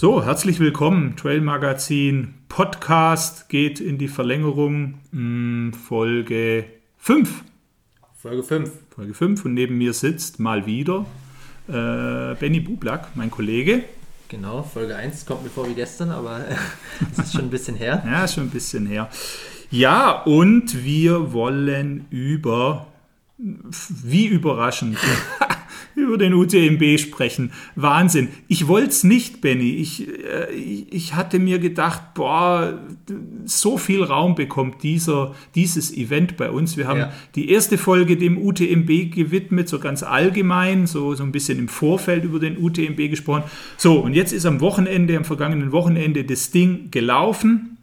So, herzlich willkommen. Trail Magazin Podcast geht in die Verlängerung. Mh, Folge 5. Folge 5. Folge 5 und neben mir sitzt mal wieder äh, Benny Bublak, mein Kollege. Genau, Folge 1 kommt mir vor wie gestern, aber es ist schon ein bisschen her. Ja, schon ein bisschen her. Ja, und wir wollen über, wie überraschend, über den UTMB sprechen. Wahnsinn. Ich wollte es nicht, Benny. Ich, äh, ich hatte mir gedacht, boah, so viel Raum bekommt dieser, dieses Event bei uns. Wir haben ja. die erste Folge dem UTMB gewidmet, so ganz allgemein, so, so ein bisschen im Vorfeld über den UTMB gesprochen. So, und jetzt ist am Wochenende, am vergangenen Wochenende das Ding gelaufen.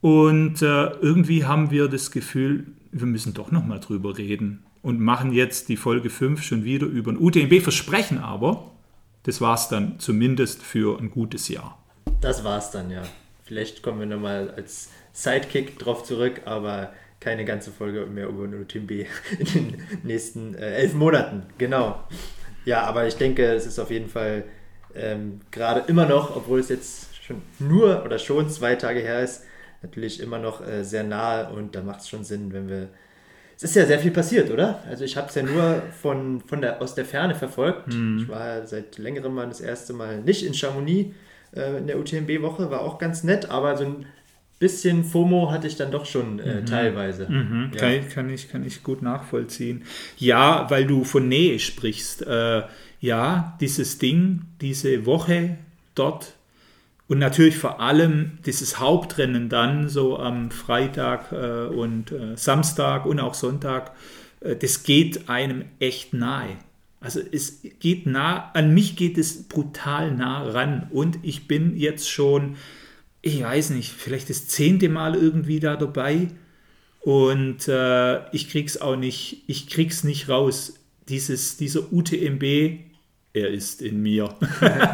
Und äh, irgendwie haben wir das Gefühl, wir müssen doch noch mal drüber reden und machen jetzt die Folge 5 schon wieder über ein UTMB, versprechen aber, das war es dann zumindest für ein gutes Jahr. Das war es dann, ja. Vielleicht kommen wir nochmal als Sidekick drauf zurück, aber keine ganze Folge mehr über ein UTMB in den nächsten äh, elf Monaten. Genau. Ja, aber ich denke, es ist auf jeden Fall ähm, gerade immer noch, obwohl es jetzt schon nur oder schon zwei Tage her ist, natürlich immer noch äh, sehr nahe und da macht es schon Sinn, wenn wir es ist ja sehr viel passiert, oder? Also ich habe es ja nur von, von der, aus der Ferne verfolgt. Mhm. Ich war seit längerem mal das erste Mal nicht in Chamonix äh, in der UTMB-Woche, war auch ganz nett, aber so ein bisschen FOMO hatte ich dann doch schon äh, mhm. teilweise. Mhm. Ja. Kann, kann, ich, kann ich gut nachvollziehen. Ja, weil du von Nähe sprichst. Äh, ja, dieses Ding, diese Woche dort und natürlich vor allem dieses Hauptrennen dann so am Freitag äh, und äh, Samstag und auch Sonntag, äh, das geht einem echt nahe. Also es geht nah, an mich geht es brutal nah ran und ich bin jetzt schon, ich weiß nicht, vielleicht das zehnte Mal irgendwie da dabei und äh, ich krieg's auch nicht, ich krieg's nicht raus. Dieses, dieser UTMB er ist in mir.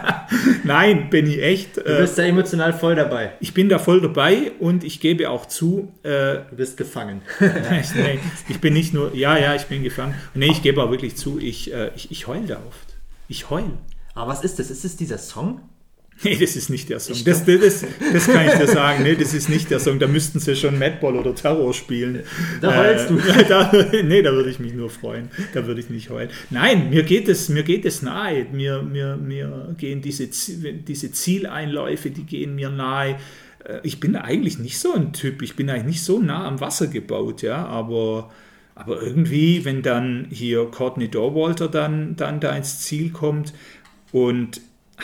Nein, bin ich echt. Du bist da emotional voll dabei. Ich bin da voll dabei und ich gebe auch zu. Äh, du bist gefangen. nee, ich bin nicht nur, ja, ja, ich bin gefangen. Nee, ich gebe auch wirklich zu, ich, äh, ich, ich heul da oft. Ich heul. Aber was ist das? Ist es dieser Song? Nee, das ist nicht der Song. Das, das, das, kann ich dir sagen. Nee, das ist nicht der Song. Da müssten sie schon Madball oder Terror spielen. Da heulst äh, du. Da, nee, da würde ich mich nur freuen. Da würde ich nicht heulen. Nein, mir geht es, mir geht es nahe. Mir, mir, mir gehen diese, diese Zieleinläufe, die gehen mir nahe. Äh, ich bin eigentlich nicht so ein Typ. Ich bin eigentlich nicht so nah am Wasser gebaut, ja, aber. Aber irgendwie, wenn dann hier Courtney Dorwalter dann, dann da ins Ziel kommt und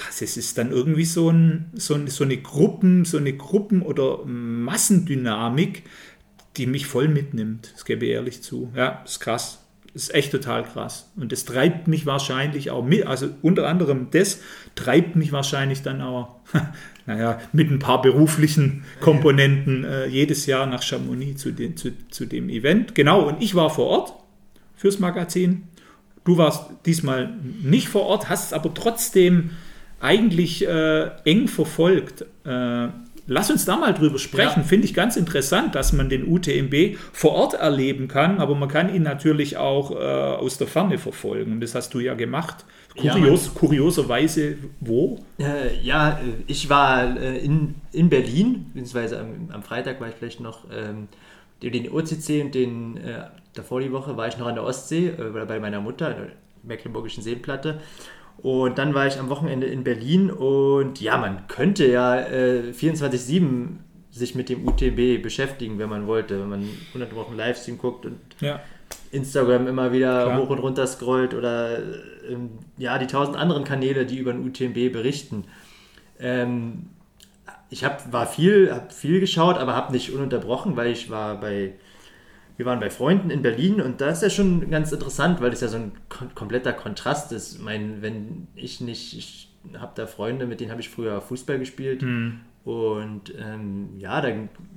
es ist dann irgendwie so, ein, so, ein, so, eine Gruppen, so eine Gruppen- oder Massendynamik, die mich voll mitnimmt. Das gebe ich ehrlich zu. Ja, ist krass. Ist echt total krass. Und das treibt mich wahrscheinlich auch mit, also unter anderem das treibt mich wahrscheinlich dann auch, naja, mit ein paar beruflichen Komponenten äh, jedes Jahr nach Chamonix zu, den, zu, zu dem Event. Genau, und ich war vor Ort fürs Magazin. Du warst diesmal nicht vor Ort, hast es aber trotzdem eigentlich äh, eng verfolgt. Äh, lass uns da mal drüber sprechen. Ja. Finde ich ganz interessant, dass man den UTMB vor Ort erleben kann, aber man kann ihn natürlich auch äh, aus der Ferne verfolgen. Das hast du ja gemacht. Kurios, ja, kurioserweise wo? Äh, ja, ich war äh, in, in Berlin, beziehungsweise am, am Freitag war ich vielleicht noch ähm, den OCC und den äh, davor die Woche war ich noch an der Ostsee bei meiner Mutter, der Mecklenburgischen Seenplatte. Und dann war ich am Wochenende in Berlin und ja, man könnte ja äh, 24-7 sich mit dem UTMB beschäftigen, wenn man wollte, wenn man 100 Wochen Livestream guckt und ja. Instagram immer wieder Klar. hoch und runter scrollt oder ähm, ja, die tausend anderen Kanäle, die über den UTMB berichten. Ähm, ich hab, war viel, habe viel geschaut, aber habe nicht ununterbrochen, weil ich war bei wir waren bei Freunden in Berlin und da ist ja schon ganz interessant, weil das ja so ein kom kompletter Kontrast ist. Ich meine, wenn ich nicht, ich habe da Freunde, mit denen habe ich früher Fußball gespielt mhm. und ähm, ja, da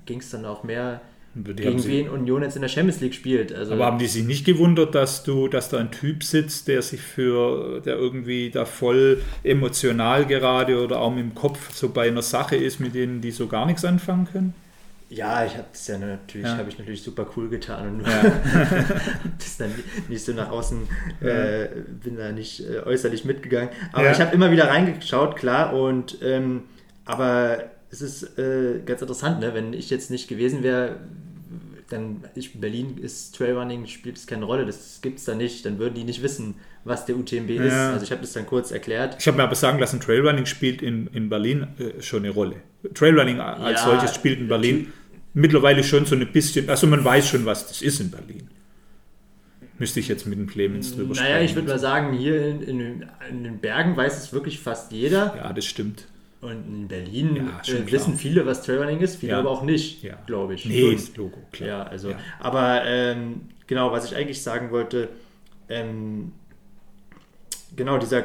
ging es dann auch mehr gegen wen Union jetzt in der Champions League spielt. Also aber haben die sich nicht gewundert, dass du, dass da ein Typ sitzt, der sich für, der irgendwie da voll emotional gerade oder auch dem Kopf so bei einer Sache ist, mit denen die so gar nichts anfangen können? Ja, ich habe das ja natürlich, Ja. habe ich natürlich super cool getan und Ja. das dann nicht so nach außen, äh, bin da nicht äh, äußerlich mitgegangen. Aber Ja. ich habe immer wieder reingeschaut, klar, und ähm, aber es ist äh, ganz interessant, ne? wenn ich jetzt nicht gewesen wäre, dann ich, Berlin ist Trailrunning, spielt es keine Rolle, das gibt es da nicht, dann würden die nicht wissen, was der UTMB ist. Ja. Also ich habe das dann kurz erklärt. Ich habe mir aber sagen lassen, Trailrunning spielt in, in Berlin äh, schon eine Rolle. Trailrunning als Ja, solches spielt in Berlin mittlerweile schon so ein bisschen, also man weiß schon, was das ist in Berlin. Müsste ich jetzt mit dem Clemens drüber sprechen. Naja, ich würde mal sagen, hier in, in, in den Bergen weiß es wirklich fast jeder. Ja, das stimmt. Und in Berlin Ja, äh, wissen viele, was Trailrunning ist, viele Ja. aber auch nicht, Ja. glaube ich. Nee, das Logo, klar. Ja, also, aber ähm, genau, was ich eigentlich sagen wollte, ähm, genau dieser,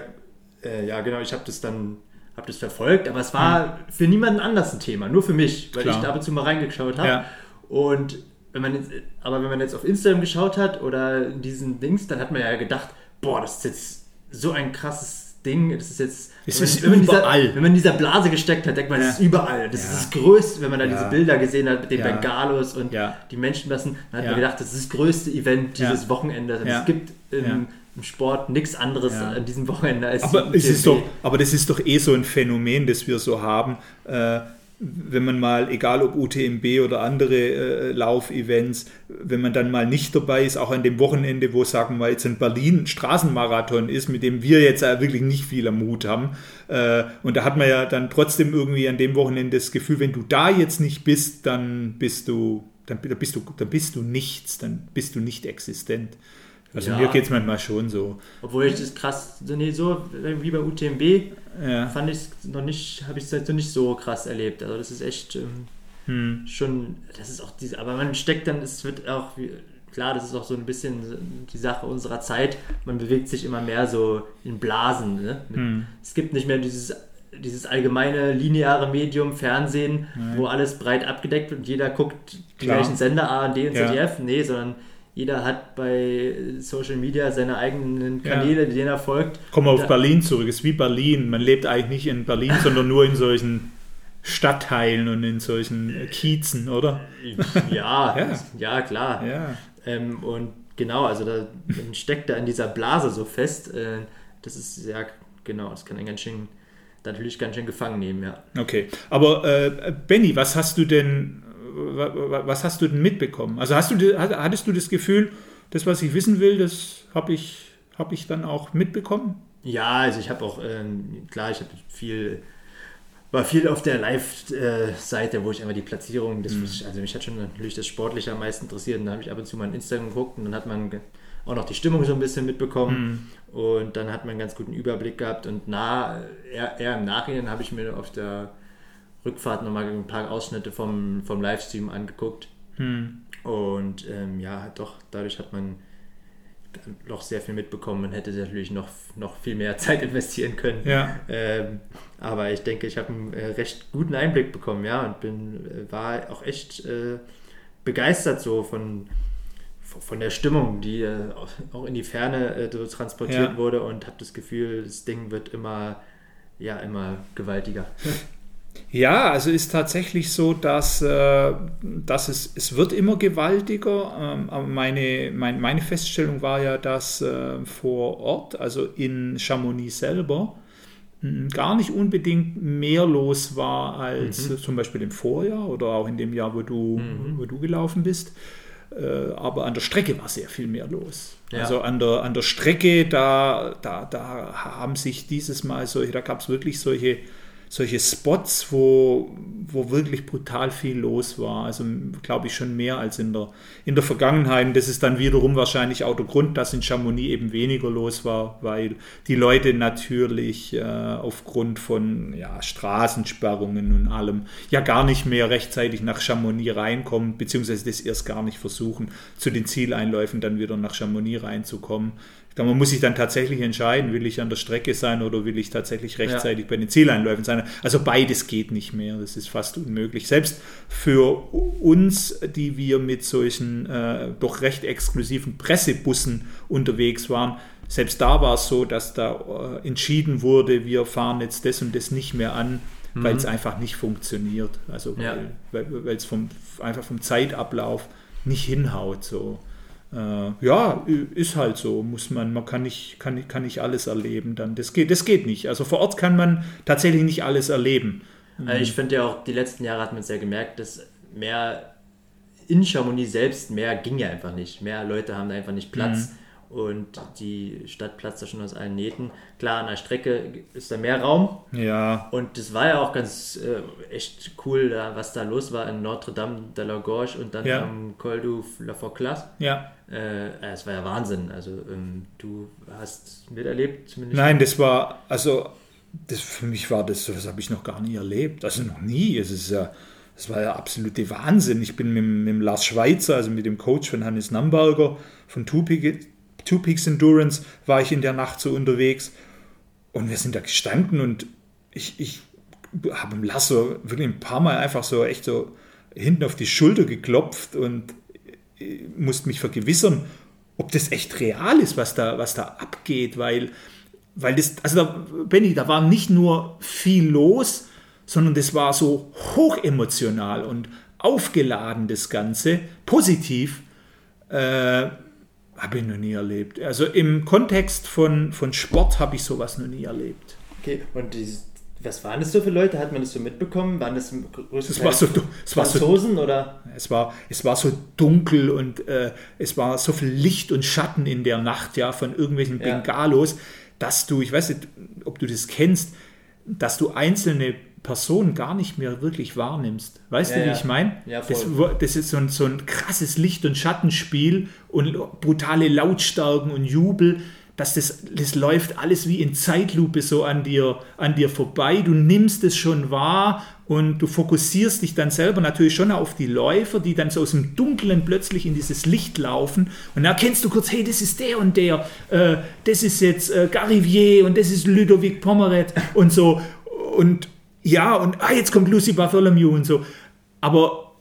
äh, ja genau, ich habe das dann, habe das verfolgt, aber es war für niemanden anders ein Thema, nur für mich, weil Hm. Klar. ich da ab und zu mal reingeschaut habe. Ja. Und wenn man jetzt, aber wenn man jetzt auf Instagram geschaut hat oder in diesen Dings, dann hat man ja gedacht, boah, das ist jetzt so ein krasses Ding, das ist jetzt, Es wenn, ist man- wenn man in überall. Dieser, wenn man in dieser Blase gesteckt hat, denkt man, Ja. das ist überall, das Ja. ist das Größte, wenn man da Ja. diese Bilder gesehen hat mit den. Bengalos und die Menschenmassen, dann hat man gedacht, das ist das größte Event dieses Wochenendes. Und es gibt im. Im Sport nichts anderes Ja. an diesem Wochenende als Aber, es ist doch, aber das ist doch eh so ein Phänomen, das wir so haben. Äh, wenn man mal, egal ob UTMB oder andere äh, Laufevents, wenn man dann mal nicht dabei ist, auch an dem Wochenende, wo sagen wir jetzt in Berlin ein Straßenmarathon ist, mit dem wir jetzt äh, wirklich nicht viel am Mut haben. Äh, und da hat man ja dann trotzdem irgendwie an dem Wochenende das Gefühl, wenn du da jetzt nicht bist, dann bist du, dann, dann bist du, dann bist du nichts, dann bist du nicht existent. Also Ja. mir geht es manchmal schon so. Obwohl ich das krass, nee, so wie bei UTMB Ja. fand ich es noch nicht, habe ich es noch nicht so krass erlebt. Also das ist echt ähm, Hm. schon, das ist auch diese, aber man steckt dann, es wird auch, klar, das ist auch so ein bisschen die Sache unserer Zeit, man bewegt sich immer mehr so in Blasen. Ne? Hm. Es gibt nicht mehr dieses, dieses allgemeine lineare Medium Fernsehen, wo alles breit abgedeckt wird und jeder guckt die Klar. gleichen Sender, ARD und Ja. ZDF. Nee, sondern jeder hat bei Social Media seine eigenen Ja. Kanäle, denen er folgt. Kommen wir auf Ja. Berlin zurück. Es ist wie Berlin. Man lebt eigentlich nicht in Berlin, sondern nur in solchen Stadtteilen und in solchen Kiezen, oder? Ja, Ja. ja. klar. Ja. Ähm, und genau, also da steckt da in dieser Blase so fest. Äh, das ist ja, genau, das kann einen ganz schön, natürlich ganz schön gefangen nehmen, ja. Okay. Aber äh, Benny, was hast du denn, was hast du denn mitbekommen? Also hast du, hattest du das Gefühl, das, was ich wissen will, das habe ich, hab ich dann auch mitbekommen? Ja, also ich habe auch, ähm, klar, ich habe viel, war viel auf der Live-Seite, wo ich einfach die Platzierung, das, also mich hat schon natürlich das Sportliche am meisten interessiert. Und dann habe ich ab und zu mal in Instagram geguckt und dann hat man auch noch die Stimmung so ein bisschen mitbekommen. Und dann hat man einen ganz guten Überblick gehabt. Und nah, eher, eher im Nachhinein habe ich mir auf der Rückfahrt nochmal ein paar Ausschnitte vom, vom Livestream angeguckt. Hm. Und ähm, ja, doch, dadurch hat man noch sehr viel mitbekommen. Man hätte natürlich noch, noch viel mehr Zeit investieren können. Ja. Ähm, aber ich denke, ich habe einen äh, recht guten Einblick bekommen, ja, und bin, äh, war auch echt äh, begeistert so von, von der Stimmung, die äh, auch in die Ferne äh, so transportiert Ja. wurde und habe das Gefühl, das Ding wird immer, ja, immer gewaltiger. Ja, also ist tatsächlich so, dass, äh, dass es, es wird immer gewaltiger. Ähm, aber meine, mein, meine Feststellung war ja, dass äh, vor Ort, also in Chamonix selber, mh, gar nicht unbedingt mehr los war als äh, zum Beispiel im Vorjahr oder auch in dem Jahr, wo du, wo du gelaufen bist. Äh, aber an der Strecke war sehr viel mehr los. Ja. Also an der, an der Strecke, da, da, da haben sich dieses Mal solche, da gab es wirklich solche, solche Spots, wo, wo wirklich brutal viel los war. Also glaube ich schon mehr als in der, in der Vergangenheit. Und das ist dann wiederum wahrscheinlich auch der Grund, dass in Chamonix eben weniger los war, weil die Leute natürlich äh, aufgrund von ja, Straßensperrungen und allem ja gar nicht mehr rechtzeitig nach Chamonix reinkommen, beziehungsweise das erst gar nicht versuchen, zu den Zieleinläufen dann wieder nach Chamonix reinzukommen. Glaube, man muss sich dann tatsächlich entscheiden, will ich an der Strecke sein oder will ich tatsächlich rechtzeitig bei den Zieleinläufen sein. Also beides geht nicht mehr, das ist fast unmöglich. Selbst für uns, die wir mit solchen äh, doch recht exklusiven Pressebussen unterwegs waren, selbst da war es so, dass da äh, entschieden wurde, wir fahren jetzt das und das nicht mehr an, weil es einfach nicht funktioniert. Also Ja. weil weil es vom, einfach vom Zeitablauf nicht hinhaut. So. Äh, ja, ist halt so, muss man, man kann nicht, kann, kann nicht alles erleben dann. Das geht, das geht nicht. Also vor Ort kann man tatsächlich nicht alles erleben. Also ich finde ja auch, die letzten Jahre hat man es ja gemerkt, dass mehr in Chamonix selbst, mehr ging ja einfach nicht. Mehr Leute haben da einfach nicht Platz und die Stadt platzt da schon aus allen Nähten. Klar, an der Strecke ist da mehr Raum Ja, und das war ja auch ganz äh, echt cool, da, was da los war in Notre-Dame de la Gorge und dann Ja. am Col du La Forclaz. ja. Äh, es war ja Wahnsinn. Also ähm, du hast miterlebt, zumindest. Nein, das war, also, das, für mich war das, das habe ich noch gar nie erlebt. Also noch nie. Es ist ja, das war ja absolute Wahnsinn. Ich bin mit, dem- mit Lars Schweitzer, also mit dem Coach von Hannes Namberger von Peak, Two Peaks Endurance, war ich in der Nacht so unterwegs. Und wir sind da gestanden und ich, ich habe dem Lars so wirklich ein paar Mal einfach so echt so hinten auf die Schulter geklopft und äh, musste mich vergewissern, ob das echt real ist, was da, was da abgeht, weil, weil das, also da, Benny, da war nicht nur viel los, sondern das war so hochemotional und aufgeladen, das Ganze, positiv, äh, habe ich noch nie erlebt. Also im Kontext von, von Sport habe ich sowas noch nie erlebt. Okay, und dieses, was waren das so für Leute? Hat man das so mitbekommen? Waren das Das war so, das war so Franzosen oder? Es war, es war so dunkel und äh, es war so viel Licht und Schatten in der Nacht, ja, von irgendwelchen Ja. Bengalos, dass du, ich weiß nicht, ob du das kennst, dass du einzelne Personen gar nicht mehr wirklich wahrnimmst. Weißt Ja, du, wie ja. ich meine? Ja, das, das ist so ein, so ein krasses Licht- und Schattenspiel und brutale Lautstärken und Jubel. Dass das, das läuft alles wie in Zeitlupe so an dir, an dir vorbei. Du nimmst es schon wahr und du fokussierst dich dann selber natürlich schon auf die Läufer, die dann so aus dem Dunkeln plötzlich in dieses Licht laufen. Und dann erkennst du kurz, hey, das ist der und der, äh, das ist jetzt äh, Garivier und das ist Ludovic Pommeret und so. Und ja, und ah, jetzt kommt Lucy Bartholomew und so. Aber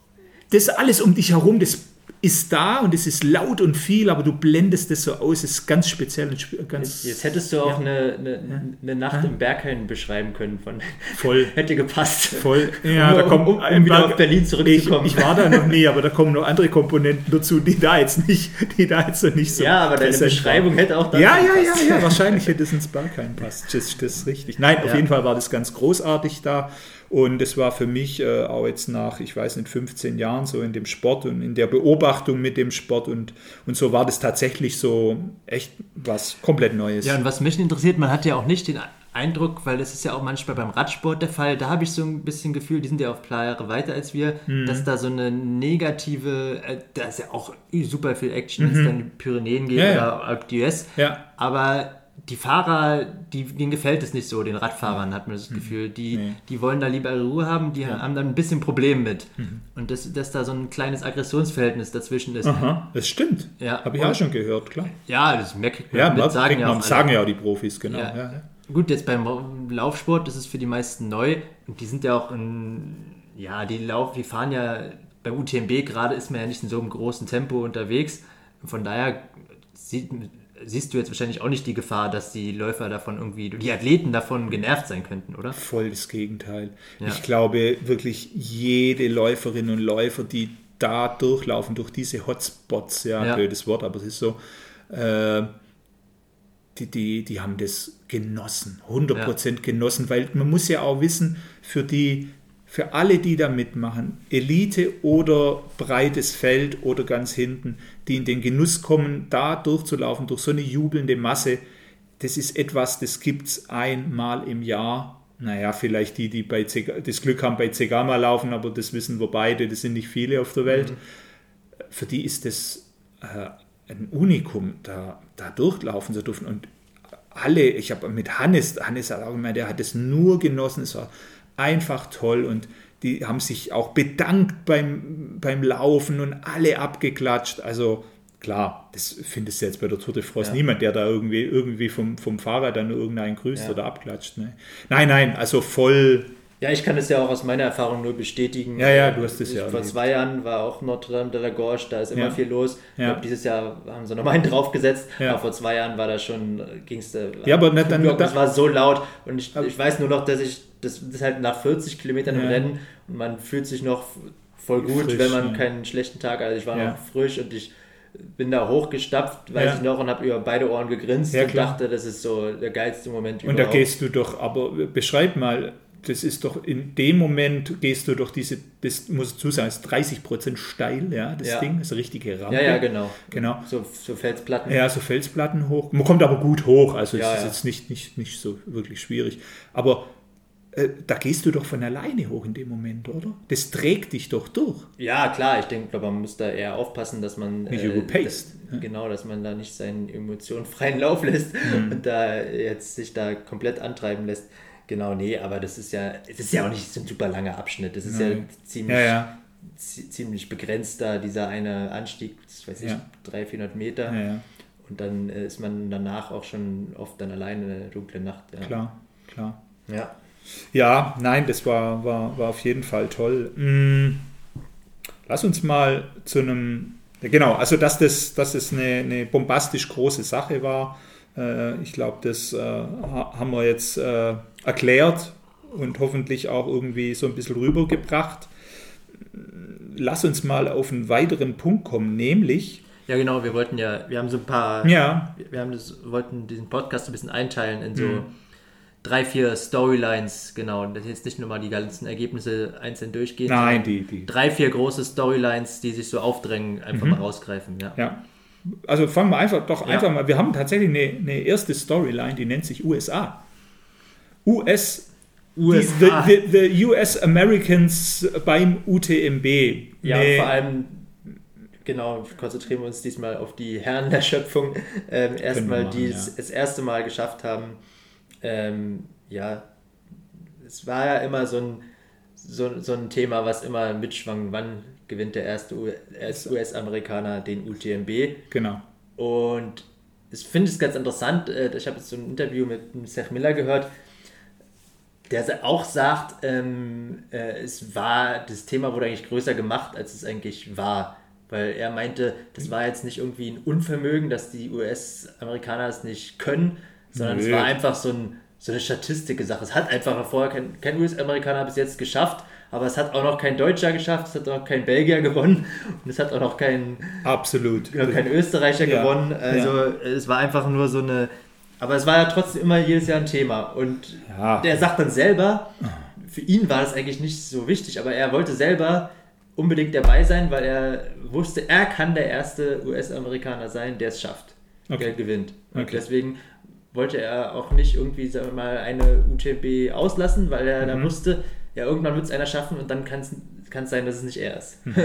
das alles um dich herum, das ist da und es ist laut und viel, aber du blendest das so aus, es ist ganz speziell und ganz Jetzt hättest du auch Ja. eine, eine, eine Nacht im Berghain beschreiben können. Von, voll. hätte gepasst. Voll. Ja, um, da kommt um, um wieder auf Berlin ich, zurückzukommen. ich war da noch nie, aber da kommen noch andere Komponenten dazu, die da jetzt nicht, die da jetzt noch nicht so. ja, aber deine Beschreibung waren. hätte auch da Ja, ja, gepasst. ja, ja, wahrscheinlich hätte es ins Bergheim passt. Das, das ist richtig. Nein, auf Ja. jeden Fall war das ganz großartig da. Und es war für mich äh, auch jetzt nach, ich weiß nicht, 15 Jahren so in dem Sport und in der Beobachtung mit dem Sport und, und so war das tatsächlich so echt was komplett Neues. Ja, und was mich interessiert, man hat ja auch nicht den Eindruck, weil das ist ja auch manchmal beim Radsport der Fall, da habe ich so ein bisschen Gefühl, die sind ja auf ein paar Jahre weiter als wir, Mhm. dass da so eine negative, äh, da ist ja auch super viel Action, wenn es dann in die Pyrenäen geht Mhm. Ja, ja. oder Alpe d'Huez, Ja. aber die Fahrer, die, denen gefällt es nicht so, den Radfahrern hat man das Gefühl, die, Mhm. Nee. die wollen da lieber Ruhe haben, die haben dann ein bisschen Problem mit Mhm. und dass, dass da so ein kleines Aggressionsverhältnis dazwischen ist. Aha, das stimmt. Ja. Habe ich Und- auch schon gehört, klar. Ja, das merke ich Ja, mit, man, sagen ja man, sagen ja auch die Profis, genau. Ja. Ja. Ja, Gut, jetzt beim Laufsport ist es für die meisten neu und die sind ja auch in, ja, die Lauf, die fahren ja beim UTMB gerade ist man ja nicht in so einem großen Tempo unterwegs. Von daher sieht, siehst du jetzt wahrscheinlich auch nicht die Gefahr, dass die Läufer davon irgendwie, die Athleten davon genervt sein könnten, oder? Voll das Gegenteil. Ja. Ich glaube wirklich jede Läuferin und Läufer, die da durchlaufen, durch diese Hotspots, ja, Ja. blödes Wort, aber es ist so, äh, die, die, die haben das genossen, 100% genossen, weil man muss ja auch wissen, für die, für alle, die da mitmachen, Elite oder breites Feld oder ganz hinten, die in den Genuss kommen, da durchzulaufen, durch so eine jubelnde Masse, das ist etwas, das gibt es einmal im Jahr. Naja, vielleicht die, die bei Zega, das Glück haben, bei Zegama laufen, aber das wissen wir beide, das sind nicht viele auf der Welt. Für die ist das äh, ein Unikum, da, da durchlaufen zu dürfen. Und alle, ich habe mit Hannes, Hannes hat auch gemeint, der hat es nur genossen, es war einfach toll und die haben sich auch bedankt beim, beim Laufen und alle abgeklatscht. Also klar, das findest du jetzt bei der Tour de France Ja. niemand, der da irgendwie, irgendwie vom, vom Fahrrad dann nur irgendeinen grüßt Ja. oder abklatscht. Ne? Nein, nein, also voll, Ja, ich kann es ja auch aus meiner Erfahrung nur bestätigen. Ja, ja, du hast es ja Vor zwei Jahren war auch Notre Dame de la Gorge, da ist immer Ja. viel los. Ich Ja. glaube, dieses Jahr haben sie nochmal einen draufgesetzt, Ja. aber vor zwei Jahren war da schon, ging es Ja, aber nicht- dann- es war so laut und ich, ich weiß nur noch, dass ich, das ist halt nach 40 Kilometern im. Rennen und man fühlt sich noch voll gut, Frisch, wenn man keinen schlechten Tag hat. Also ich war noch frisch und ich bin da hochgestapft, weiß Ja. ich noch, und habe über beide Ohren gegrinst Ja, und dachte, das ist so der geilste Moment Und da gehst du doch, aber beschreib mal, das ist doch in dem Moment gehst du doch diese, das muss ich zusagen, ist 30 Prozent steil, ja, das Ja. Ding, das ist eine richtige Rampe. Ja, ja, genau. Genau. So, so Felsplatten. Ja, so Felsplatten hoch. Man kommt aber gut hoch, also Ja, es ist ja. jetzt nicht, nicht, nicht so wirklich schwierig. Aber äh, da gehst du doch von alleine hoch in dem Moment, oder? Das trägt dich doch durch. Ja, klar, ich denke, man muss da eher aufpassen, dass man Nicht äh, überpaced, dass- Genau, dass man da nicht seinen Emotionen freien Lauf lässt Mhm. und da jetzt sich da komplett antreiben lässt. Genau, nee, aber das ist ja, es ist ja auch nicht so ein super langer Abschnitt. Das ist ja Nein. ziemlich, Ja, ja. zi- ziemlich begrenzt da, dieser eine Anstieg, das weiß ich, Ja. 300, 400 Meter. ja, ja. Und dann äh, ist man danach auch schon oft dann alleine in der dunklen Nacht. Ja. Klar, klar. Ja. Ja, nein, das war, war, war auf jeden Fall toll. Mm, Lass uns mal zu einem, ja, genau, also dass das, dass das eine, eine bombastisch große Sache war, äh, ich glaube, das äh, ha- haben wir jetzt äh, erklärt und hoffentlich auch irgendwie so ein bisschen rübergebracht. Lass uns mal auf einen weiteren Punkt kommen, nämlich, Ja, genau, wir wollten ja, wir haben so ein paar ja, wir haben das, wollten diesen Podcast ein bisschen einteilen in so Mhm. drei, vier Storylines, genau. Und das jetzt nicht nur mal die ganzen Ergebnisse einzeln durchgehen. nein, die, die, Drei, vier große Storylines, die sich so aufdrängen, einfach mal rausgreifen, ja. ja. Also fangen wir einfach doch Ja. einfach mal. Wir haben tatsächlich eine, eine erste Storyline, die nennt sich USA. US. Die, the, the, the US Americans beim UTMB. Ja, Nee, vor allem, genau, konzentrieren wir uns diesmal auf die Herren der Schöpfung. Ähm, Erstmal, die ja. es das erste Mal geschafft haben. Ähm, ja, es war ja immer so ein, so, so ein Thema, was immer mitschwang. Wann gewinnt der erste US-Amerikaner den UTMB? Genau. Und ich finde es ganz interessant. äh, Ich habe jetzt so ein Interview mit Seth Miller gehört, der auch sagt, ähm, äh, es war, das Thema wurde eigentlich größer gemacht, als es eigentlich war. Weil er meinte, das war jetzt nicht irgendwie ein Unvermögen, dass die US-Amerikaner es nicht können, sondern es Nö. war einfach so, ein, so eine Statistik-Sache. Es hat einfach vorher kein, kein US-Amerikaner bis jetzt geschafft, aber es hat auch noch kein Deutscher geschafft, es hat auch kein Belgier gewonnen und es hat auch noch kein, Absolut. ja, kein Österreicher Ja, gewonnen. Also es war einfach nur so eine. Aber es war ja trotzdem immer jedes Jahr ein Thema. Und Ja. der sagt dann selber, für ihn war das eigentlich nicht so wichtig, aber er wollte selber unbedingt dabei sein, weil er wusste, er kann der erste US-Amerikaner sein, der es schafft, Okay. der gewinnt. Und Okay. deswegen wollte er auch nicht irgendwie, sagen wir mal, eine UTB auslassen, weil er Mhm. dann wusste, ja, irgendwann wird es einer schaffen und dann kann es sein, dass es nicht er ist. Mhm.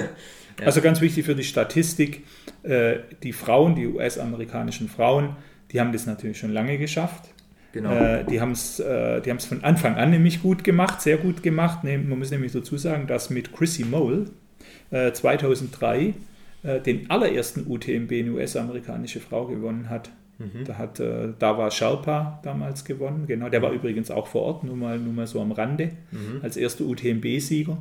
Also ganz wichtig für die Statistik, äh, die Frauen, die US-amerikanischen Frauen, die haben das natürlich schon lange geschafft. genau. Äh, die haben es äh, die haben's von Anfang an nämlich gut gemacht, sehr gut gemacht. Ne, man muss nämlich dazu sagen, dass mit Chrissy Mole äh, 2003 äh, den allerersten UTMB eine US-amerikanische Frau gewonnen hat. Mhm. Da hat äh, da war Sherpa damals gewonnen, genau. Der war übrigens auch vor Ort, nur mal, nur mal so am Rande, Mhm. als erster UTMB-Sieger.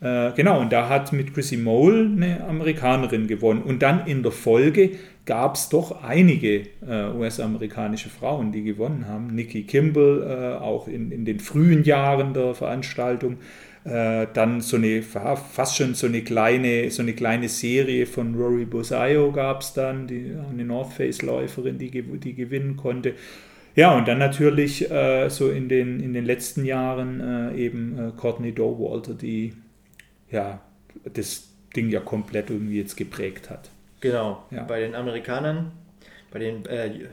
Äh, genau, und da hat mit Chrissy Mole eine Amerikanerin gewonnen. Und dann in der Folge gab es doch einige äh, US-amerikanische Frauen, die gewonnen haben. Nikki Kimball, äh, auch in, in den frühen Jahren der Veranstaltung. Äh, dann so eine, fa- fast schon so eine kleine, so eine kleine Serie von Rory Bosayo gab es dann, die, eine North Face-Läuferin, die, die gewinnen konnte. Ja, und dann natürlich äh, so in den, in den letzten Jahren äh, eben äh, Courtney Dowalter, die ja das Ding ja komplett irgendwie jetzt geprägt hat. Genau, Ja. bei den Amerikanern, bei den, äh,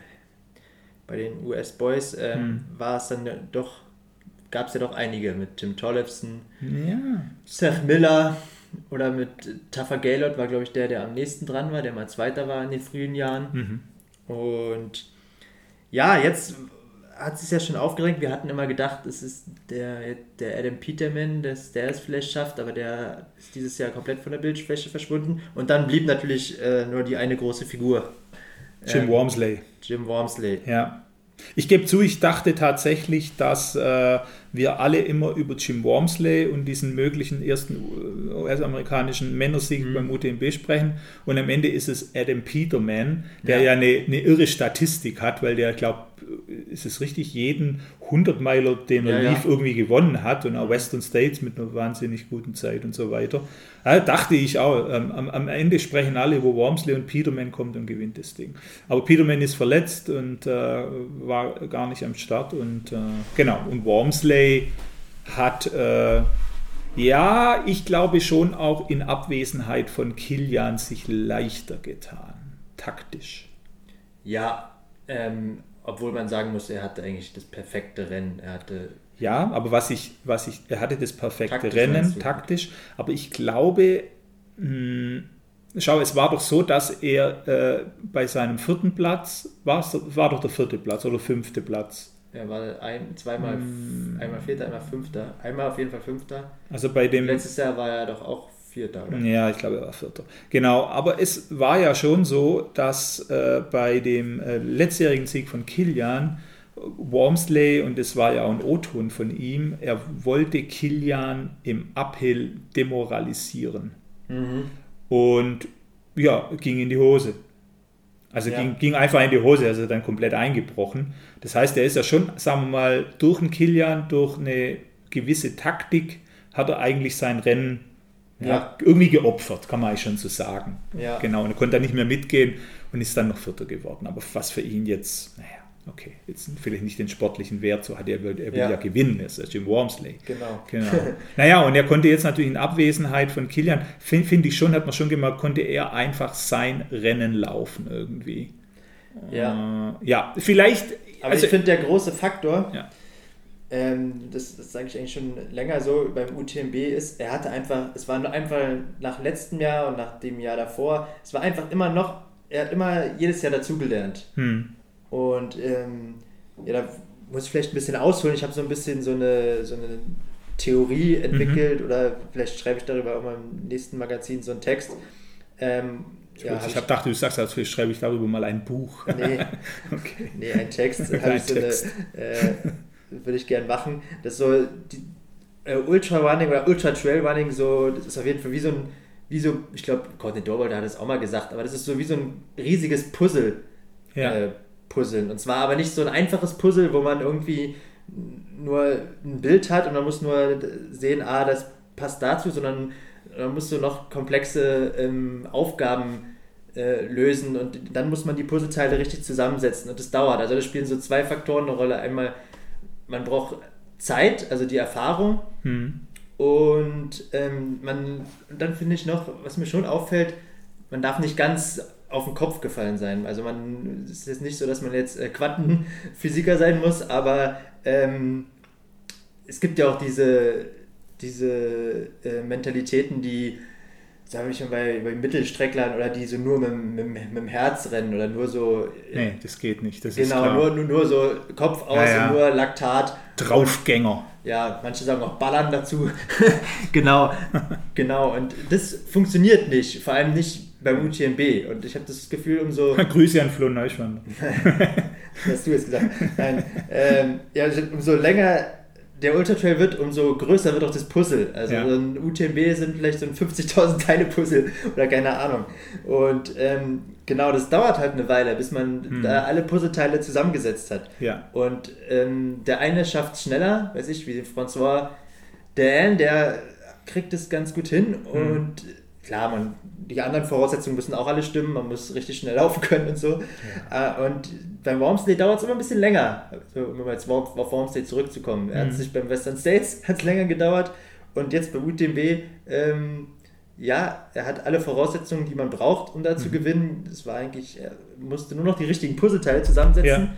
bei den US-Boys ähm, Hm. war es dann doch, gab es ja doch einige mit Tim Tollefson, Ja, Seth Miller oder mit Taffer Gaylord war, glaube ich, der, der am nächsten dran war, der mal Zweiter war in den frühen Jahren. mhm. Und ja, jetzt hat sich ja schon aufgeregt. Wir hatten immer gedacht, es ist der, der Adam Peterman, dass der es vielleicht schafft, aber der ist dieses Jahr komplett von der Bildfläche verschwunden. Und dann blieb natürlich äh, nur die eine große Figur. Jim Ähm, Wormsley. Jim Wormsley. Ja, Ich gebe zu, ich dachte tatsächlich, dass äh, wir alle immer über Jim Wormsley und diesen möglichen ersten US-amerikanischen Männersieg mhm. beim UTMB sprechen. Und am Ende ist es Adam Peterman, der ja, ja eine, eine, irre Statistik hat, weil der, glaube ist es richtig, jeden 100-Meiler, den er ja, lief, ja. irgendwie gewonnen hat und auch Western States mit einer wahnsinnig guten Zeit und so weiter. Ja, dachte ich auch. Ähm, am, am, Ende sprechen alle über Wormsley und Peterman kommt und gewinnt das Ding. Aber Peterman ist verletzt und äh, war gar nicht am Start und äh, genau. Und Wormsley hat äh, ja, ich glaube schon auch in Abwesenheit von Kilian sich leichter getan, taktisch. Ja, ähm, obwohl man sagen muss, er hatte eigentlich das perfekte Rennen. Er hatte ja, aber was ich, was ich, er hatte das perfekte taktisch Rennen, taktisch, aber ich glaube, mh, hm, schau, es war doch so, dass er äh, bei seinem vierten Platz, war, war doch der vierte Platz oder fünfte Platz. Er war ein, zweimal, hm. einmal Vierter, einmal Fünfter. Einmal auf jeden Fall Fünfter. Also bei dem. Letztes Jahr war er doch auch Vierter, oder? Ja, ich glaube, er war Vierter. Genau, aber es war ja schon so, dass äh, bei dem äh, letztjährigen Sieg von Kilian Wormsley, und es war ja auch ein O-Ton von ihm, er wollte Kilian im Uphill demoralisieren. Mhm. Und ja, ging in die Hose. Also ja. ging, ging, einfach in die Hose, also dann komplett eingebrochen. Das heißt, er ist ja schon, sagen wir mal, durch einen Kilian, durch eine gewisse Taktik, hat er eigentlich sein Rennen ja. irgendwie geopfert, kann man eigentlich schon so sagen. Ja. Genau, und er konnte dann nicht mehr mitgehen und ist dann noch Vierter geworden. Aber was für ihn jetzt, naja, okay, jetzt vielleicht nicht den sportlichen Wert, so hat er, er will ja, ja gewinnen, das ist Jim Wormsley. Genau. genau. naja, und er konnte jetzt natürlich in Abwesenheit von Kilian, finde find ich schon, hat man schon gemerkt, konnte er einfach sein Rennen laufen irgendwie. Ja. Äh, ja, vielleicht. Aber also, ich finde, der große Faktor, ja ähm, das, das sage ich eigentlich schon länger so beim UTMB ist, er hatte einfach, es war einfach nach letztem Jahr und nach dem Jahr davor, es war einfach immer noch, er hat immer jedes Jahr dazugelernt. Hm. Und ähm, ja, da muss ich vielleicht ein bisschen ausholen. Ich habe so ein bisschen so eine, so eine Theorie entwickelt mhm. oder vielleicht schreibe ich darüber auch mal im nächsten Magazin so einen Text. Ähm, ich, ja, hab ich habe gedacht, du sagst, als schreibe ich darüber mal ein Buch. Nee, okay. nee ein Text. ein so Text. Eine, äh, würde ich gerne machen. Das ist so die, äh, Ultra Running oder Ultra Trail Running, so, das ist auf jeden Fall wie so ein, wie so, ich glaube, Courtney Dorwalder hat es auch mal gesagt, aber das ist so wie so ein riesiges Puzzle. Ja. Äh, Puzzeln. Und zwar aber nicht so ein einfaches Puzzle, wo man irgendwie nur ein Bild hat und man muss nur sehen, ah, das passt dazu, sondern man muss so noch komplexe ähm, Aufgaben äh, lösen und dann muss man die Puzzleteile richtig zusammensetzen und das dauert. Also da spielen so zwei Faktoren eine Rolle. Einmal man braucht Zeit, also die Erfahrung. Hm. Und ähm, man, dann finde ich noch, was mir schon auffällt, man darf nicht ganz auf den Kopf gefallen sein. Also man es ist jetzt nicht so, dass man jetzt äh, Quantenphysiker sein muss, aber ähm, es gibt ja auch diese, diese äh, Mentalitäten, die sage ich schon bei, bei Mittelstrecklern oder die so nur mit, mit, mit dem Herz rennen oder nur so. Nee, das geht nicht. Das genau, Nur, nur, nur so Kopf aus ja, ja. und nur Laktat. Draufgänger. Ja, manche sagen auch Ballern dazu. genau, genau. Und das funktioniert nicht, vor allem nicht beim UTMB. Und ich habe das Gefühl, umso. Grüße an Flo Neuschwander. hast du jetzt gesagt. Nein. Ähm, ja, umso länger der Ultra Trail wird, umso größer wird auch das Puzzle. Also ja. ein UTMB sind vielleicht so ein 50.000 Teile Puzzle oder keine Ahnung. Und ähm, genau, das dauert halt eine Weile, bis man hm. da alle Puzzleteile zusammengesetzt hat. Ja. Und ähm, der eine schafft es schneller, weiß ich, wie François Dan, der kriegt es ganz gut hin hm. und klar, man, die anderen Voraussetzungen müssen auch alle stimmen, man muss richtig schnell laufen können und so. Ja. Äh, und beim Wormsley dauert es immer ein bisschen länger, also, um jetzt auf Wormsley zurückzukommen. Er mhm. hat sich beim Western States hat länger gedauert und jetzt bei UTMB, ähm, ja, er hat alle Voraussetzungen, die man braucht, um da zu mhm. gewinnen. Es war eigentlich, er musste nur noch die richtigen Puzzleteile zusammensetzen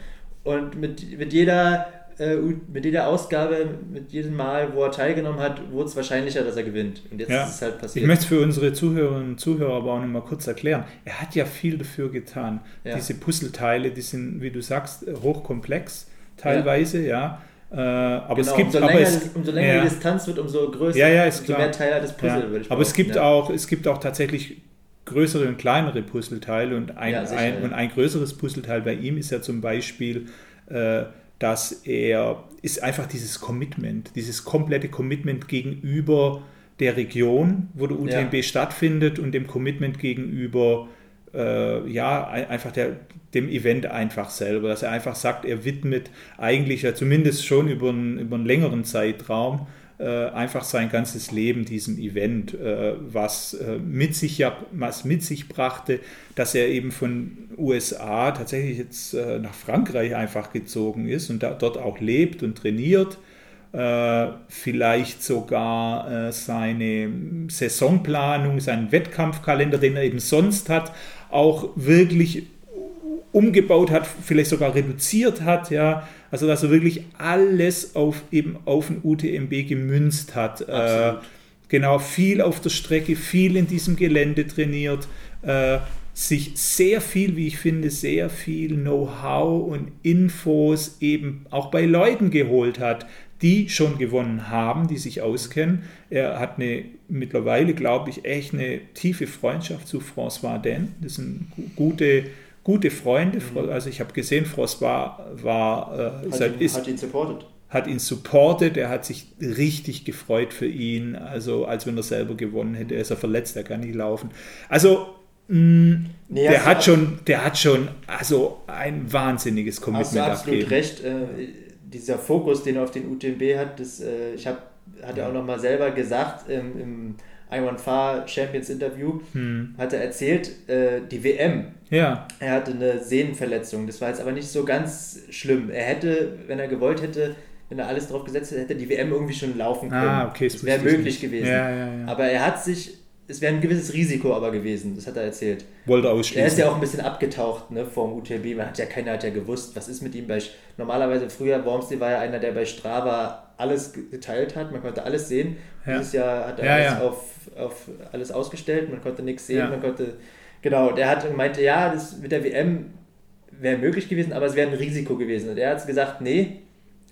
ja. und mit, mit jeder äh, mit jeder Ausgabe, mit jedem Mal, wo er teilgenommen hat, wurde es wahrscheinlicher, dass er gewinnt. Und jetzt ja. ist es halt passiert. Ich möchte es für unsere Zuhörerinnen und Zuhörer aber auch noch mal kurz erklären. Er hat ja viel dafür getan. Ja. Diese Puzzleteile, die sind, wie du sagst, hochkomplex teilweise, ja. Äh, aber genau, es gibt, umso länger, aber es, umso länger ja. die Distanz wird, umso größer, ja, ja, ist umso klar. mehr Teile des Puzzles, ja. würde ich Aber es gibt, auch, es gibt auch tatsächlich größere und kleinere Puzzleteile und ein, ein, und ein größeres Puzzleteil bei ihm ist ja zum Beispiel äh, dass er ist einfach dieses Commitment, dieses komplette Commitment gegenüber der Region, wo der UTMB ja. stattfindet und dem Commitment gegenüber äh, ja, einfach der, dem Event einfach selber, dass er einfach sagt, er widmet eigentlich ja zumindest schon über einen, über einen längeren Zeitraum einfach sein ganzes Leben diesem Event, äh, was, äh, mit sich ja, was mit sich brachte, dass er eben von USA tatsächlich jetzt äh, nach Frankreich einfach gezogen ist und da, dort auch lebt und trainiert. Äh, vielleicht sogar seine Saisonplanung, seinen Wettkampfkalender, den er eben sonst hat, auch wirklich umgebaut hat, vielleicht sogar reduziert hat, ja, also dass er wirklich alles auf eben auf den UTMB gemünzt hat. Äh, genau, viel auf der Strecke, viel in diesem Gelände trainiert, äh, sich sehr viel, wie ich finde, sehr viel Know-how und Infos eben auch bei Leuten geholt hat, die schon gewonnen haben, die sich auskennen. Er hat eine mittlerweile, glaube ich, echt eine tiefe Freundschaft zu François Den. Das sind gute, gute Freunde. Mhm. Also ich habe gesehen, François war, äh, hat, seit, ihn, ist, hat ihn supportet. Hat ihn supportet, er hat sich richtig gefreut für ihn, also als wenn er selber gewonnen hätte. Er ist er verletzt, er kann nicht laufen. Also mh, mm, nee, der hat schon, der hat schon also ein wahnsinniges Commitment hast du absolut abgeben. recht. Äh, dieser Fokus, den er auf den UTMB hat, das, äh, ich habe, hat er auch noch mal selber gesagt ähm, im Iron Far Champions Interview, hm. hat er erzählt, äh, die WM. Ja. Er hatte eine Sehnenverletzung. Das war jetzt aber nicht so ganz schlimm. Er hätte, wenn er gewollt hätte, wenn er alles drauf gesetzt hätte, hätte die WM irgendwie schon laufen können. Ah, okay, das wäre möglich gewesen. Ja, ja, ja. Aber er hat sich es wäre ein gewisses Risiko aber gewesen, das hat er erzählt. Wollte ausschließen. Er ist ja auch ein bisschen abgetaucht ne, vom UTMB. Man hat ja keiner hat ja gewusst, was ist mit ihm. Bei, normalerweise früher, Wormsley war ja einer, der bei Strava alles geteilt hat, man konnte alles sehen. Dieses Jahr hat er alles, ja. Auf, auf alles ausgestellt, man konnte nichts sehen, man konnte. Genau, der hat meinte, ja, das mit der WM wäre möglich gewesen, aber es wäre ein Risiko gewesen. Und er hat gesagt, nee,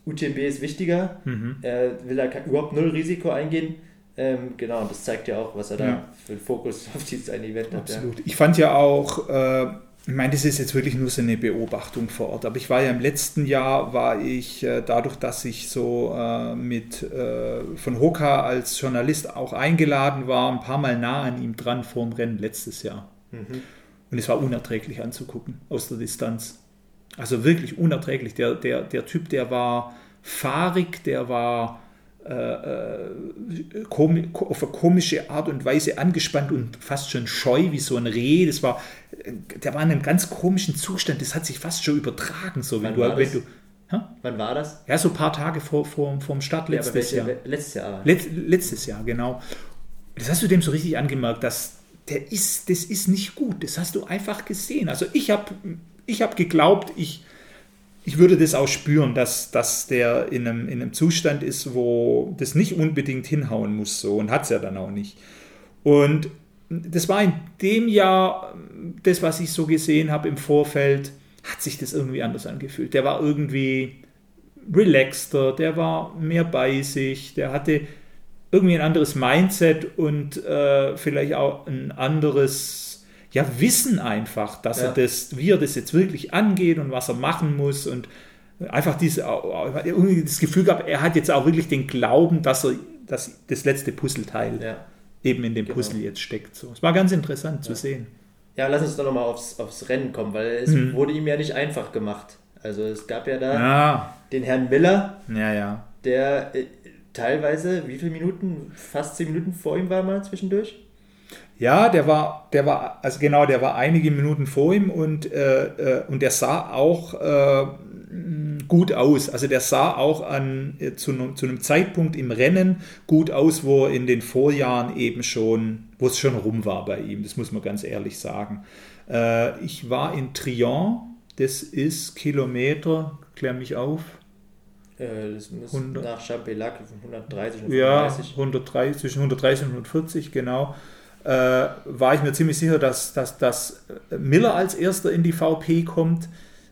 UTMB ist wichtiger, mhm. er will da überhaupt null Risiko eingehen ähm, genau, und das zeigt ja auch, was er da ja. für einen Fokus auf dieses eine Event hat. Absolut. Ja. Ich fand ja auch, äh, ich meine, das ist jetzt wirklich nur so eine Beobachtung vor Ort, aber ich war ja im letzten Jahr, war ich äh, dadurch, dass ich so äh, mit äh, von Hoka als Journalist auch eingeladen war, ein paar Mal nah an ihm dran vor dem Rennen letztes Jahr. Mhm. Und es war unerträglich anzugucken aus der Distanz. Also wirklich unerträglich. Der, der, der Typ, der war fahrig, der war auf eine komische Art und Weise angespannt und fast schon scheu wie so ein Reh. Das war, der war in einem ganz komischen Zustand. Das hat sich fast schon übertragen, so wenn du, wenn du Wann war das? Ja, so ein paar Tage vor, vor, vor dem Start letztes ja, Jahr. Letztes Jahr. Let, letztes Jahr, genau. Das hast du dem so richtig angemerkt, dass der ist, das ist nicht gut. Das hast du einfach gesehen. Also ich habe ich hab geglaubt, ich, ich würde das auch spüren, dass, dass der in einem, in einem Zustand ist, wo das nicht unbedingt hinhauen muss so und hat es ja dann auch nicht. Und das war in dem Jahr, das, was ich so gesehen habe im Vorfeld, hat sich das irgendwie anders angefühlt. Der war irgendwie relaxter, der war mehr bei sich, der hatte irgendwie ein anderes Mindset und äh, vielleicht auch ein anderes ja, wissen einfach, dass ja. er das, wie er das jetzt wirklich angeht und was er machen muss und einfach diese, irgendwie das Gefühl gehabt, er hat jetzt auch wirklich den Glauben, dass er dass das letzte Puzzleteil ja. eben in dem genau. Puzzle jetzt steckt. So. Es war ganz interessant ja. zu sehen. Ja, lass uns doch nochmal aufs, aufs Rennen kommen, weil es mhm. wurde ihm ja nicht einfach gemacht. Also es gab ja da den Herrn Miller, ja, ja. der äh, teilweise, wie viele Minuten, fast zehn Minuten vor ihm war mal zwischendurch? Ja, der war, der war, also genau, der war einige Minuten vor ihm und, äh, äh, und der sah auch äh, gut aus. Also der sah auch an, äh, zu, zu, einem Zeitpunkt im Rennen gut aus, wo er in den Vorjahren eben schon, wo es schon rum war bei ihm, das muss man ganz ehrlich sagen. Äh, ich war in Trion, das ist Kilometer, klär mich auf. Das muss 100, nach Champelac 130 und 140. Ja, 130, zwischen 130 und 140, genau äh, war ich mir ziemlich sicher, dass, dass, dass Miller als erster in die VP kommt.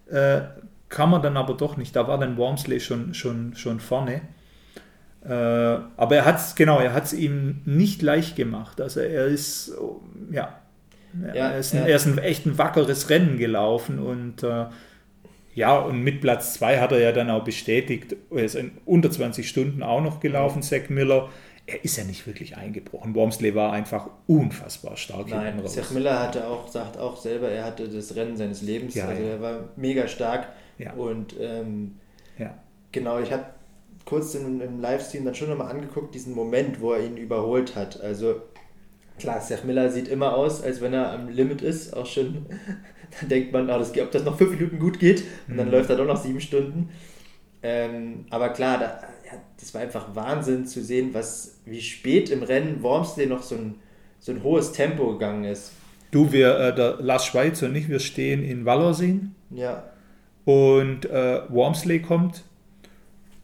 Äh, kann man dann aber doch nicht. Da war dann Wormsley schon, schon, schon vorne. Äh, aber er hat es, genau, er hat es ihm nicht leicht gemacht. Also er ist, ja, ja er, ist ein, er, ist ein echt ein wackeres Rennen gelaufen und äh, ja, und mit Platz 2 hat er ja dann auch bestätigt, er ist in unter 20 Stunden auch noch gelaufen, Zach Miller. Er ist ja nicht wirklich eingebrochen. Wormsley war einfach unfassbar stark Nein. Zach Miller hatte auch, sagt auch selber, er hatte das Rennen seines Lebens. Ja, also ja. er war mega stark. Ja. Und ähm, Ja. genau, ich habe kurz im, im Livestream dann schon nochmal angeguckt, diesen Moment, wo er ihn überholt hat. Also klar, Zach Miller sieht immer aus, als wenn er am Limit ist. Auch schon, dann denkt man, ah, das, ob das noch fünf Minuten gut geht. Und dann Mhm. läuft er doch noch sieben Stunden. Ähm, aber klar, da, das war einfach Wahnsinn zu sehen, was, wie spät im Rennen Wormsley noch so ein, so ein hohes Tempo gegangen ist. Du, wir, äh, der Lars Schweizer und ich, wir stehen in Wallerseen Ja, und äh, Wormsley kommt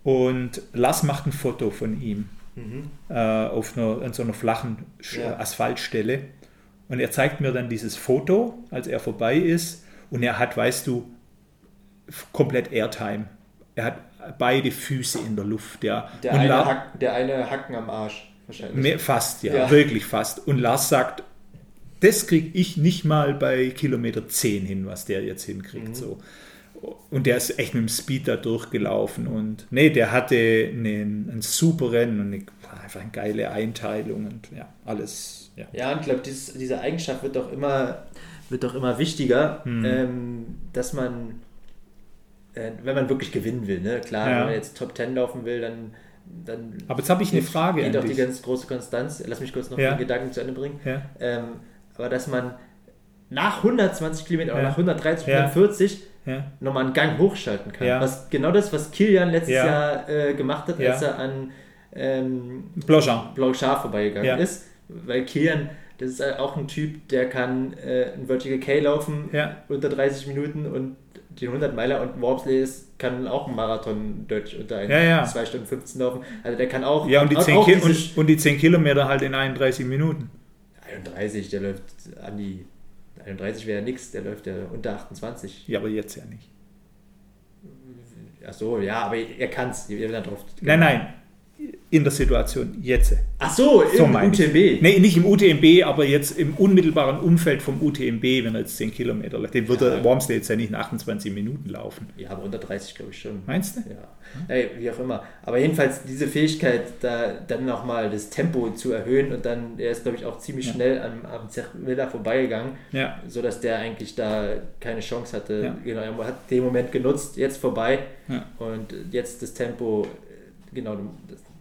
und Lars macht ein Foto von ihm mhm. äh, auf einer, an so einer flachen Sch- Ja. Asphaltstelle und er zeigt mir dann dieses Foto, als er vorbei ist und er hat, weißt du, komplett Airtime. Er hat beide Füße in der Luft, ja. der, und eine Hack, der eine Hacken am Arsch wahrscheinlich. Mehr, fast, ja, Ja. wirklich fast. Und Lars sagt, das kriege ich nicht mal bei Kilometer 10 hin, was der jetzt hinkriegt. Mhm. So. Und der ist echt mit dem Speed da durchgelaufen. Und nee, der hatte einen, ein super Rennen und eine, einfach eine geile Einteilung und ja, alles. Ja. Ja, und ich glaube, diese Eigenschaft wird doch immer, wird doch immer wichtiger, Hm. ähm, dass man, äh, wenn man wirklich gewinnen will, ne? klar, Ja. wenn man jetzt Top 10 laufen will, dann, dann Aber jetzt habe ich eine Frage geht auch die ganz große Konstanz. Lass mich kurz noch Ja. den Gedanken zu Ende bringen. Ja. Ähm, aber dass man nach 120 Kilometern oder nach 130, Ja. 140 Ja. nochmal einen Gang hochschalten kann. Ja. Was, genau das, was Kilian letztes Ja. Jahr äh, gemacht hat, Ja. als er an ähm, Blaujean. Blanchard vorbeigegangen ist. Weil Kilian, das ist auch ein Typ, der kann äh, ein Vertical K laufen unter 30 Minuten und den 100 Meiler und Wormsley ist, kann auch einen Marathon deutlich unter Ja, ja. 2 Stunden 15 laufen. Also der kann auch, Ja, und die, auch, 10 auch Ki diese und, und die 10 Kilometer halt in 31 Minuten. 31, der läuft an die 31 wäre ja nix, der läuft ja unter 28. Ja, aber jetzt ja nicht. Ach so, ja, aber er kann es. Nein, nein. In der Situation jetzt. Ach so, So im. UTMB. Nee, nicht im UTMB, aber jetzt im unmittelbaren Umfeld vom UTMB, wenn er jetzt 10 Kilometer läuft. Den wird Ja. der Wormsley jetzt ja nicht in 28 Minuten laufen. Ja, aber unter 30 glaube ich schon. Meinst du? Ja, Ey, wie auch immer. Aber jedenfalls diese Fähigkeit, da dann nochmal das Tempo zu erhöhen und dann, er ist glaube ich auch ziemlich Ja. schnell am, am Zech Miller vorbeigegangen, Ja. sodass der eigentlich da keine Chance hatte. Ja. Genau, er hat den Moment genutzt, jetzt vorbei und jetzt das Tempo, äh, genau, du,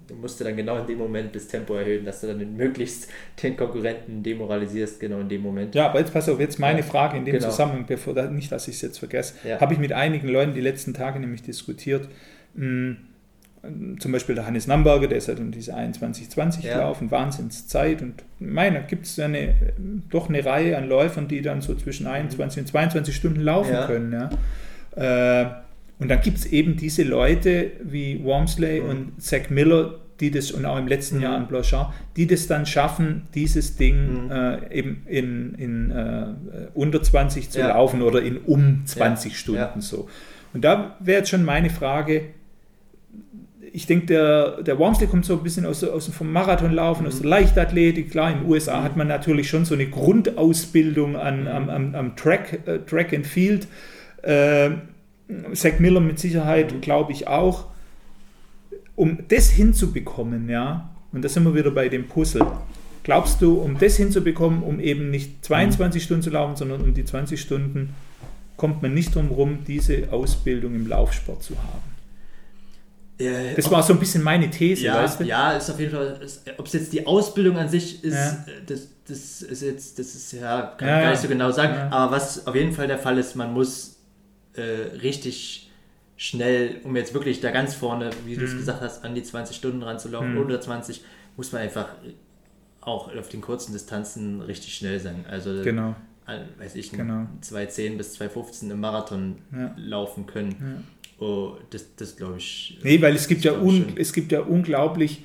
du musst dann genau in dem Moment das Tempo erhöhen, dass du dann möglichst den Konkurrenten demoralisierst, genau in dem Moment. Ja, aber jetzt pass auf, jetzt meine Frage in dem genau. Zusammenhang, bevor nicht, dass ich es jetzt vergesse, Ja. habe ich mit einigen Leuten die letzten Tage nämlich diskutiert. Mh, zum Beispiel der Hannes Namberger, der ist halt um diese 21-20 Ja. gelaufen, Wahnsinnszeit. Und meiner gibt es eine, doch eine Reihe an Läufern, die dann so zwischen 21 und 22 Stunden laufen Ja. können. Ja. Äh, und dann gibt es eben diese Leute wie Wormsley Mhm. und Zach Miller, die das, und auch im letzten Mhm. Jahr an Blanchard, die das dann schaffen, dieses Ding Mhm. äh, eben in, in äh, unter 20 zu Ja. laufen oder in um 20 Ja. Stunden Ja. so. Und da wäre jetzt schon meine Frage, ich denke, der, der Wormsley kommt so ein bisschen aus, aus dem vom Marathonlaufen, Mhm. aus der Leichtathletik. Klar, in den USA hat man natürlich schon so eine Grundausbildung an, Mhm. am, am, am Track, äh, Track and Field. Äh, Zach Miller mit Sicherheit, Mhm. glaube ich auch. Um das hinzubekommen, ja, und da sind wir wieder bei dem Puzzle. Glaubst du, um das hinzubekommen, um eben nicht 22 Stunden zu laufen, sondern um die 20 Stunden, kommt man nicht drum rum, diese Ausbildung im Laufsport zu haben? Äh, Das war so ein bisschen meine These, ja, weißt du? ja, ist auf jeden Fall, ob es jetzt die Ausbildung an sich ist, Ja. äh, das, das ist jetzt, das ist ja, kann Ja, ich gar nicht so genau sagen, aber was auf jeden Fall der Fall ist, man muss äh, richtig schnell, um jetzt wirklich da ganz vorne, wie du es Mhm. gesagt hast, an die 20 Stunden ranzulaufen, Mhm. unter 20, muss man einfach auch auf den kurzen Distanzen richtig schnell sein. Also, Genau. weiß ich, Genau. 2,10 bis 2,15 im Marathon Ja. laufen können. Oh, das, das glaube ich. Nee, weil es gibt, ja un, es gibt ja unglaublich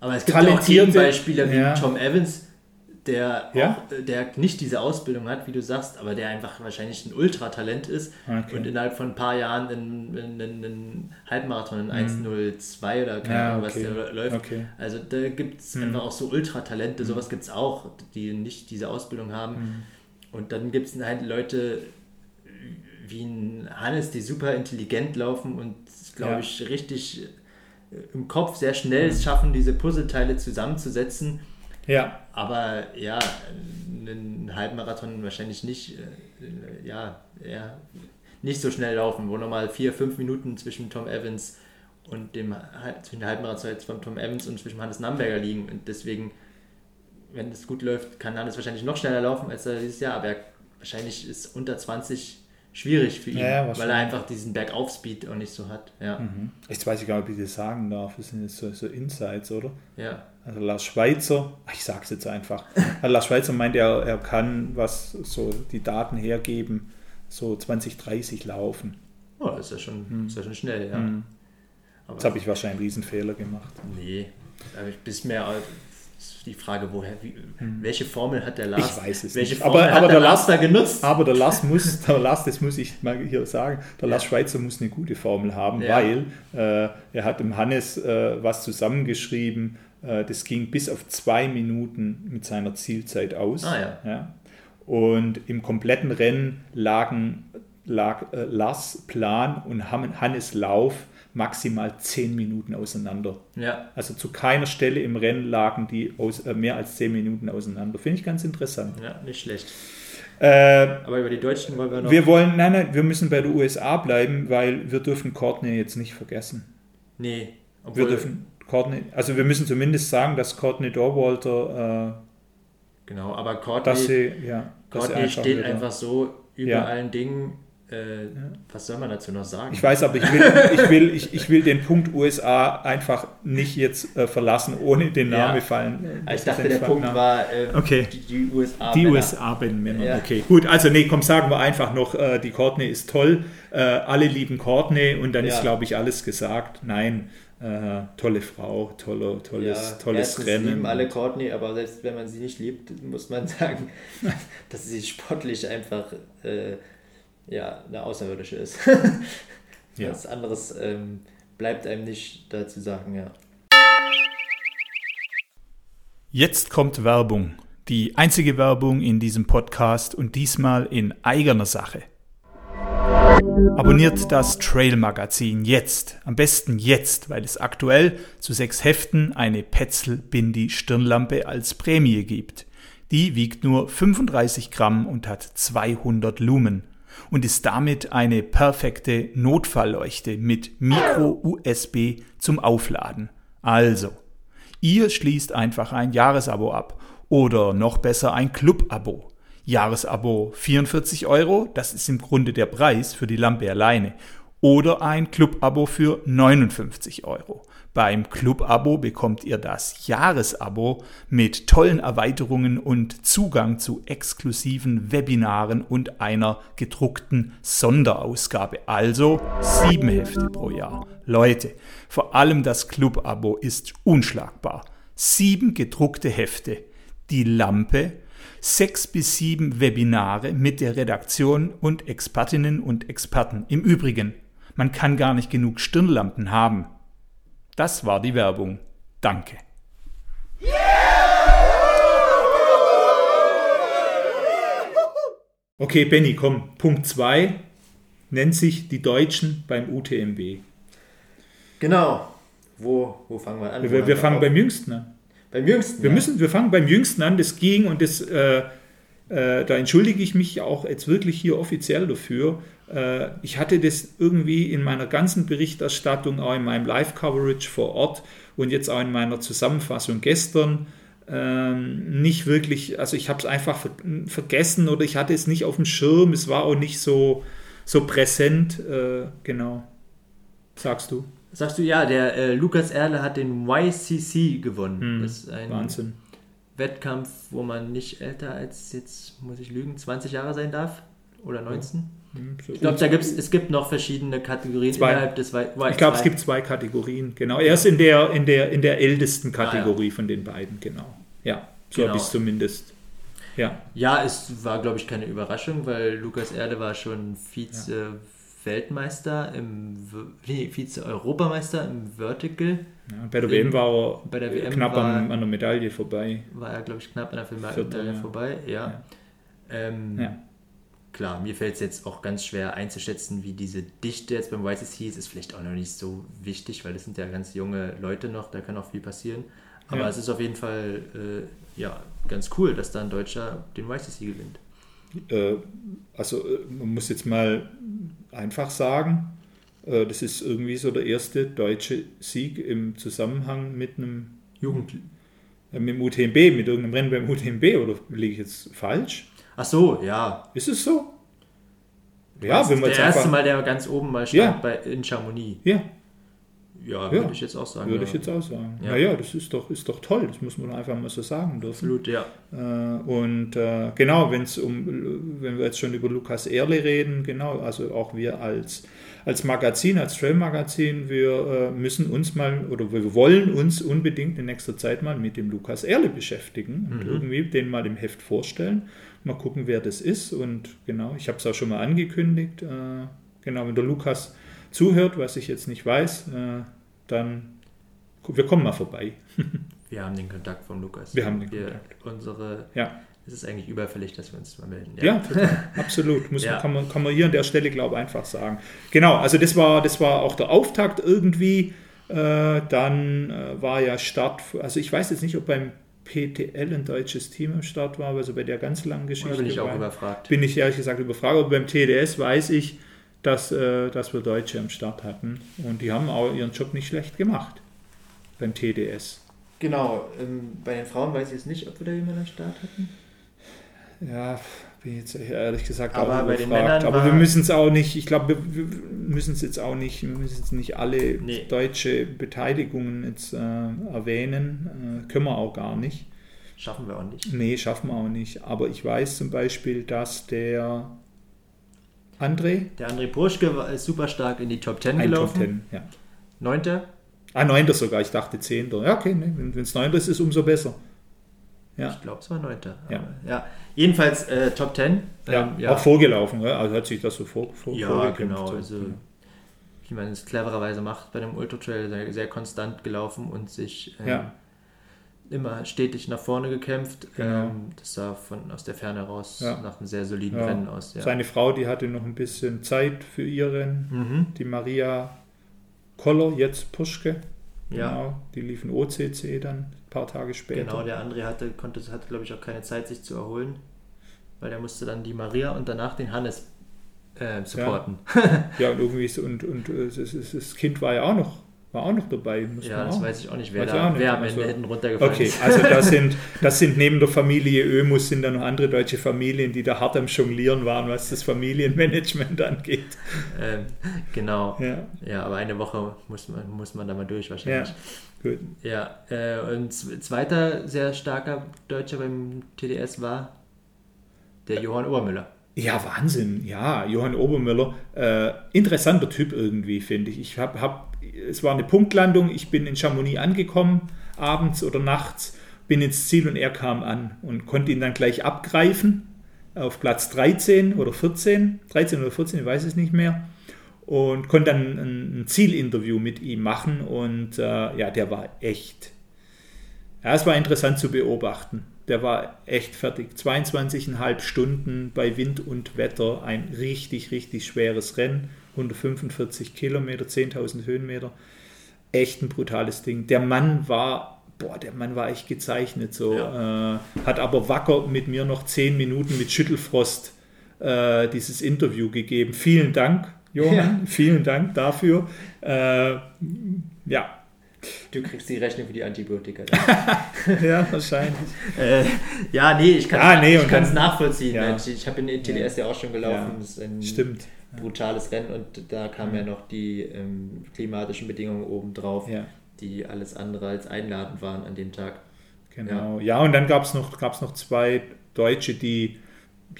Aber es gibt talentierte- auch Gegenbeispiele wie Ja. Tom Evans, der, Ja. auch, äh, der nicht diese Ausbildung hat, wie du sagst, aber der einfach wahrscheinlich ein Ultratalent ist Okay. und innerhalb von ein paar Jahren einen, einen, einen Halbmarathon in 1,02 oder keine Mhm. Ja, Ahnung, was okay. der läuft. Okay. Also da gibt es Mhm. einfach auch so Ultratalente, sowas gibt es auch, die nicht diese Ausbildung haben. Mhm. Und dann gibt es halt Leute wie ein Hannes, die super intelligent laufen und, glaube Ja. ich, richtig äh, im Kopf sehr schnell es schaffen, diese Puzzleteile zusammenzusetzen. Ja, Aber ja, einen Halbmarathon wahrscheinlich nicht, äh, ja, eher nicht so schnell laufen, wo nochmal vier, fünf Minuten zwischen Tom Evans und dem zwischen der Halbmarathon von Tom Evans und zwischen Hannes Namberger liegen. Und deswegen, wenn es gut läuft, kann Hannes wahrscheinlich noch schneller laufen als er dieses Jahr, aber er, wahrscheinlich ist unter 20 schwierig für ihn, Ja, weil er einfach diesen Bergauf-Speed auch nicht so hat. Ja, jetzt weiß ich gar nicht, ob ich das sagen darf. Das sind jetzt so, so Insights, oder? ja. Also Lars Schweizer, ach, ich sag's jetzt einfach. Also Lars Schweizer meint, er, er kann, was so die Daten hergeben, so 2030 laufen. Oh, das ist ja schon, ist ja schon schnell, ja. Hm. Jetzt habe ich wahrscheinlich einen Riesenfehler gemacht. Nee, aber ich bis mehr die Frage, woher, wie, welche Formel hat der Lars? Ich weiß es welche nicht. Formel Aber- aber der der Lars da genutzt? Aber der Lars muss, der Lars, das muss ich mal hier sagen, der Lars Schweizer muss eine gute Formel haben, Ja. weil äh, er hat dem Hannes äh, was zusammengeschrieben, das ging bis auf zwei Minuten mit seiner Zielzeit aus. Ah, ja. Und im kompletten Rennen lagen, lag äh, Lars Plan und Hannes Lauf maximal zehn Minuten auseinander. Ja, Also zu keiner Stelle im Rennen lagen die aus, äh, mehr als zehn Minuten auseinander. Finde ich ganz interessant. ja, nicht schlecht. Äh, Aber über die Deutschen wollen wir noch. wir wollen, nein, nein, wir müssen bei der USA bleiben, weil wir dürfen Courtney jetzt nicht vergessen. nee, Wir obwohl, dürfen Courtney, also wir müssen zumindest sagen, dass Courtney Dorwalter, genau, aber äh, Courtney, dass sie, ja, dass sie Courtney steht wieder- einfach so über Ja. allen Dingen. Äh, Was soll man dazu noch sagen? Ich weiß, aber ich will, ich will, ich, ich will den Punkt USA einfach nicht jetzt äh, verlassen, ohne den Ja. Namen fallen. ich dachte, der Punkt war äh, Okay. die, USA. Die Männer. USA Männern, Ja. okay. Gut, also nee, komm, sagen wir einfach noch, äh, die Courtney ist toll, äh, alle lieben Courtney und dann Ja. ist, glaube ich, alles gesagt. Nein, äh, tolle Frau, tolle, tolles, Ja, tolles Rennen. lieben alle Courtney, aber selbst wenn man sie nicht liebt, muss man sagen, dass sie sportlich einfach äh, ja, eine Außerirdische ist. Ja. Was anderes ähm, bleibt einem nicht dazu sagen, ja. Jetzt kommt Werbung. Die einzige Werbung in diesem Podcast und diesmal in eigener Sache. Abonniert das Trail Magazin jetzt. Am besten jetzt, weil es aktuell zu sechs Heften eine Petzl Bindi Stirnlampe als Prämie gibt. Die wiegt nur 35 Gramm und hat 200 Lumen und ist damit eine perfekte Notfallleuchte mit Micro-USB zum Aufladen. Also, Ihr schließt einfach ein Jahresabo ab oder noch besser ein Club-Abo. Jahresabo 44 Euro, das ist im Grunde der Preis für die Lampe alleine. Oder ein Club-Abo für 59 Euro. Beim Club-Abo bekommt ihr das Jahresabo mit tollen Erweiterungen und Zugang zu exklusiven Webinaren und einer gedruckten Sonderausgabe. Also sieben Hefte pro Jahr. Leute, vor allem das Club-Abo ist unschlagbar. Sieben gedruckte Hefte, die Lampe, sechs bis sieben Webinare mit der Redaktion und Expertinnen und Experten. Im Übrigen, man kann gar nicht genug Stirnlampen haben. Das war die Werbung. Danke. Okay, Benny, komm. Punkt 2 nennt sich die Deutschen beim UTMB. Genau. Wo, wo fangen wir an? Wir, wir fangen beim Jüngsten an. Beim Jüngsten. Wir, ja. müssen, wir fangen beim Jüngsten an. Das ging und das, äh, äh, da entschuldige ich mich auch jetzt wirklich hier offiziell dafür. Äh, ich hatte das irgendwie in meiner ganzen Berichterstattung, auch in meinem Live-Coverage vor Ort und jetzt auch in meiner Zusammenfassung gestern ähm, nicht wirklich, also ich habe es einfach ver vergessen oder ich hatte es nicht auf dem Schirm. Es war auch nicht so, so präsent. Äh, genau. Sagst du? Sagst du, ja, der äh, Lukas Erle hat den YCC gewonnen. das ist ein Hm, Wahnsinn. Wettkampf, wo man nicht älter als, jetzt muss ich lügen, 20 Jahre sein darf. Oder 19. So Ich glaube, da gibt's, es gibt noch verschiedene Kategorien Zwei. innerhalb des Y Ich glaube, es gibt zwei Kategorien, genau. Er ist in der, in der, in der ältesten Kategorie von den beiden, genau. Ja, so Genau. habe ich es zumindest. Ja, Ja, es war, glaube ich, keine Überraschung, weil Lukas Erde war schon Vize-Weltmeister im nee, Vize-Europameister im Vertical. ja bei der In- WM war er bei der WM knapp war- an, an der Medaille vorbei. War er, glaube ich, knapp an der Medaille ja. vorbei. Ja. Ähm, Ja. klar, mir fällt es jetzt auch ganz schwer einzuschätzen, wie diese Dichte jetzt beim YCC ist. Ist vielleicht auch noch nicht so wichtig, weil das sind ja ganz junge Leute noch, da kann auch viel passieren. Aber es ist auf jeden Fall äh, ja, ganz cool, dass da ein Deutscher den YCC gewinnt. Äh, also äh, man muss jetzt mal einfach sagen, äh, das ist irgendwie so der erste deutsche Sieg im Zusammenhang mit einem Jugend. mit dem UTMB, mit irgendeinem Rennen beim UTMB oder liege ich jetzt falsch? Ach so, ja. Ist es so? Ja, wenn man der erste Mal, der ganz oben mal stand Ja. bei, in Chamonix. ja, Ja, Ja. würde ich jetzt auch sagen. würde ja. ich jetzt auch sagen. Ja. Naja, das ist doch, ist doch toll, das muss man einfach mal so sagen dürfen. Absolut, ja. Äh, Und äh, genau, wenn es um, wenn wir jetzt schon über Lukas Erle reden, genau, also auch wir als, als Magazin, als Trail-Magazin, wir äh, müssen uns mal oder wir wollen uns unbedingt in nächster Zeit mal mit dem Lukas Erle beschäftigen und irgendwie den mal im Heft vorstellen. Mal gucken, wer das ist. Und genau, ich habe es auch schon mal angekündigt. Äh, genau, wenn der Lukas zuhört, was ich jetzt nicht weiß, äh, dann wir kommen mal vorbei. Wir haben den Kontakt von Lukas. Wir haben den wir, Kontakt. Unsere, Ja. es ist eigentlich überfällig, dass wir uns mal melden. Ja, total. absolut. Muss Ja. man, kann, man, kann man hier an der Stelle, glaube ich, einfach sagen. Genau, also das war, das war auch der Auftakt irgendwie. Äh, dann äh, war ja Start, also ich weiß jetzt nicht, ob beim PTL ein deutsches Team am Start war, also bei der ganz langen Geschichte. Da bin ich auch war, überfragt. bin ich ehrlich gesagt überfragt, aber beim TDS weiß ich, dass, äh, dass wir Deutsche am Start hatten. Und die haben auch ihren Job nicht schlecht gemacht beim TDS. Genau, ähm, bei den Frauen weiß ich jetzt nicht, ob wir da jemanden am Start hatten. Ja, bin jetzt ehrlich gesagt Aber auch bei den. Männern Aber wir müssen es auch nicht, ich glaube, wir, wir müssen es jetzt auch nicht, wir müssen jetzt nicht alle Nee. deutsche Beteiligungen jetzt äh, erwähnen. Äh, können wir auch gar nicht. Schaffen wir auch nicht. Nee, schaffen wir auch nicht. Aber ich weiß zum Beispiel, dass der André Der André Purschke war- ist super stark in die Top 10 ein Top gelaufen. Ten, ja. Neunter. Ah, neunter sogar, ich dachte zehnter. Ja, okay, nee, wenn es neunter ist, ist umso besser. Ja. Ich glaube, es war neunter. Ja. Ja. Jedenfalls äh, Top 10. Ja, Ähm, auch vorgelaufen, ja? also hat sich das so vor, vor Ja, genau. so. Also, wie man es clevererweise macht bei dem Ultra Trail, sehr, sehr konstant gelaufen und sich ähm, Ja. Immer stetig nach vorne gekämpft. Genau. Ähm, das sah von aus der Ferne raus Ja. nach einem sehr soliden Ja. Rennen aus. Ja. Seine Frau, die hatte noch ein bisschen Zeit für ihren, Mhm. die Maria Koller, jetzt Puschke. Ja. Genau, die liefen OCC dann ein paar Tage später. Genau, der André hatte, konnte, hatte, glaube ich, auch keine Zeit, sich zu erholen, weil der musste dann die Maria und danach den Hannes äh, supporten. Ja, und irgendwie so, und, und äh, das, das, das Kind war ja auch noch, war auch noch dabei. muss Ja, das auch. weiß ich auch nicht, wer, da, auch nicht. wer am Ende Also- hinten runtergefallen Okay, ist. also das sind, das sind neben der Familie Ömus sind da noch andere deutsche Familien, die da hart am Jonglieren waren, was das Familienmanagement angeht. Ähm, genau. Ja, Ja, aber eine Woche muss man, muss man da mal durch ja, wahrscheinlich. gut. Ja, äh, und zweiter sehr starker Deutscher beim TDS war der Johann Obermüller. Ja, Wahnsinn. Ja, Johann Obermüller. Äh, interessanter Typ irgendwie, finde ich. Ich hab, hab, es war eine Punktlandung. Ich bin in Chamonix angekommen, abends oder nachts, bin ins Ziel und er kam an und konnte ihn dann gleich abgreifen auf Platz 13 oder 14. 13 oder 14, ich weiß es nicht mehr. Und konnte dann ein, ein Zielinterview mit ihm machen und äh, ja, der war echt. Ja, es war interessant zu beobachten. Der war echt fertig. 22,5 Stunden bei Wind und Wetter. Ein richtig, richtig schweres Rennen. 145 Kilometer, 10.000 Höhenmeter. Echt ein brutales Ding. Der Mann war, boah, der Mann war echt gezeichnet. So. Äh, hat aber wacker mit mir noch 10 Minuten mit Schüttelfrost äh, dieses Interview gegeben. Vielen Dank, Johann. Vielen Dank dafür. Äh, ja. Du kriegst die Rechnung für die Antibiotika. ja, wahrscheinlich. äh, ja, nee, ich kann Ah, nee, es nachvollziehen. Ja. Mensch. Ich habe in den TDS ja. auch schon gelaufen. Ja. Das ist ein Stimmt. brutales Rennen und da kamen ja noch die ähm, klimatischen Bedingungen obendrauf, Ja. die alles andere als einladend waren an dem Tag. Genau. Ja, und dann gab es noch, gab's noch zwei Deutsche, die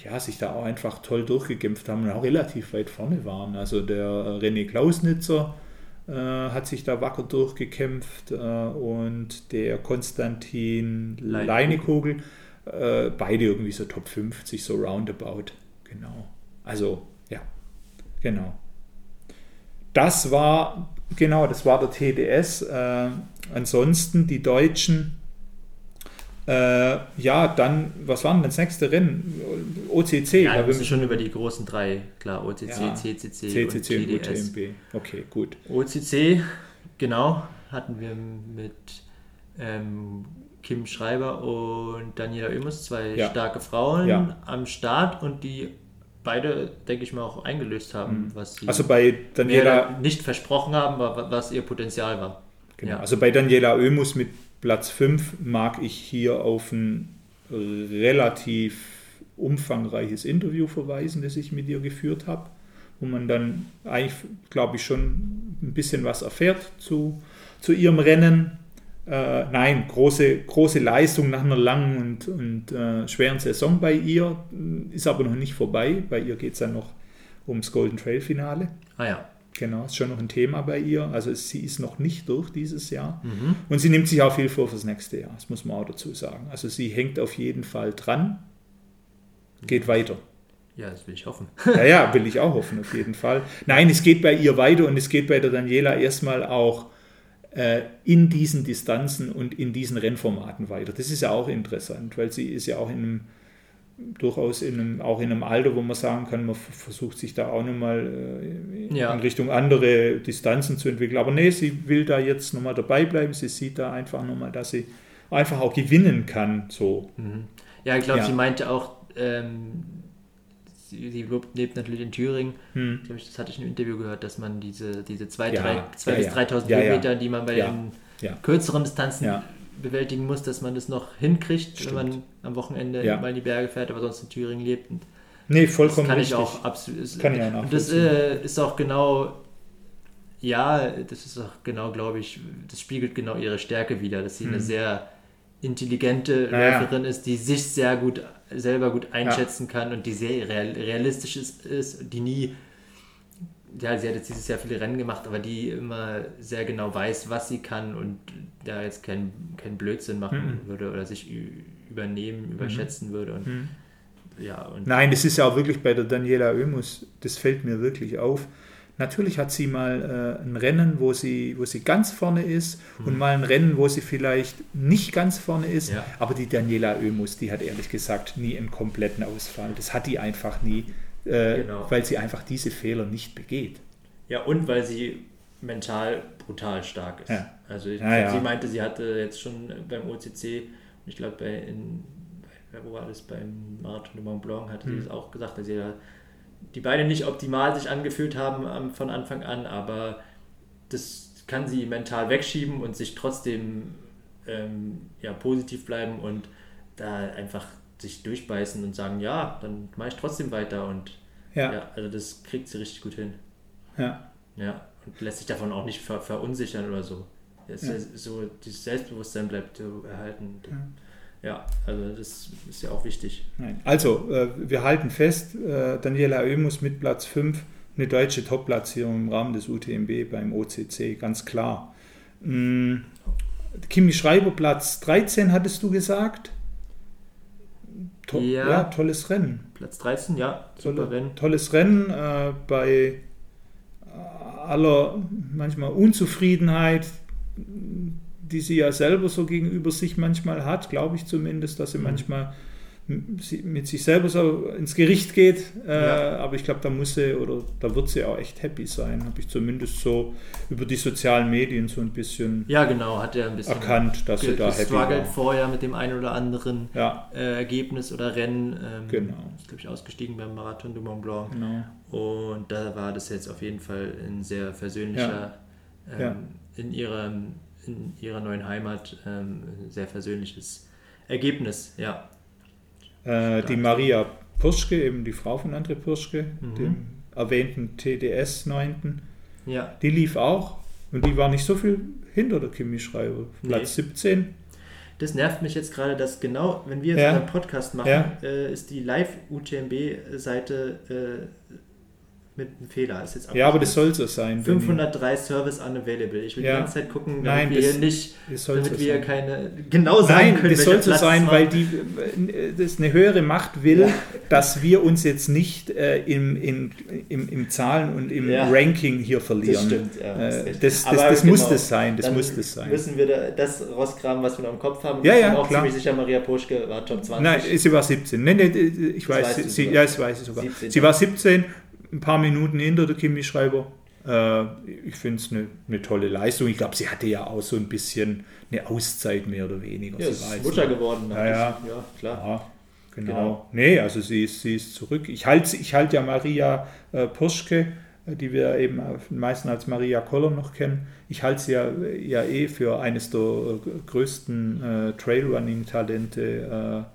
ja, sich da auch einfach toll durchgekämpft haben und auch relativ weit vorne waren. Also der äh, René Klausnitzer hat sich da wacker durchgekämpft äh, und der Konstantin Leinekogel. Äh, beide irgendwie so Top 50, so roundabout. Genau. Also, ja, genau. Das war, genau, das war der TDS. Äh, ansonsten die Deutschen Äh, ja, dann, was war denn das nächste Rennen? OCC. Ja, wir müssen schon über die großen drei, klar, OCC, Ja, CCC, CCC und und TDS. UTMB. Okay, gut. OCC, genau, hatten wir mit ähm, Kim Schreiber und Daniela Oemus, zwei Ja. starke Frauen Ja. am Start und die beide, denke ich mal, auch eingelöst haben, was sie Also bei Daniela, nicht versprochen haben, was ihr Potenzial war. genau, Ja. also bei Daniela Oemus mit Platz 5 mag ich hier auf ein relativ umfangreiches Interview verweisen, das ich mit ihr geführt habe, wo man dann eigentlich, glaube ich, schon ein bisschen was erfährt zu, zu ihrem Rennen. Äh, nein, große, große Leistung nach einer langen und, und äh, schweren Saison bei ihr, ist aber noch nicht vorbei. Bei ihr geht es dann noch ums Golden Trail Finale. Ah ja. Genau, ist schon noch ein Thema bei ihr. Also sie ist noch nicht durch dieses Jahr. Mhm. Und sie nimmt sich auch viel vor fürs nächste Jahr, das muss man auch dazu sagen. Also sie hängt auf jeden Fall dran, geht weiter. Ja, das will ich hoffen. Ja, ja, will ich auch hoffen, auf jeden Fall. Nein, es geht bei ihr weiter und es geht bei der Daniela erstmal auch äh, in diesen Distanzen und in diesen Rennformaten weiter. Das ist ja auch interessant, weil sie ist ja auch in einem durchaus in einem, auch in einem Alter, wo man sagen kann, man versucht sich da auch nochmal äh, Ja. in Richtung andere Distanzen zu entwickeln. Aber nee, sie will da jetzt nochmal dabei bleiben. Sie sieht da einfach nochmal, dass sie einfach auch gewinnen kann. So. Mhm. Ja, ich glaube, Ja. sie meinte auch, ähm, sie, sie lebt natürlich in Thüringen. Hm. Ich glaube, das hatte ich in einem Interview gehört, dass man diese, diese 2 Ja, drei, zwei ja, bis ja. 3000 Ja, ja. Kilometer, die man bei den kürzeren Distanzen. Bewältigen muss, dass man das noch hinkriegt, Stimmt. wenn man am Wochenende Ja. mal in die Berge fährt, aber sonst in Thüringen lebt. Und Nee, das vollkommen kann richtig. ich auch absolut. Kann ich auch und das äh, ist auch genau, ja, das ist auch genau, glaube ich, das spiegelt genau ihre Stärke wider, dass sie eine sehr intelligente Mhm. Ja, ja. Läuferin ist, die sich sehr gut selber gut einschätzen kann und die sehr real, realistisch ist, ist, die nie, ja, sie hat jetzt dieses Jahr viele Rennen gemacht, aber die immer sehr genau weiß, was sie kann und da jetzt keinen kein Blödsinn machen Mhm. würde oder sich übernehmen, überschätzen würde und Mhm. ja und Nein, das ist ja auch wirklich bei der Daniela Oemus, das fällt mir wirklich auf. Natürlich hat sie mal äh, ein Rennen, wo sie, wo sie ganz vorne ist und mal ein Rennen, wo sie vielleicht nicht ganz vorne ist. Ja. Aber die Daniela Oemus, die hat ehrlich gesagt nie einen kompletten Ausfall. Das hat die einfach nie, äh, Genau. weil sie einfach diese Fehler nicht begeht. Ja, und weil sie mental brutal stark ist. Ja. Also ich, Ja, ja. sie meinte, sie hatte jetzt schon beim OCC, ich glaube bei, in, bei wo war das, beim Marathon de Mont Blanc hatte Mhm. sie das auch gesagt, dass sie da die beide nicht optimal sich angefühlt haben am- von Anfang an, aber das kann sie mental wegschieben und sich trotzdem ähm, ja, positiv bleiben und da einfach sich durchbeißen und sagen, ja, dann mache ich trotzdem weiter und Ja, ja, also das kriegt sie richtig gut hin. ja. Ja, und lässt sich davon auch nicht ver verunsichern oder so. Ja. so, dieses Selbstbewusstsein bleibt erhalten. Ja. also das ist ja auch wichtig. Nein. Also, äh, wir halten fest, äh, Daniela Oemus mit Platz 5, eine deutsche Top-Platzierung im Rahmen des UTMB beim OCC, ganz klar. Mm, Kimi Schreiber Platz 13, hattest du gesagt? To Ja. ja. tolles Rennen. Platz 13, ja, super Tolle, Rennen. tolles Rennen äh, bei aller manchmal Unzufriedenheit, die sie ja selber so gegenüber sich manchmal hat, glaube ich zumindest, dass sie Mhm. manchmal mit sich selber so ins Gericht geht. Äh, Ja. Aber ich glaube, da muss sie oder da wird sie auch echt happy sein, habe ich zumindest so über die sozialen Medien so ein bisschen Ja, genau, hat er ein bisschen erkannt, dass sie da happy war. vorher mit dem einen oder anderen Ja, äh, Ergebnis oder Rennen. Ähm, Genau. Ist, glaube ich, ausgestiegen beim Marathon du Mont Blanc. genau. Und da war das jetzt auf jeden Fall ein sehr versöhnlicher, ähm, Ja. in, ihrer, in ihrer neuen Heimat, ähm, ein sehr versöhnliches Ergebnis, ja. Äh, die Maria Pirschke, eben die Frau von André Pirschke, Mhm. dem erwähnten TDS 9., Ja, die lief auch und die war nicht so viel hinter der Kimi Schreiber. Platz 17. das nervt mich jetzt gerade, dass genau, wenn wir jetzt Ja. einen Podcast machen, Ja. äh, ist die Live-UTMB-Seite mit einem Fehler. Ist jetzt Ja, aber das soll so sein. Benny. 503 Service unavailable. Ich will Ja. die ganze Zeit gucken, damit Nein, wir das- hier nicht, das damit so wir hier sein. keine genau sagen Nein, können, das soll so Platz sein, es weil die, äh, das eine höhere Macht will, dass wir uns jetzt nicht äh, im, im, im, im Zahlen und im Ja. Ranking hier verlieren. Das stimmt, ja. hast Äh, das das, das genau, muss das sein, das muss das sein. Müssen wir da das rausgraben, was wir noch im Kopf haben. Ja, ich ja, bin auch klar. ziemlich sicher, Maria Poschke war Top 20. Nein, sie war 17. Nein, nein, ich weiß, weißt du sie, sogar. ja, das weiß ich sogar. 17. Sie war 17, ein paar Minuten hinter der Kimi Schreiber. Äh, ich finde es eine, eine tolle Leistung. Ich glaube, sie hatte ja auch so ein bisschen eine Auszeit mehr oder weniger. ja, sie ist Mutter geworden. Ja, ja. ja klar. Ja, genau. Genau. Nee, also sie ist, sie ist zurück. Ich halte ich halt ja Maria äh, Poschke, äh, die wir eben auf- am meisten als Maria Koller noch kennen. Ich halte sie ja, ja eh für eines der äh, größten äh, Trailrunning-Talente äh,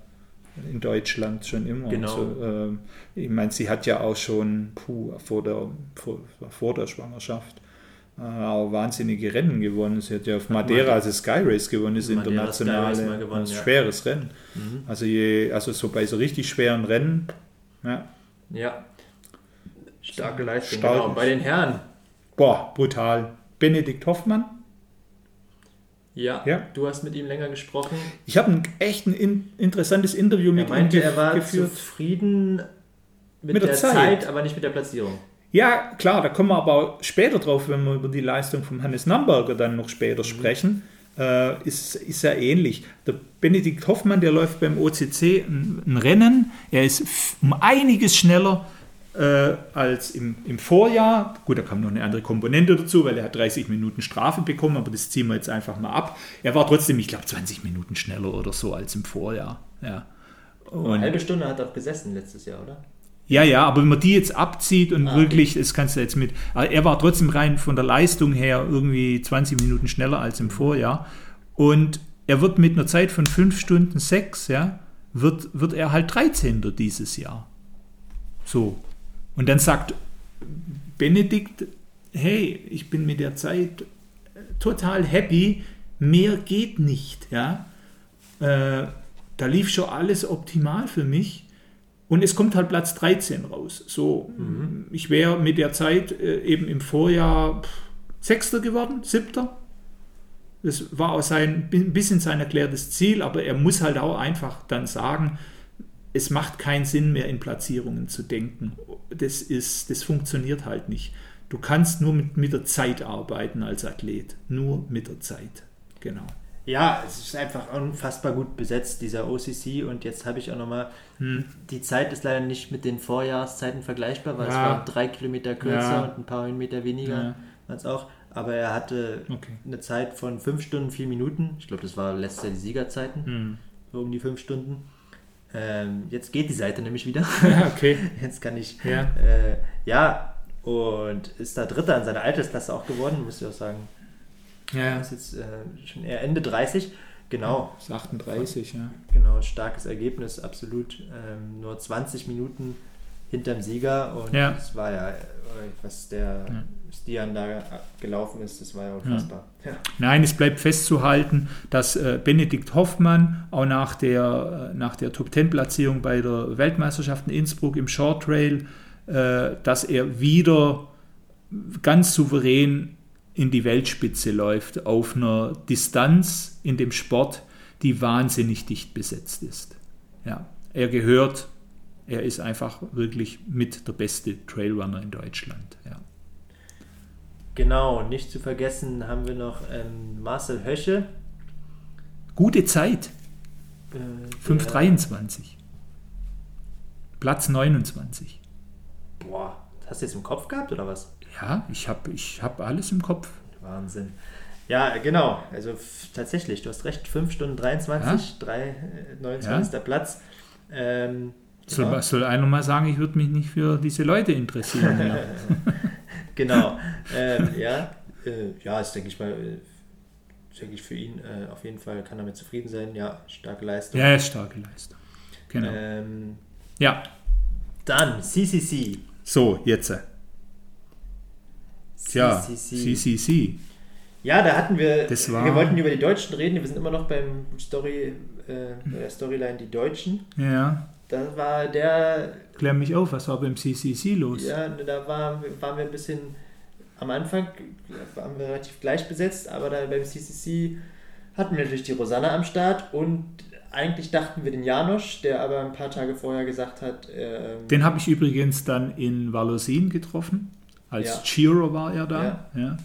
in Deutschland schon immer. Genau. Also, ähm, ich meine, sie hat ja auch schon puh, vor, der, vor, vor der Schwangerschaft äh, auch wahnsinnige Rennen gewonnen. Sie hat ja auf Madeira, also Sky Race gewonnen, ist internationale, gewonnen, ein ja. schweres Rennen. Mhm. Also, je, also so bei so richtig schweren Rennen, ja, Ja. Starke Leistung. Stark. Genau. Bei den Herren. boah, brutal. Benedikt Hoffmann. Ja, Ja. du hast mit ihm länger gesprochen. Ich habe ein echt ein in, interessantes Interview Er mit meinte, ihm ge er war geführt. zufrieden mit, Mit der der, Zeit. Zeit. aber nicht mit der Platzierung. Ja, klar, da kommen wir aber später drauf, wenn wir über die Leistung von Hannes Namberger dann noch später sprechen. Äh, ist, ist ja ähnlich. Der Benedikt Hoffmann, der läuft beim OCC ein, ein Rennen. Er ist um einiges schneller äh, als im, im Vorjahr. Gut, da kam noch eine andere Komponente dazu, weil er hat 30 Minuten Strafe bekommen, aber das ziehen wir jetzt einfach mal ab. Er war trotzdem, ich glaube, 20 Minuten schneller oder so als im Vorjahr. Ja. Eine Und, halbe Stunde hat er auch gesessen letztes Jahr, oder? ja, ja, aber wenn man die jetzt abzieht und Ah, okay. wirklich, das kannst du jetzt mit, er war trotzdem rein von der Leistung her irgendwie 20 Minuten schneller als im Vorjahr. Und er wird mit einer Zeit von 5 Stunden 6, ja, wird, wird er halt 13. dieses Jahr. So. Und dann sagt Benedikt, hey, ich bin mit der Zeit total happy, mehr geht nicht, ja. Äh, da lief schon alles optimal für mich. Und es kommt halt Platz 13 raus. So, ich wäre mit der Zeit äh, eben im Vorjahr pff, Sechster geworden, Siebter. Das war auch sein, ein bisschen sein erklärtes Ziel, aber er muss halt auch einfach dann sagen, es macht keinen Sinn mehr in Platzierungen zu denken. Das, ist, das funktioniert halt nicht. Du kannst nur mit, mit der Zeit arbeiten als Athlet. Nur mit der Zeit. Genau. Ja, es ist einfach unfassbar gut besetzt, dieser OCC. Und jetzt habe ich auch nochmal, Hm. die Zeit ist leider nicht mit den Vorjahrszeiten vergleichbar, weil es Ja. war drei Kilometer kürzer Ja. und ein paar Höhenmeter weniger Ja. als auch. Aber er hatte Okay. eine Zeit von fünf Stunden, vier Minuten. Ich glaube, das war letztes Jahr die Siegerzeiten, Hm. so um die fünf Stunden. Ähm, jetzt geht die Seite nämlich wieder. Ja, okay. Jetzt kann ich. Ja. Äh, ja, und ist da Dritter in seiner Altersklasse auch geworden, muss ich auch sagen. Ja, Ist jetzt äh, schon eher Ende 30. Genau, ist 38, ja. genau, starkes Ergebnis, absolut. Ähm, nur 20 Minuten hinterm Sieger und Ja. das war ja, äh, was der Ja. Stian da gelaufen ist, das war ja unfassbar. Ja. Nein, es bleibt festzuhalten, dass äh, Benedikt Hoffmann auch nach der, äh, nach der Top-10-Platzierung bei der Weltmeisterschaft in Innsbruck im Short Trail, äh, dass er wieder ganz souverän in die Weltspitze läuft, auf einer Distanz in dem Sport, die wahnsinnig dicht besetzt ist. Ja, er gehört, er ist einfach wirklich mit der beste Trailrunner in Deutschland. Ja. Genau, nicht zu vergessen haben wir noch ähm, Marcel Hösche. Gute Zeit, Äh, der- 5,23. Platz 29. Boah, hast du jetzt im Kopf gehabt oder was? Ja, ich habe ich hab alles im Kopf. Wahnsinn. Ja, genau. Also tatsächlich, du hast recht, 5 Stunden 23, 3, äh, 29. Platz. Ähm, Soll, ja, soll einer mal sagen, ich würde mich nicht für diese Leute interessieren. Ja, genau. ähm, ja, äh, ja, ist, denke ich mal, äh, denke ich für ihn äh, auf jeden Fall kann damit zufrieden sein. Ja, starke Leistung. ja ist starke Leistung. Genau. Ähm, Ja, dann CCC. so, jetzt. Tja, CCC. CCC. Ja, da hatten wir, Das war- wir wollten über die Deutschen reden. Wir sind immer noch beim Story, äh, bei der Storyline die Deutschen. Ja, da war der. Klär mich auf, was war beim CCC los? Ja, da war, waren wir ein bisschen. Am Anfang waren wir relativ gleich besetzt, aber da beim CCC hatten wir natürlich die Rosanna am Start und eigentlich dachten wir den Janosch, der aber ein paar Tage vorher gesagt hat. Ähm, den habe ich übrigens dann in Valosin getroffen. Als ja. Cheerer war er da. Ja. ja.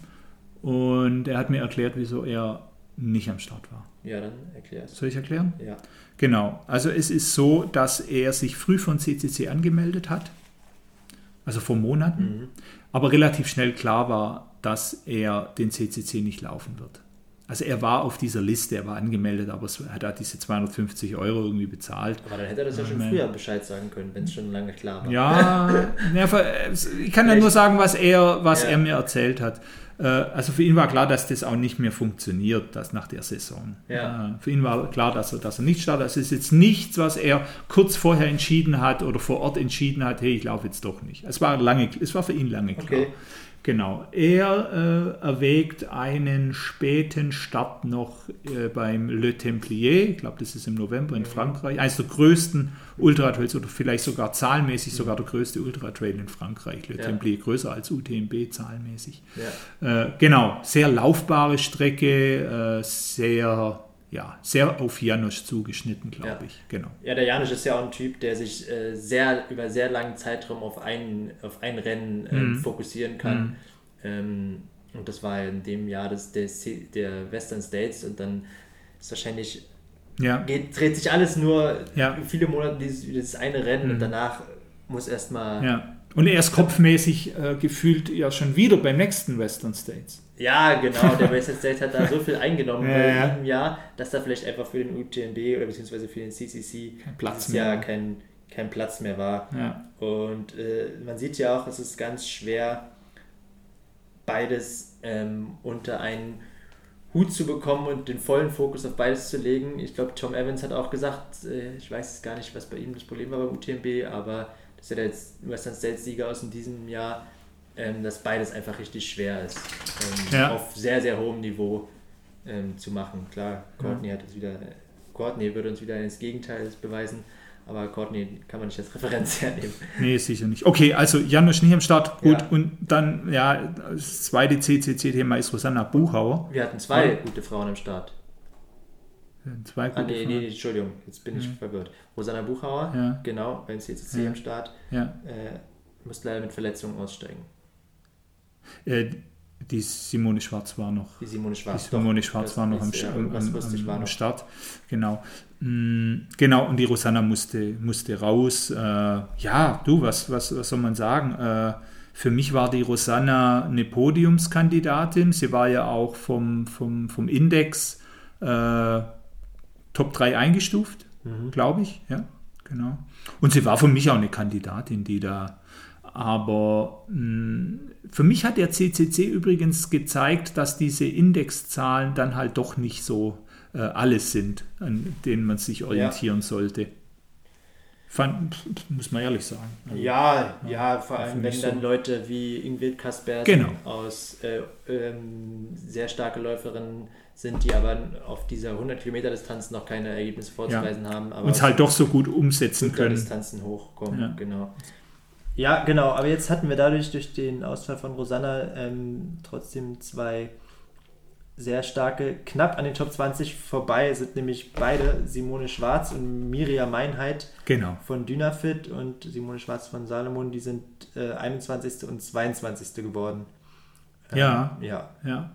Und er hat mir erklärt, wieso er nicht am Start war. Ja, dann erklär Soll ich erklären? Ja. Genau. Also es ist so, dass er sich früh von CCC angemeldet hat. Also vor Monaten. Mhm. Aber relativ schnell klar war, dass er den CCC nicht laufen wird. Also er war auf dieser Liste, er war angemeldet, aber er hat diese 250 Euro irgendwie bezahlt. Aber dann hätte er das ja schon ähm, früher Bescheid sagen können, wenn es schon lange klar war. Ja, ich kann ja nur sagen, was er, was ja. er mir erzählt hat. Äh, also für ihn war klar, dass das auch nicht mehr funktioniert, das nach der Saison. Ja. Für ihn war klar, dass er, dass er nicht startet. Das ist jetzt nichts, was er kurz vorher entschieden hat oder vor Ort entschieden hat, hey, ich laufe jetzt doch nicht. Es war, lange, es war für ihn lange klar. Okay. Genau. Er äh, erwägt einen späten Start noch äh, beim Le Templier. Ich glaube, das ist im November in Frankreich. Eines der größten Ultratrails oder vielleicht sogar zahlenmäßig sogar der größte Ultratrail in Frankreich. Le ja. Templier größer als UTMB zahlenmäßig. Ja. Äh, genau. Sehr laufbare Strecke, äh, sehr ja, sehr auf Janusz zugeschnitten, glaube ja. ich. Genau. Ja, der Janusz ist ja auch ein Typ, der sich äh, sehr über sehr langen Zeitraum auf ein, auf ein Rennen äh, mhm. fokussieren kann. Mhm. Ähm, und das war in dem Jahr des, des, der Western States und dann ist wahrscheinlich ja. geht, dreht sich alles nur ja. viele Monate dieses, dieses eine Rennen mhm. und danach muss erstmal. Ja. Und er ist kopfmäßig äh, gefühlt ja schon wieder beim nächsten Western States. Ja, genau. Der Western States hat da so viel eingenommen ja, in diesem Jahr, dass da vielleicht einfach für den UTMB oder beziehungsweise für den CCC kein Platz dieses Jahr kein, kein Platz mehr war. Ja. Und äh, man sieht ja auch, es ist ganz schwer, beides ähm, unter einen Hut zu bekommen und den vollen Fokus auf beides zu legen. Ich glaube, Tom Evans hat auch gesagt, äh, ich weiß gar nicht, was bei ihm das Problem war beim UTMB, aber dass er jetzt Western States Sieger aus in diesem Jahr dass beides einfach richtig schwer ist. Ähm, ja. Auf sehr, sehr hohem Niveau ähm, zu machen. Klar, Courtney ja. hat es wieder, Courtney würde uns wieder ins Gegenteil beweisen. Aber Courtney kann man nicht als Referenz hernehmen. Nee, sicher nicht. Okay, also Janusz nicht am Start. Gut, ja. und dann, ja, das zweite CCC-Thema ist Rosanna Buchauer. Wir hatten zwei ja. gute Frauen am Start. Zwei gute ah, nee, nee, Entschuldigung, jetzt bin ich mhm. verwirrt. Rosanna Buchauer, ja. genau, beim CCC am Start, ja. äh, musste leider mit Verletzungen aussteigen. Äh, die Simone Schwarz war noch. Die Simone Schwarz, die Simone Schwarz war noch am, am, am, am Start. Genau. Mm, genau, und die Rosanna musste, musste raus. Äh, ja, du, was, was, was soll man sagen? Äh, für mich war die Rosanna eine Podiumskandidatin. Sie war ja auch vom, vom, vom Index äh, Top 3 eingestuft, mhm. glaube ich. Ja, genau. Und sie war für mich auch eine Kandidatin, die da aber mh, hm, für mich hat der CCC übrigens gezeigt, dass diese Indexzahlen dann halt doch nicht so äh, alles sind, an denen man sich orientieren ja. sollte. Fand, muss man ehrlich sagen. Also, ja, ja, ja, vor allem wenn dann Leute wie Ingrid Kaspersen genau. aus äh, ähm, sehr starke Läuferinnen sind, die aber auf dieser 100 Kilometer Distanz noch keine Ergebnisse vorzuweisen ja. haben. Und es halt doch so gut umsetzen können. Distanzen hochkommen, genau. Ja, genau, aber jetzt hatten wir dadurch durch den Ausfall von Rosanna ähm, trotzdem zwei sehr starke, knapp an den Top 20 vorbei sind nämlich beide Simone Schwarz und Miriam Meinheit genau. von Dynafit und Simone Schwarz von Salomon, die sind äh, 21. und 22. geworden. Ähm, ja. Ja. Ja.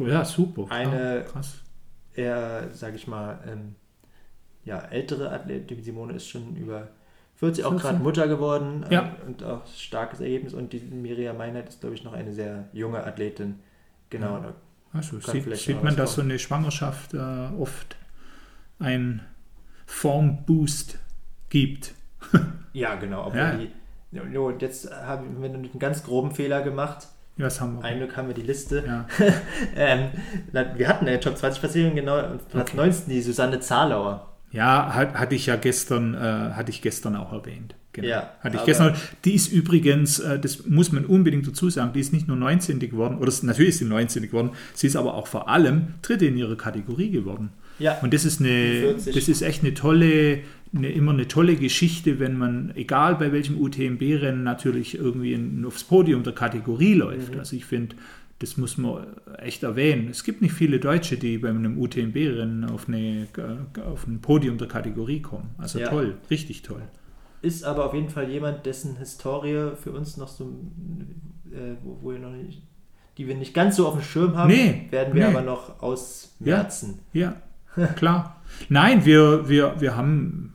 Ja, super. Eine krass. eher, sag ich mal, ähm, ja, ältere Athletin, Simone ist schon über 40 auch gerade Mutter geworden ja. Ähm, und auch starkes Ergebnis. Und die Miriam Meinert ist, glaube ich, noch eine sehr junge Athletin. Genau. Ja. Also sieht, sieht man, dass so eine Schwangerschaft äh, oft einen Formboost gibt. ja, genau. Ja. Die, und jetzt haben wir einen ganz groben Fehler gemacht. Was haben wir? Ein Glück haben wir die Liste. Ja. ähm, wir hatten eine Top 20 Platzierung, genau, Platz okay. 19, die Susanne Zahlauer. Ja, hat, hatte ich ja gestern, äh, hatte ich gestern auch erwähnt. Genau. Ja, hatte ich gestern. Die ist übrigens, äh, das muss man unbedingt dazu sagen, die ist nicht nur 19. geworden, oder natürlich ist sie 19. geworden, sie ist aber auch vor allem Dritte in ihrer Kategorie geworden. Ja. Und das ist eine, das ist echt eine tolle, eine, immer eine tolle Geschichte, wenn man, egal bei welchem UTMB-Rennen, natürlich irgendwie in, aufs Podium der Kategorie läuft. Mhm. Also ich finde, das muss man echt erwähnen. Es gibt nicht viele Deutsche, die bei einem UTMB-Rennen auf, auf ein Podium der Kategorie kommen. Also ja. toll, richtig toll. Ist aber auf jeden Fall jemand, dessen Historie für uns noch so, äh, wo, wo wir noch nicht, die wir nicht ganz so auf dem Schirm haben, nee, werden wir nee. aber noch ausmerzen. Ja, ja klar. Nein, wir, wir, wir haben,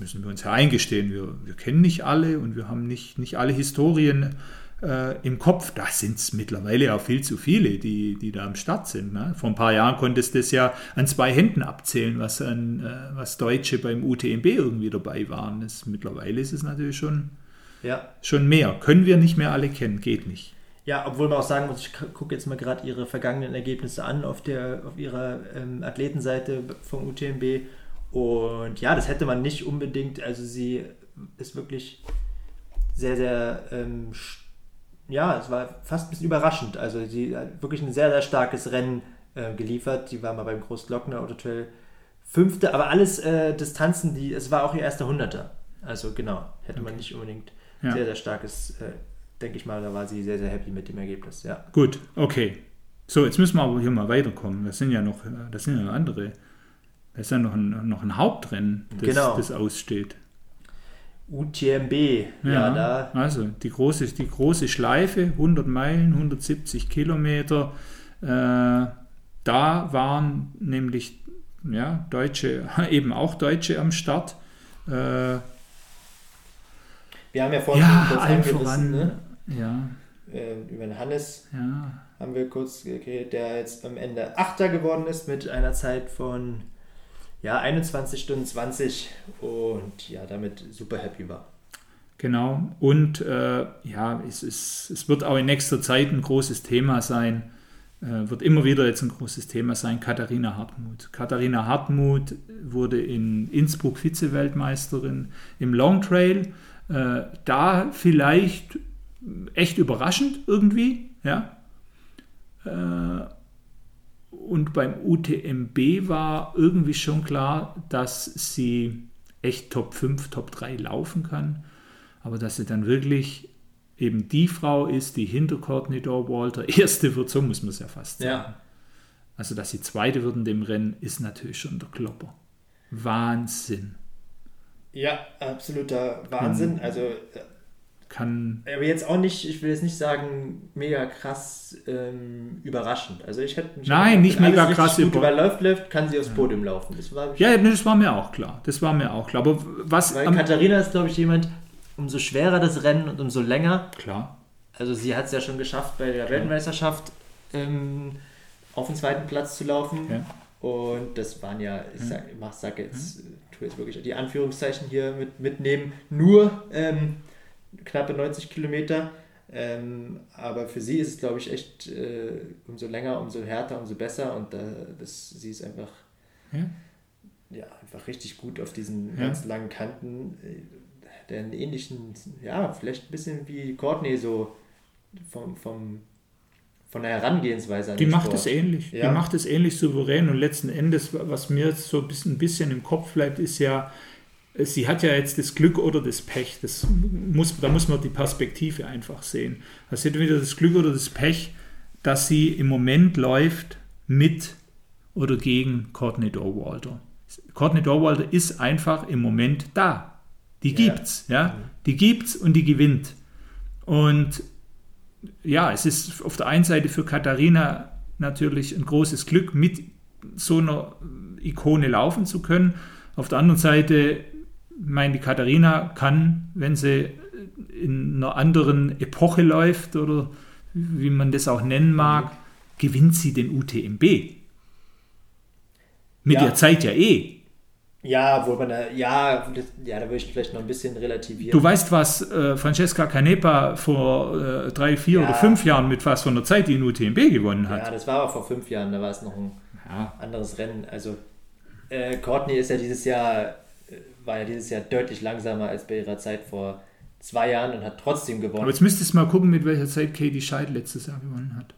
müssen wir uns ja eingestehen, wir, wir kennen nicht alle und wir haben nicht, nicht alle Historien äh, im Kopf. Da sind es mittlerweile auch viel zu viele, die, die da am Start sind. Ne? Vor ein paar Jahren konntest du das ja an zwei Händen abzählen, was, an, äh, was Deutsche beim UTMB irgendwie dabei waren. Das, mittlerweile ist es natürlich schon, ja. schon mehr. Können wir nicht mehr alle kennen, geht nicht. Ja, obwohl man auch sagen muss, ich gucke jetzt mal gerade ihre vergangenen Ergebnisse an auf, der, auf ihrer ähm, Athletenseite vom UTMB. Und ja, das hätte man nicht unbedingt, also sie ist wirklich sehr, sehr ähm, ja, es war fast ein bisschen überraschend. Also sie hat wirklich ein sehr, sehr starkes Rennen äh, geliefert. Die war mal beim Großglockner Auto Trail Fünfte, aber alles äh, Distanzen, die, es war auch ihr erster Hunderter. Also genau, hätte okay. man nicht unbedingt ja. sehr, sehr starkes, äh, denke ich mal, da war sie sehr, sehr happy mit dem Ergebnis, ja. Gut, okay. So, jetzt müssen wir aber hier mal weiterkommen. Das sind ja noch, das sind ja andere. Das ist ja noch ein, noch ein Hauptrennen, das, genau. das aussteht. UTMB, ja, ja, da. Also die große, die große Schleife, 100 Meilen, 170 Kilometer. Äh, da waren nämlich ja, Deutsche, eben auch Deutsche am Start. Äh, wir haben ja vorhin ja, kurz allen voran, ne? ja. Äh, über den Hannes ja. haben wir kurz geredet, der jetzt am Ende Achter geworden ist mit einer Zeit von ja, 21 Stunden 20 und ja, damit super happy war. Genau. Und äh, ja, es, ist, es wird auch in nächster Zeit ein großes Thema sein, äh, wird immer wieder jetzt ein großes Thema sein, Katharina Hartmut. Katharina Hartmut wurde in Innsbruck Vize-Weltmeisterin im Long Trail. Äh, da vielleicht echt überraschend irgendwie, ja. Und beim UTMB war irgendwie schon klar, dass sie echt Top 5, Top 3 laufen kann. Aber dass sie dann wirklich eben die Frau ist, die hinter Courtney Walter erste wird, so muss man es ja fast sagen. Ja. Also, dass sie zweite wird in dem Rennen, ist natürlich schon der Klopper. Wahnsinn. Ja, absoluter Wahnsinn. Also kann. Aber jetzt auch nicht, ich will jetzt nicht sagen, mega krass ähm, überraschend. Also ich hätte mich Nein, nicht mega krass gut überläuft, läuft, kann sie aufs Podium laufen. Das war, ja, das war mir auch klar. Das war mir auch klar. Aber was. Weil Katharina ist, glaube ich, jemand, umso schwerer das Rennen und umso länger. Klar. Also sie hat es ja schon geschafft, bei der Weltmeisterschaft ähm, auf den zweiten Platz zu laufen. Ja. Und das waren ja, ich sag, ich sag jetzt, tue jetzt wirklich die Anführungszeichen hier mit, mitnehmen, nur ähm, knappe 90 Kilometer. Ähm, aber für sie ist es, glaube ich, echt äh, umso länger, umso härter, umso besser. Und äh, das, sie ist einfach, ja. ja einfach richtig gut auf diesen ja. ganz langen Kanten. Äh, der ähnlichen, ja, vielleicht ein bisschen wie Courtney so vom, vom, von der Herangehensweise an Die macht Sport. es ähnlich. Ja. Die macht es ähnlich souverän und letzten Endes, was mir so ein bisschen, ein bisschen im Kopf bleibt, ist ja, sie hat ja jetzt das Glück oder das Pech. Das muss, da muss man die Perspektive einfach sehen. Also sie hat wieder das Glück oder das Pech, dass sie im Moment läuft mit oder gegen Courtney Dorwalter. Courtney Dorwalter ist einfach im Moment da. Die gibt's, ja. ja. Die gibt's und die gewinnt. Und ja, es ist auf der einen Seite für Katharina natürlich ein großes Glück, mit so einer Ikone laufen zu können. Auf der anderen Seite meine, die Katharina kann, wenn sie in einer anderen Epoche läuft oder wie man das auch nennen mag, gewinnt sie den UTMB. Mit ja. der Zeit ja eh. Ja, wo man da, ja, das, ja, da würde ich vielleicht noch ein bisschen relativieren. Du weißt, was äh, Francesca Canepa vor äh, drei, vier ja. oder fünf Jahren mit was von der Zeit die in UTMB gewonnen hat. Ja, das war aber vor fünf Jahren, da war es noch ein ja. anderes Rennen. Also äh, Courtney ist ja dieses Jahr war ja dieses Jahr deutlich langsamer als bei ihrer Zeit vor zwei Jahren und hat trotzdem gewonnen. Aber jetzt müsstest du mal gucken, mit welcher Zeit Katie Scheid letztes Jahr gewonnen hat.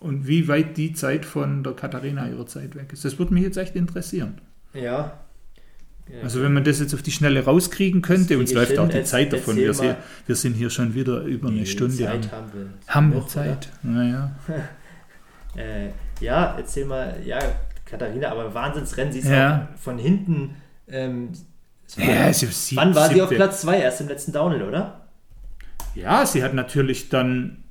und wie weit die Zeit von der Katharina ihrer Zeit weg ist. Das würde mich jetzt echt interessieren. Ja. Also wenn man das jetzt auf die Schnelle rauskriegen könnte, uns läuft auch die Jetzt Zeit davon. Wir, mal. se- wir sind hier schon wieder über eine Stunde. Zeit haben wir. haben wir Zeit? Naja. Äh, ja, erzähl mal, ja, Katharina, aber Wahnsinnsrennen, sie ist Ja. von hinten. Ähm, war- Ja, sie, sie, wann war sie auf siebte. Platz 2? Erst im letzten Downhill, oder? Ja, sie hat natürlich dann,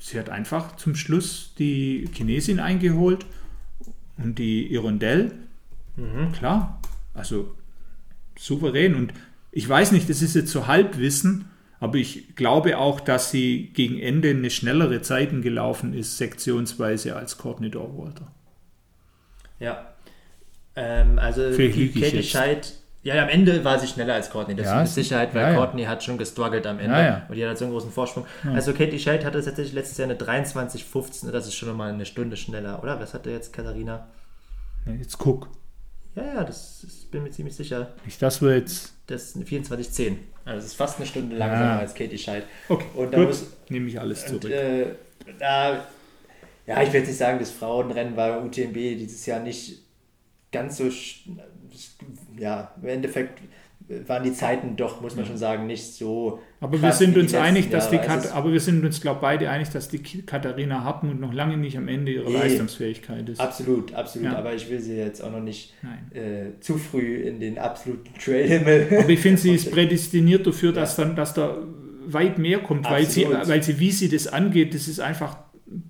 sie hat einfach zum Schluss die Chinesin eingeholt und die Irondell. Mhm. Klar, also souverän. Und ich weiß nicht, das ist jetzt so Halbwissen, aber ich glaube auch, dass sie gegen Ende eine schnellere Zeiten gelaufen ist, sektionsweise als Courtney Dorwalter. Ja. Ähm, also die ich Katie. Scheid, ja, am Ende war sie schneller als Courtney, das Ja, ist es- mit Sicherheit, weil ja, ja. Courtney hat schon gestruggelt am Ende Ja, ja. und die hat halt so einen großen Vorsprung. Also Katie Scheid hatte tatsächlich letztes Jahr eine 23,15, das ist schon mal eine Stunde schneller, oder? Was hatte jetzt Katharina? Ja, Jetzt guck. Ja, ja, das ist, bin mir ziemlich sicher. Nicht, dass wir jetzt. Das ist eine 24,10. Also das ist fast eine Stunde langsamer Ah. als Katie Scheid. Okay, Und da gut. muss- Nehme ich alles Und, zurück. äh, da, ja, ich will jetzt nicht sagen, das Frauenrennen war beim UTMB dieses Jahr nicht ganz so, ja, im Endeffekt waren die Zeiten doch, muss man schon sagen, nicht so. Aber wir sind uns einig, dass die. Also Kat aber wir sind uns, glaube beide einig, dass die Katharina Hartmut noch lange nicht am Ende ihrer Nee. Leistungsfähigkeit ist. Absolut, absolut. Ja. Aber ich will sie jetzt auch noch nicht äh, zu früh in den absoluten Trailhimmel. Aber ich finde, sie ist prädestiniert dafür, dass dann, dass da weit mehr kommt, weil sie, weil sie, wie sie das angeht, das ist einfach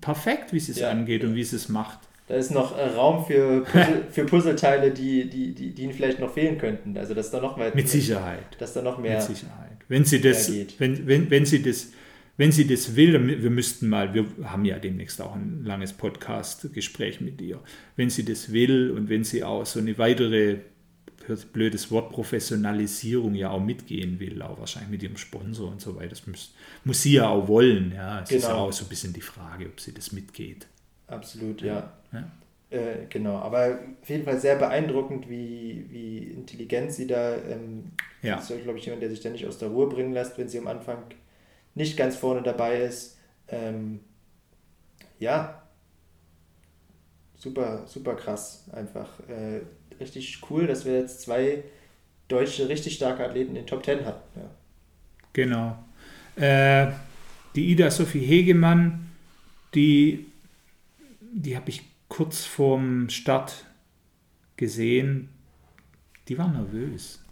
perfekt, wie sie es Ja. angeht und wie sie es macht. Da ist noch äh, Raum für, Puzzle, für Puzzleteile, die, die, die, die ihnen vielleicht noch fehlen könnten. Also dass da noch mehr, Mit Sicherheit. dass da noch mehr. Mit Sicherheit. Wenn sie das, wenn, wenn, wenn sie das, wenn sie das will, dann- wir müssten mal, wir haben ja demnächst auch ein langes Podcast-Gespräch mit ihr. Wenn sie das will und wenn sie auch so eine weitere, blödes Wort, Professionalisierung ja auch mitgehen will, auch wahrscheinlich mit ihrem Sponsor und so weiter, das muss, muss sie ja auch wollen. Ja, es ist ja Genau. auch so ein bisschen die Frage, ob sie das mitgeht. Absolut, ja. Ja. Äh, genau, aber auf jeden Fall sehr beeindruckend, wie, wie intelligent sie da. Ähm, Ja. Ist, glaube ich, jemand, der sich da nicht aus der Ruhe bringen lässt, wenn sie am Anfang nicht ganz vorne dabei ist. Ähm, ja, super, super krass. Einfach äh, richtig cool, dass wir jetzt zwei deutsche, richtig starke Athleten in den Top Ten hatten. Ja. Genau. Äh, die Ida Sophie Hegemann, die, die habe ich kurz vorm Start gesehen. Die war nervös.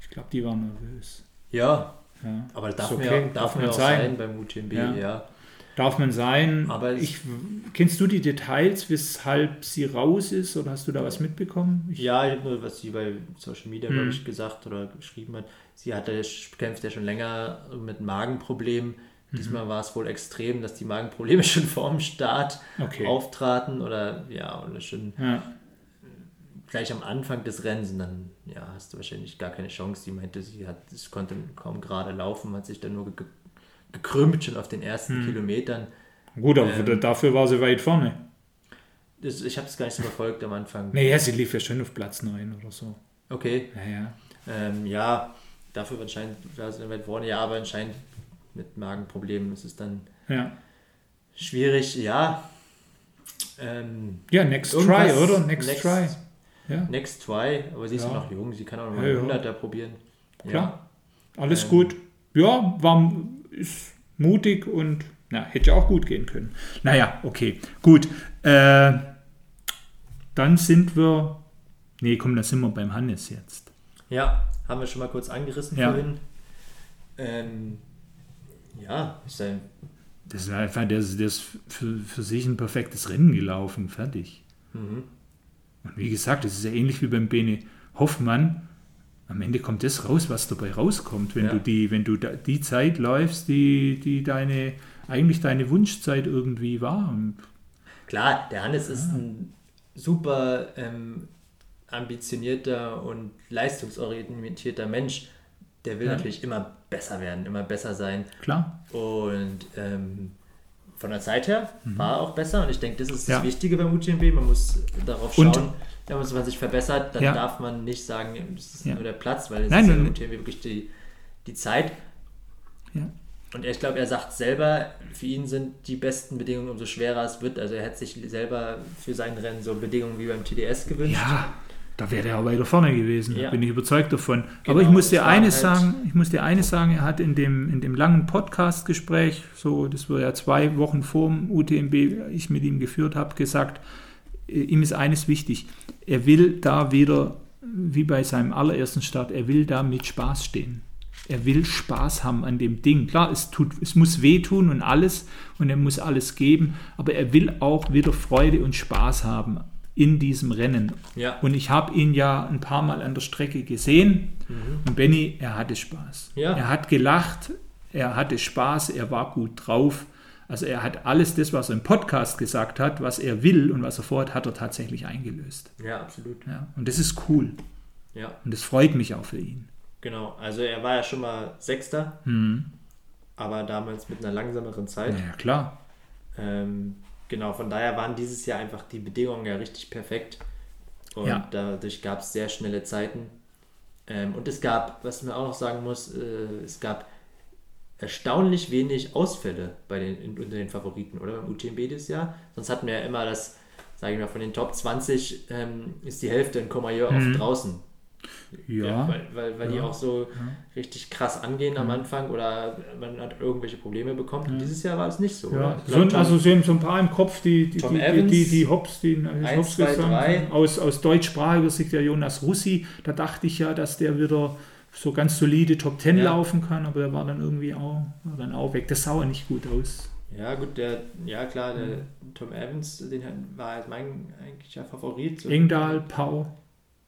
Ich glaube, die war nervös. ja, Ja. aber darf okay, darf darf mir man auch sein. sein, beim UTMB, Ja. ja. Darf man sein. Aber ich, kennst du die Details, weshalb sie raus ist oder hast du da was mitbekommen? Ich, Ja, ich habe nur, was sie bei Social Media, Hm. glaube ich, gesagt oder geschrieben hat. Sie hatte, kämpft ja schon länger mit Magenproblemen. Mhm. Diesmal war es wohl extrem, dass die Magenprobleme schon vorm Start Okay. auftraten oder ja, oder schon Ja. gleich am Anfang des Rennens. Und dann ja, hast du wahrscheinlich gar keine Chance. Sie meinte, sie hat, es konnte kaum gerade laufen, hat sich dann nur ge gekrümmt schon auf den ersten Hm. Kilometern. Gut, aber Ähm, dafür war sie weit vorne. Das, ich habe es gar nicht so verfolgt am Anfang. Naja, sie lief ja schon auf Platz 9 oder so. Okay, Ja, ja. Ähm, ja, dafür anscheinend war es weit vorne, ja, aber anscheinend mit Magenproblemen ist es dann Ja, schwierig, ja. Ähm, ja next try, oder? Next, next- try. Ja, next try, aber sie ist ja Ja. noch jung, sie kann auch noch mal Ja, ja. einen 100er probieren. Klar. alles Ähm, gut. Ja, war ist mutig und na, hätte ja auch gut gehen können. Naja, okay, gut. Äh, dann sind wir. Nee, komm, da sind wir beim Hannes jetzt. Ja. ja, haben wir schon mal kurz angerissen Ja. vorhin. Ähm, ja, ist ein, Das ist einfach, der, ist- der ist für, für sich ein perfektes Rennen gelaufen, fertig. mhm. Und wie gesagt, das ist ja ähnlich wie beim Bene Hoffmann. Am Ende kommt das raus, was dabei rauskommt, wenn Ja. du die, wenn du da, die Zeit läufst, die, die deine, eigentlich deine Wunschzeit irgendwie war. Klar, der Hannes Ah. ist ein super ähm, ambitionierter und leistungsorientierter Mensch. Der will Ja. natürlich immer besser werden, immer besser sein. klar, Und ähm, von der Zeit her war er auch besser. Und ich denke, das ist Mhm. Ja. das Wichtige beim UTMB. Man muss darauf Und- schauen, wenn man sich verbessert, dann Ja. darf man nicht sagen, das ist nur der Platz, weil es Nein, ist ja nein, im UTMB wirklich die, die Zeit. Und ich glaube, er sagt selber, für ihn sind die besten Bedingungen, umso schwerer es wird. Also er hätte sich selber für sein Rennen so Bedingungen wie beim TDS gewünscht. Ja, da wäre er auch weiter vorne gewesen, Ja. bin ich überzeugt davon. Genau, Aber ich muss dir eines halt- sagen, ich muss dir eines sagen, er hat in dem, in dem langen Podcast-Gespräch, so, das war ja zwei Wochen vor dem UTMB, ich mit ihm geführt habe, gesagt, äh, ihm ist eines wichtig. Er will da wieder, wie bei seinem allerersten Start, er will da mit Spaß stehen. Er will Spaß haben an dem Ding. Klar, es, tut, es muss wehtun und alles und er muss alles geben, aber er will auch wieder Freude und Spaß haben in diesem Rennen. Ja. Und ich habe ihn ja ein paar Mal an der Strecke gesehen und Benny, er hatte Spaß. Ja. Er hat gelacht, er hatte Spaß, er war gut drauf. Also er hat alles das, was er im Podcast gesagt hat, was er will und was er vorhat, hat er tatsächlich eingelöst. Ja, absolut. Ja. Und das ist cool. Ja, Und das freut mich auch für ihn. genau. Also er war ja schon mal Sechster, Mhm. aber damals mit einer langsameren Zeit. Ja, klar. Ähm, genau, von daher waren dieses Jahr einfach die Bedingungen ja richtig perfekt. Und Ja. dadurch gab es sehr schnelle Zeiten. Ähm, und es gab, was man auch noch sagen muss, äh, es gab erstaunlich wenig Ausfälle bei den, in, unter den Favoriten, oder? Beim UTMB dieses Jahr. Sonst hatten wir ja immer das, sage ich mal, von den Top 20 ähm, ist die Hälfte in Comayeur Mhm. draußen. Ja. weil weil, weil die Ja. auch so richtig krass angehen am Anfang oder man hat irgendwelche Probleme bekommt. Und dieses Jahr war es nicht so. Ja, so, also sehen so ein paar im Kopf, die, die, Tom die, die, Evans, die, die Hops, die die Hops gesagt aus, aus deutschsprachiger Sicht der Jonas Russi, da dachte ich ja, dass der wieder so ganz solide Top 10 Ja. laufen kann, aber der war dann irgendwie auch, war dann auch weg. Das sah nicht gut aus. Ja, gut, der, ja klar, der Tom Evans, den war halt mein eigentlicher Favorit. So. Engdahl, Pau.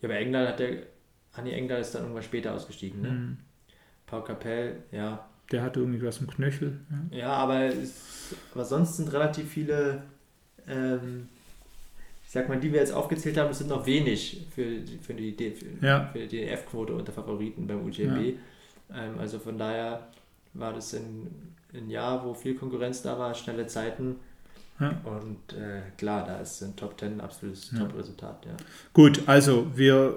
Ja, aber Engdahl hat der, Hanni Engdahl ist dann irgendwann später ausgestiegen, ne? Mhm. Paul Capell, ja. Der hatte irgendwie was im Knöchel. Ja. Ja, aber, es, aber sonst sind relativ viele, ähm, ich sag mal, die wir jetzt aufgezählt haben, es sind noch wenig für, die- für die, für, Ja. für die F-Quote unter Favoriten beim UTMB. Ähm, also von daher war das ein, ein Jahr, wo viel Konkurrenz da war, schnelle Zeiten. Ja. Und äh, klar, da ist ein Top 10 ein absolutes Ja. Top-Resultat. Ja. Gut, also wir,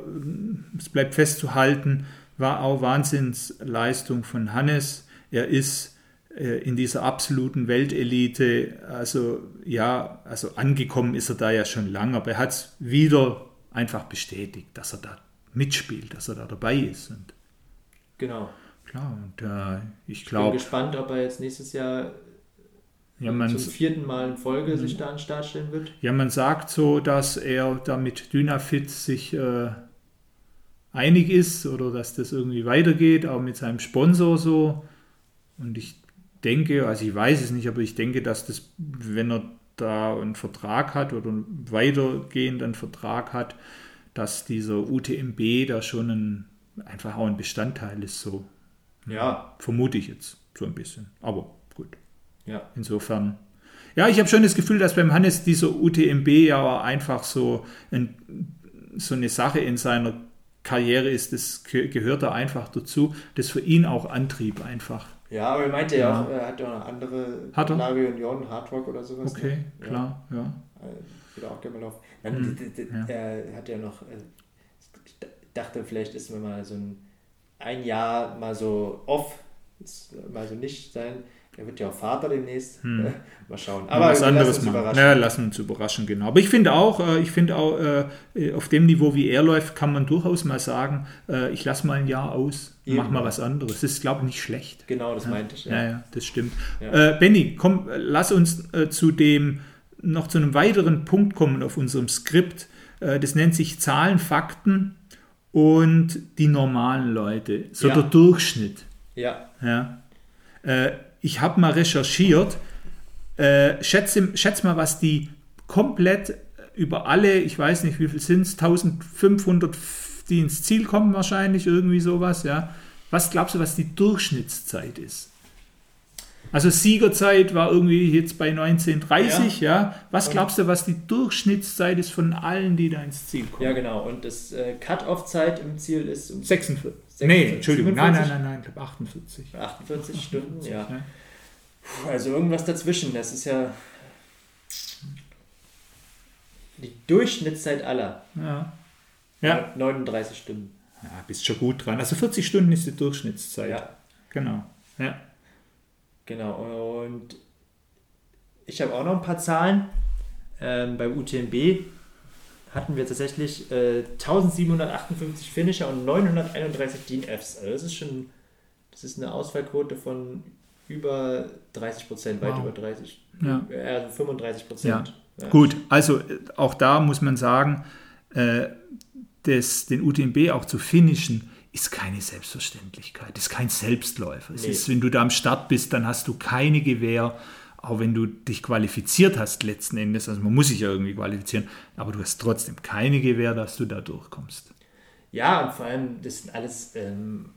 es bleibt festzuhalten, war auch Wahnsinnsleistung von Hannes. Er ist äh, in dieser absoluten Weltelite, also ja, also angekommen ist er da ja schon lange, aber er hat es wieder einfach bestätigt, dass er da mitspielt, dass er da dabei ist. Und Genau. klar, und äh, ich Ich bin glaube, gespannt, ob er jetzt nächstes Jahr ja, man, zum vierten Mal in Folge Mhm. sich da an den Start stellen wird. Ja, man sagt so, dass er da mit Dynafit sich äh, einig ist oder dass das irgendwie weitergeht, auch mit seinem Sponsor so. Und ich denke, also ich weiß es nicht, aber ich denke, dass das, wenn er da einen Vertrag hat oder einen weitergehenden Vertrag hat, dass dieser UTMB da schon ein, einfach auch ein Bestandteil ist, so Ja, vermute ich jetzt so ein bisschen. Aber. Ja. Insofern. Ja, ich habe schon das Gefühl, dass beim Hannes dieser UTMB ja einfach so, ein, so eine Sache in seiner Karriere ist, das ge- gehört da einfach dazu. Das ist für ihn auch Antrieb einfach. Ja, aber er meinte ja, Ja. auch, er hat ja noch andere Hat er? Lage Union, Hardrock oder sowas. Okay, ne? klar, ja. Ja, äh, würde auch gerne mal laufen. Dann, Hm, ja. Er hat ja noch, äh, ich dachte, vielleicht ist mir mal so ein, ein Jahr mal so off, mal so nicht sein. Er wird ja auch Vater demnächst. Hm. Mal schauen. Aber was lassen anderes uns machen. überraschen. Ja, lassen uns überraschen, genau. Aber ich finde auch, äh, ich finde auch, äh, auf dem Niveau, wie er läuft, kann man durchaus mal sagen, äh, ich lasse mal ein Jahr aus, Eben. mach mal was anderes. Das ist, glaube ich, nicht schlecht. Genau, das meinte ich. Ja, ja, das stimmt. Ja. Äh, Benny, komm, lass uns äh, zu dem noch zu einem weiteren Punkt kommen auf unserem Skript. Äh, das nennt sich Zahlen, Fakten und die normalen Leute, so Ja. der Durchschnitt. Ja, Ja. Äh, ich habe mal recherchiert. Äh, schätze, schätz mal, was die komplett über alle, ich weiß nicht, wie viel sind es, 1500, die ins Ziel kommen wahrscheinlich, irgendwie sowas, ja. Was glaubst du, was die Durchschnittszeit ist? Also Siegerzeit war irgendwie jetzt bei 1930, ja. Was Und- glaubst du, was die Durchschnittszeit ist von allen, die da ins Ziel kommen? ja, genau. Und das äh, Cut-Off-Zeit im Ziel ist um 46. 46, Nee, Entschuldigung, nein, nein, 47? nein, nein, ich glaube 48. 48 Stunden, ja. Ja. Puh, Also irgendwas dazwischen. Das ist ja die Durchschnittszeit aller. Ja. Ja. 39 Stunden. Ja, bist schon gut dran. Also 40 Stunden ist die Durchschnittszeit. Ja. Genau. Ja. Genau, und ich habe auch noch ein paar Zahlen. Ähm, beim UTMB hatten wir tatsächlich äh, 1758 Finisher und 931 DNFs. Also das ist schon, das ist eine Ausfallquote von über 30 Prozent, weit über 30, Ja. äh, 35 Ja. Prozent. Ja. Gut, also äh, auch da muss man sagen, äh, das, den UTMB auch zu finishen, ist keine Selbstverständlichkeit, ist kein Selbstläufer. Es Nee. ist, wenn du da am Start bist, dann hast du keine Gewähr, auch wenn du dich qualifiziert hast letzten Endes, also man muss sich ja irgendwie qualifizieren, aber du hast trotzdem keine Gewähr, dass du da durchkommst. Ja, und vor allem, das sind alles, ähm,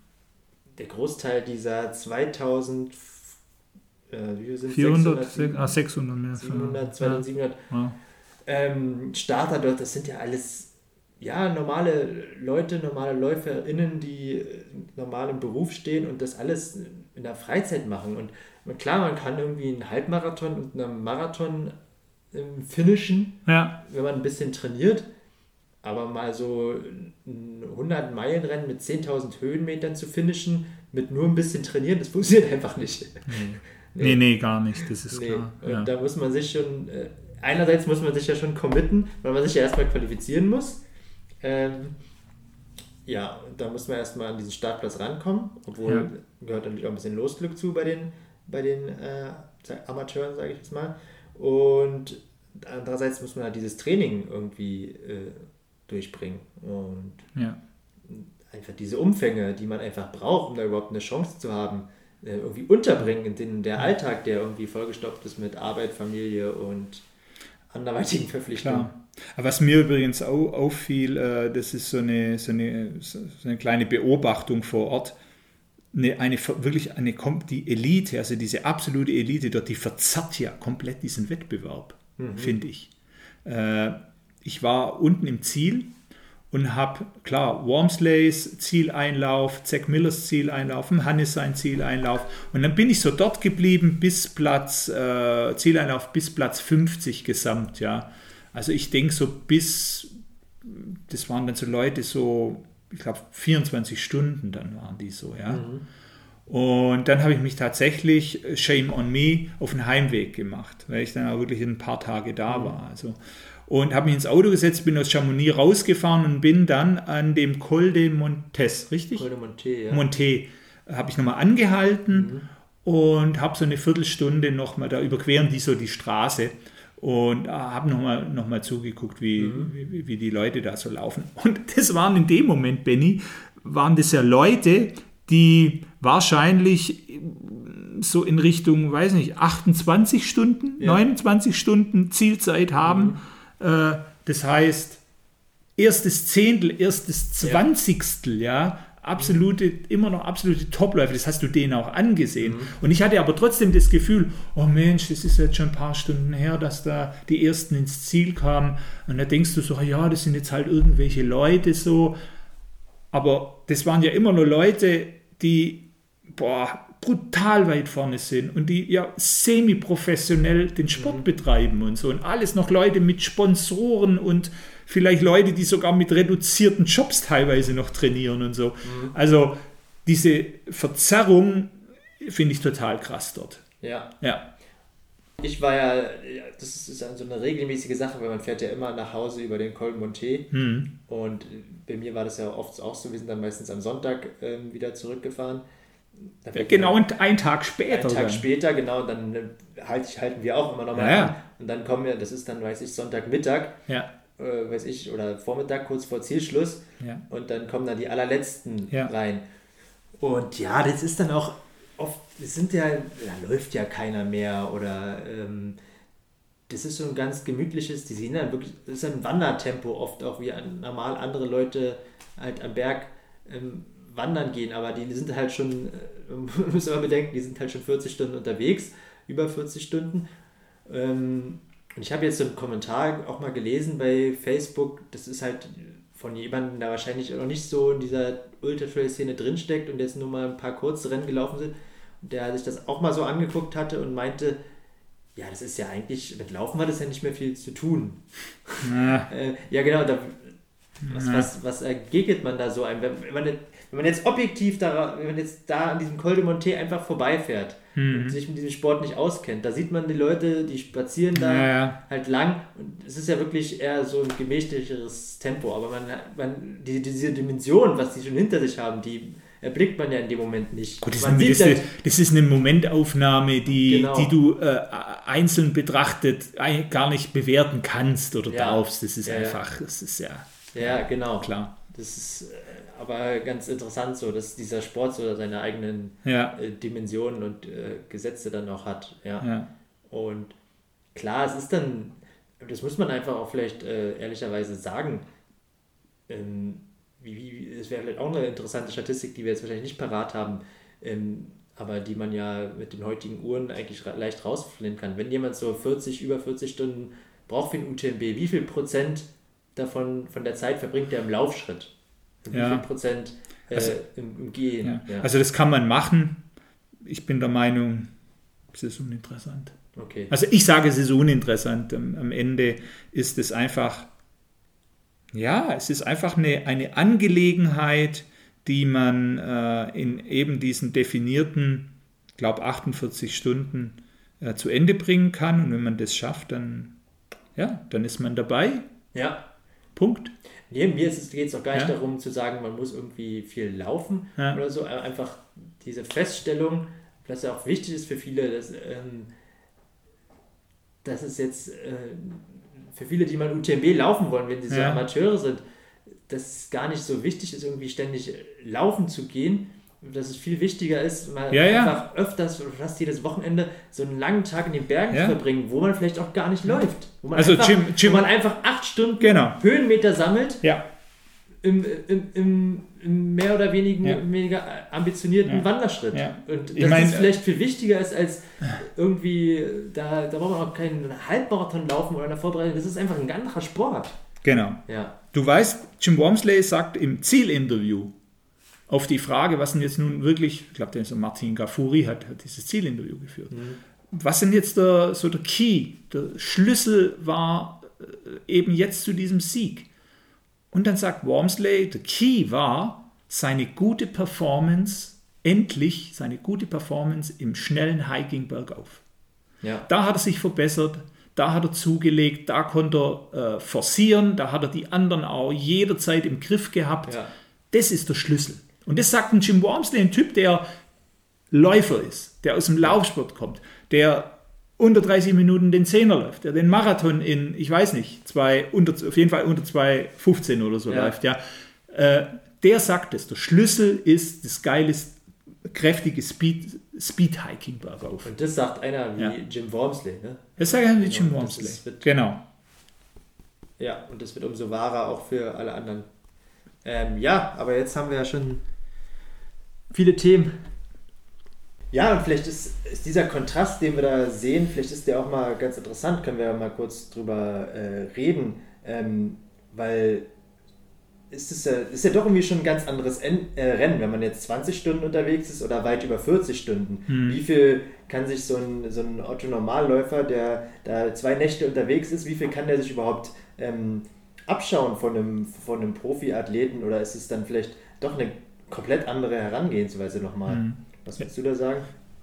der Großteil dieser 2000, äh, wie sind 400, 600, ah, 600 mehr. 700, 2700 Ja. ähm, Starter dort, das sind ja alles ja, normale Leute, normale LäuferInnen, die äh, normal im Beruf stehen und das alles in der Freizeit machen. Und klar, man kann irgendwie einen Halbmarathon und einen Marathon ähm, finishen, ja, wenn man ein bisschen trainiert. Aber mal so ein 100-Meilen-Rennen mit 10.000 Höhenmetern zu finishen, mit nur ein bisschen trainieren, das funktioniert einfach nicht. nee, nee, gar nicht, das ist Nee. klar. Und Ja. da muss man sich schon, äh, einerseits muss man sich ja schon committen, weil man sich ja erstmal qualifizieren muss. Ähm, ja, da muss man erstmal an diesen Startplatz rankommen, obwohl Ja. gehört natürlich auch ein bisschen Losglück zu bei den, bei den äh, Amateuren, sage ich jetzt mal. Und andererseits muss man halt dieses Training irgendwie äh, durchbringen. Und Ja. einfach diese Umfänge, die man einfach braucht, um da überhaupt eine Chance zu haben, äh, irgendwie unterbringen in den, der Alltag, der irgendwie vollgestopft ist mit Arbeit, Familie und anderweitigen Verpflichtungen. Klar. Was mir übrigens auch auffiel, äh, das ist so eine, so eine, so eine kleine Beobachtung vor Ort. Eine, eine, wirklich eine, die Elite, also diese absolute Elite dort, die verzerrt ja komplett diesen Wettbewerb, finde ich. Äh, ich war unten im Ziel und habe, klar, Wormsleys Zieleinlauf, Zack Millers Zieleinlauf, Hannes sein Zieleinlauf. Und dann bin ich so dort geblieben bis Platz, äh, Zieleinlauf bis Platz 50 gesamt, ja. Also ich denke so bis, das waren dann so Leute so, ich glaube 24 Stunden dann waren die so, ja. Und dann habe ich mich tatsächlich, äh, shame on me, auf den Heimweg gemacht, weil ich dann auch wirklich ein paar Tage da war. Also. Und habe mich ins Auto gesetzt, bin aus Chamonix rausgefahren und bin dann an dem Col de Montes, richtig? Col de Monte, ja. Monte, habe ich nochmal angehalten und habe so eine Viertelstunde nochmal, da überqueren die so die Straße und äh, habe nochmal noch mal zugeguckt, wie, wie, wie die Leute da so laufen. Und das waren in dem Moment, Benny, waren das ja Leute, die wahrscheinlich so in Richtung, weiß nicht, 28 Stunden, Ja. 29 Stunden Zielzeit haben. Äh, das heißt, erstes Zehntel, erstes Zwanzigstel, ja, absolute, immer noch absolute Topläufe, das hast du denen auch angesehen. Und ich hatte aber trotzdem das Gefühl, oh Mensch, das ist jetzt schon ein paar Stunden her, dass da die ersten ins Ziel kamen. Und da denkst du so, ja, das sind jetzt halt irgendwelche Leute so. Aber das waren ja immer nur Leute, die, boah, brutal weit vorne sind und die ja semi-professionell den Sport betreiben und so. Und alles noch Leute mit Sponsoren und vielleicht Leute, die sogar mit reduzierten Jobs teilweise noch trainieren und so. Also diese Verzerrung finde ich total krass dort. ja. Ja, Ich war ja, ja, das ist so eine regelmäßige Sache, weil man fährt ja immer nach Hause über den Col Monte. hm. Und bei mir war das ja oft auch so, wir sind dann meistens am Sonntag ähm, wieder zurückgefahren. Fährt genau und einen Tag später. Einen Tag dann. später, genau, dann äh, halt, halten wir auch immer noch mal Ja, ja. an. Und dann kommen wir, das ist dann, weiß ich, Sonntagmittag, Ja, äh, weiß ich, oder Vormittag, kurz vor Zielschluss. ja. Und dann kommen dann die allerletzten Ja. rein. Und ja, das ist dann auch oft, es sind ja, da läuft ja keiner mehr oder ähm, das ist so ein ganz gemütliches, die sehen dann wirklich, das ist ein Wandertempo oft auch, wie an- normal andere Leute halt am Berg ähm, wandern gehen, aber die sind halt schon, äh, man muss aber bedenken, die sind halt schon 40 Stunden unterwegs, über 40 Stunden. Ähm, und ich habe jetzt so einen Kommentar auch mal gelesen bei Facebook, das ist halt von jemandem, der wahrscheinlich noch nicht so in dieser Ultra-Trail-Szene drinsteckt und jetzt nur mal ein paar kurze Rennen gelaufen sind, der sich das auch mal so angeguckt hatte und meinte, ja, das ist ja eigentlich, mit Laufen hat das ja nicht mehr viel zu tun. Na, Äh, ja, genau, da, was, Ja. was, was ergegnet man da so einem? Wenn, man, jetzt- wenn man jetzt objektiv da, wenn man jetzt da an diesem Col de Monte einfach vorbeifährt und sich mit diesem Sport nicht auskennt. Da sieht man die Leute, die spazieren da Ja, ja. halt lang und es ist ja wirklich eher so ein gemächlicheres Tempo, aber man, man die, diese Dimension, was die schon hinter sich haben, die erblickt man ja in dem Moment nicht. Gut, das, man ist, sieht das, das ist eine Momentaufnahme, die, Genau. die du äh, einzeln betrachtet ein- gar nicht bewerten kannst oder Ja. darfst. Das ist Ja, ja. einfach, das ist ja ja genau. klar. Das ist äh, aber ganz interessant so, dass dieser Sport so seine eigenen Ja, äh, Dimensionen und äh, Gesetze dann auch hat. Ja. ja. Und klar, es ist dann, das muss man einfach auch vielleicht äh, ehrlicherweise sagen, ähm, wie, wie, das wäre vielleicht auch eine interessante Statistik, die wir jetzt wahrscheinlich nicht parat haben, ähm, aber die man ja mit den heutigen Uhren eigentlich ra- leicht rausfinden kann. Wenn jemand so 40, über 40 Stunden braucht für ein UTMB, wie viel Prozent davon von der Zeit verbringt er im Laufschritt? Und wie Ja. viel Prozent äh, Also- im, im Gehen? Ja. Ja. Also das kann man machen. Ich bin der Meinung, es ist uninteressant. okay. Also ich sage, es ist uninteressant. Am, am Ende ist es einfach, ja, es ist einfach eine, eine Angelegenheit, die man äh, in eben diesen definierten, ich glaube 48 Stunden äh, zu Ende bringen kann. Und wenn man das schafft, dann, ja, dann ist man dabei. Ja, Punkt. Nee, mir geht es auch gar nicht Ja. darum zu sagen, man muss irgendwie viel laufen Ja. oder so. aber Einfach diese Feststellung, dass ja auch wichtig ist für viele, dass, ähm, dass es jetzt äh, für viele, die mal UTMB laufen wollen, wenn sie so. Amateure sind, dass es gar nicht so wichtig ist, irgendwie ständig laufen zu gehen. Dass es viel wichtiger ist, mal Ja, ja. einfach öfters oder fast jedes Wochenende so einen langen Tag in den Bergen Ja. zu verbringen, wo man vielleicht auch gar nicht läuft. Wo man Also einfach, Jim- Jim- wo man einfach acht Stunden Genau. Höhenmeter sammelt Ja, im, im, im, im mehr oder wenigen, Ja. weniger ambitionierten Ja. Wanderschritt. Ja. Und Ich dass mein, das vielleicht viel wichtiger ist als irgendwie, da, da braucht man auch keinen Halbmarathon laufen oder eine Vorbereitung, das ist einfach ein anderer Sport. genau. Ja. Du weißt, Jim Wormsley sagt im Zielinterview auf die Frage, was denn jetzt nun wirklich, ich glaube, der ist so Martin Gafuri hat, hat dieses Zielinterview geführt. Was denn jetzt der, so der Key, der Schlüssel war äh, eben jetzt zu diesem Sieg? Und dann sagt Wormsley, der Key war seine gute Performance, endlich seine gute Performance im schnellen Hiking bergauf. Ja. Da hat er sich verbessert, da hat er zugelegt, da konnte er äh, forcieren, da hat er die anderen auch jederzeit im Griff gehabt. Ja. Das ist der Schlüssel. Und das sagt ein Jim Wormsley, ein Typ, der Läufer ist, der aus dem Laufsport kommt, der unter 30 Minuten den Zehner läuft, der den Marathon in, ich weiß nicht, zwei, unter, auf jeden Fall unter 2,15 oder so Ja. läuft. Ja. Äh, der sagt es, der Schlüssel ist das geile, kräftige Speed, Speed-Hiking bergauf. Und das sagt einer wie Ja. Jim Wormsley. Ne? Das sage ich wie Jim das Wormsley. wird- Genau. Ja, und das wird umso wahrer auch für alle anderen. Ähm, ja, aber jetzt haben wir ja schon viele Themen. Ja, und vielleicht ist, ist dieser Kontrast, den wir da sehen, vielleicht ist der auch mal ganz interessant, können wir ja mal kurz drüber äh, reden, ähm, weil ist es ja, ist ja doch irgendwie schon ein ganz anderes En äh, Rennen, wenn man jetzt 20 Stunden unterwegs ist oder weit über 40 Stunden. Wie viel kann sich so ein, so ein Otto-Normalläufer, der da zwei Nächte unterwegs ist, wie viel kann der sich überhaupt ähm, abschauen von einem, von einem Profiathleten oder ist es dann vielleicht doch eine komplett andere Herangehensweise nochmal? Was würdest du da sagen?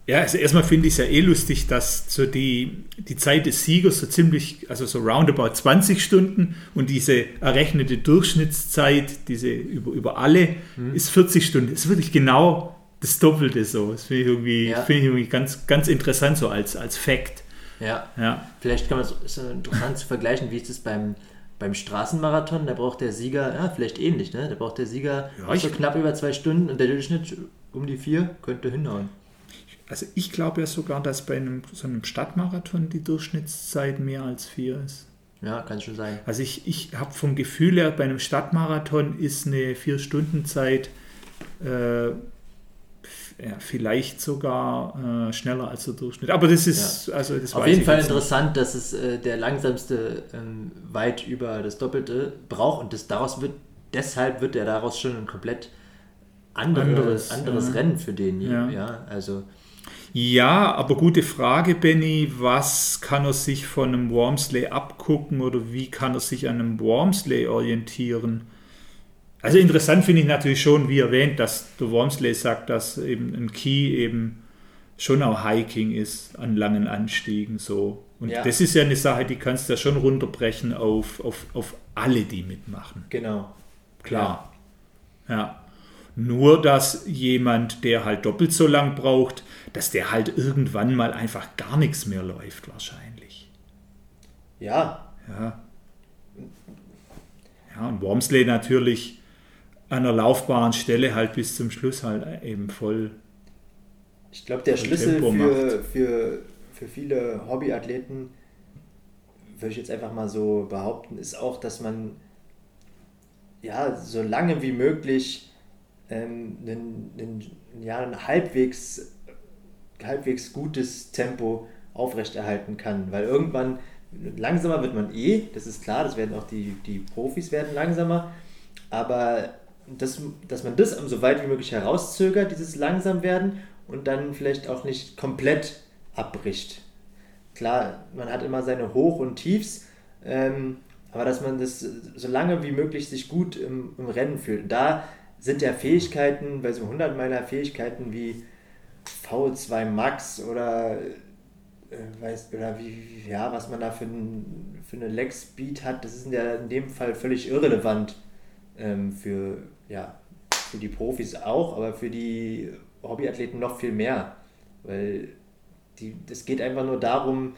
Ja, also erstmal finde ich es ja eh lustig, dass so die, die Zeit des Siegers so ziemlich, also so roundabout 20 Stunden und diese errechnete Durchschnittszeit, diese über, über alle, ist 40 Stunden. Das ist wirklich genau das Doppelte so. Das finde ich irgendwie, Ja. finde ich irgendwie ganz, ganz interessant so als, als Fact. Ja, Ja. vielleicht kann man es ja interessant zu vergleichen, wie ist es beim, beim Straßenmarathon, da braucht der Sieger, ja, vielleicht ähnlich, ne? Da braucht der Sieger Ja, so knapp über zwei Stunden und der Durchschnitt um die vier könnte hinhauen. Also ich glaube ja sogar, dass bei einem, so einem Stadtmarathon die Durchschnittszeit mehr als vier ist. Ja, kann schon sein. Also ich, ich habe vom Gefühl her, bei einem Stadtmarathon ist eine Vier-Stunden-Zeit äh, ja, vielleicht sogar äh, schneller als der Durchschnitt. Aber das ist, also das Auf jeden Fall jetzt nicht. interessant, dass es äh, der langsamste ähm, weit über das Doppelte braucht und das daraus wird, deshalb wird er daraus schon ein komplett anderes, Anderes, anderes ja. Rennen für den. Ja. ja also Ja, aber gute Frage, Benny. Was kann er sich von einem Wormsley abgucken oder wie kann er sich an einem Wormsley orientieren? Also interessant finde ich natürlich schon, wie erwähnt, dass der Wormsley sagt, dass eben ein Key eben schon auch Hiking ist an langen Anstiegen so. Und Ja. das ist ja eine Sache, die kannst du ja schon runterbrechen auf, auf, auf alle, die mitmachen. Genau. Klar. Ja. Nur, dass jemand, der halt doppelt so lang braucht, dass der halt irgendwann mal einfach gar nichts mehr läuft, wahrscheinlich. Ja, Ja. Ja, und Wormsley natürlich an der laufbaren Stelle halt bis zum Schluss halt eben voll. ich glaube, der Schlüssel Tempo für, für, für viele Hobbyathleten, würde ich jetzt einfach mal so behaupten, ist auch, dass man ja so lange wie möglich ähm, einen, einen, ja, ein halbwegs, halbwegs gutes Tempo aufrechterhalten kann. Weil irgendwann, langsamer wird man eh, das ist klar, das werden auch die, die Profis werden langsamer, aber das, dass man das so weit wie möglich herauszögert, dieses langsam werden und dann vielleicht auch nicht komplett abbricht. Klar, man hat immer seine Hoch- und Tiefs, ähm, aber dass man das so lange wie möglich sich gut im, im Rennen fühlt. Und da sind ja Fähigkeiten, bei so 100 Meiler Fähigkeiten wie V2 Max oder äh, weiß, oder wie- ja, was man da für, ein, für eine Leg Speed hat, das ist ja in dem Fall völlig irrelevant ähm, für, ja, für die Profis auch, aber für die Hobbyathleten noch viel mehr. Weil das geht einfach nur darum,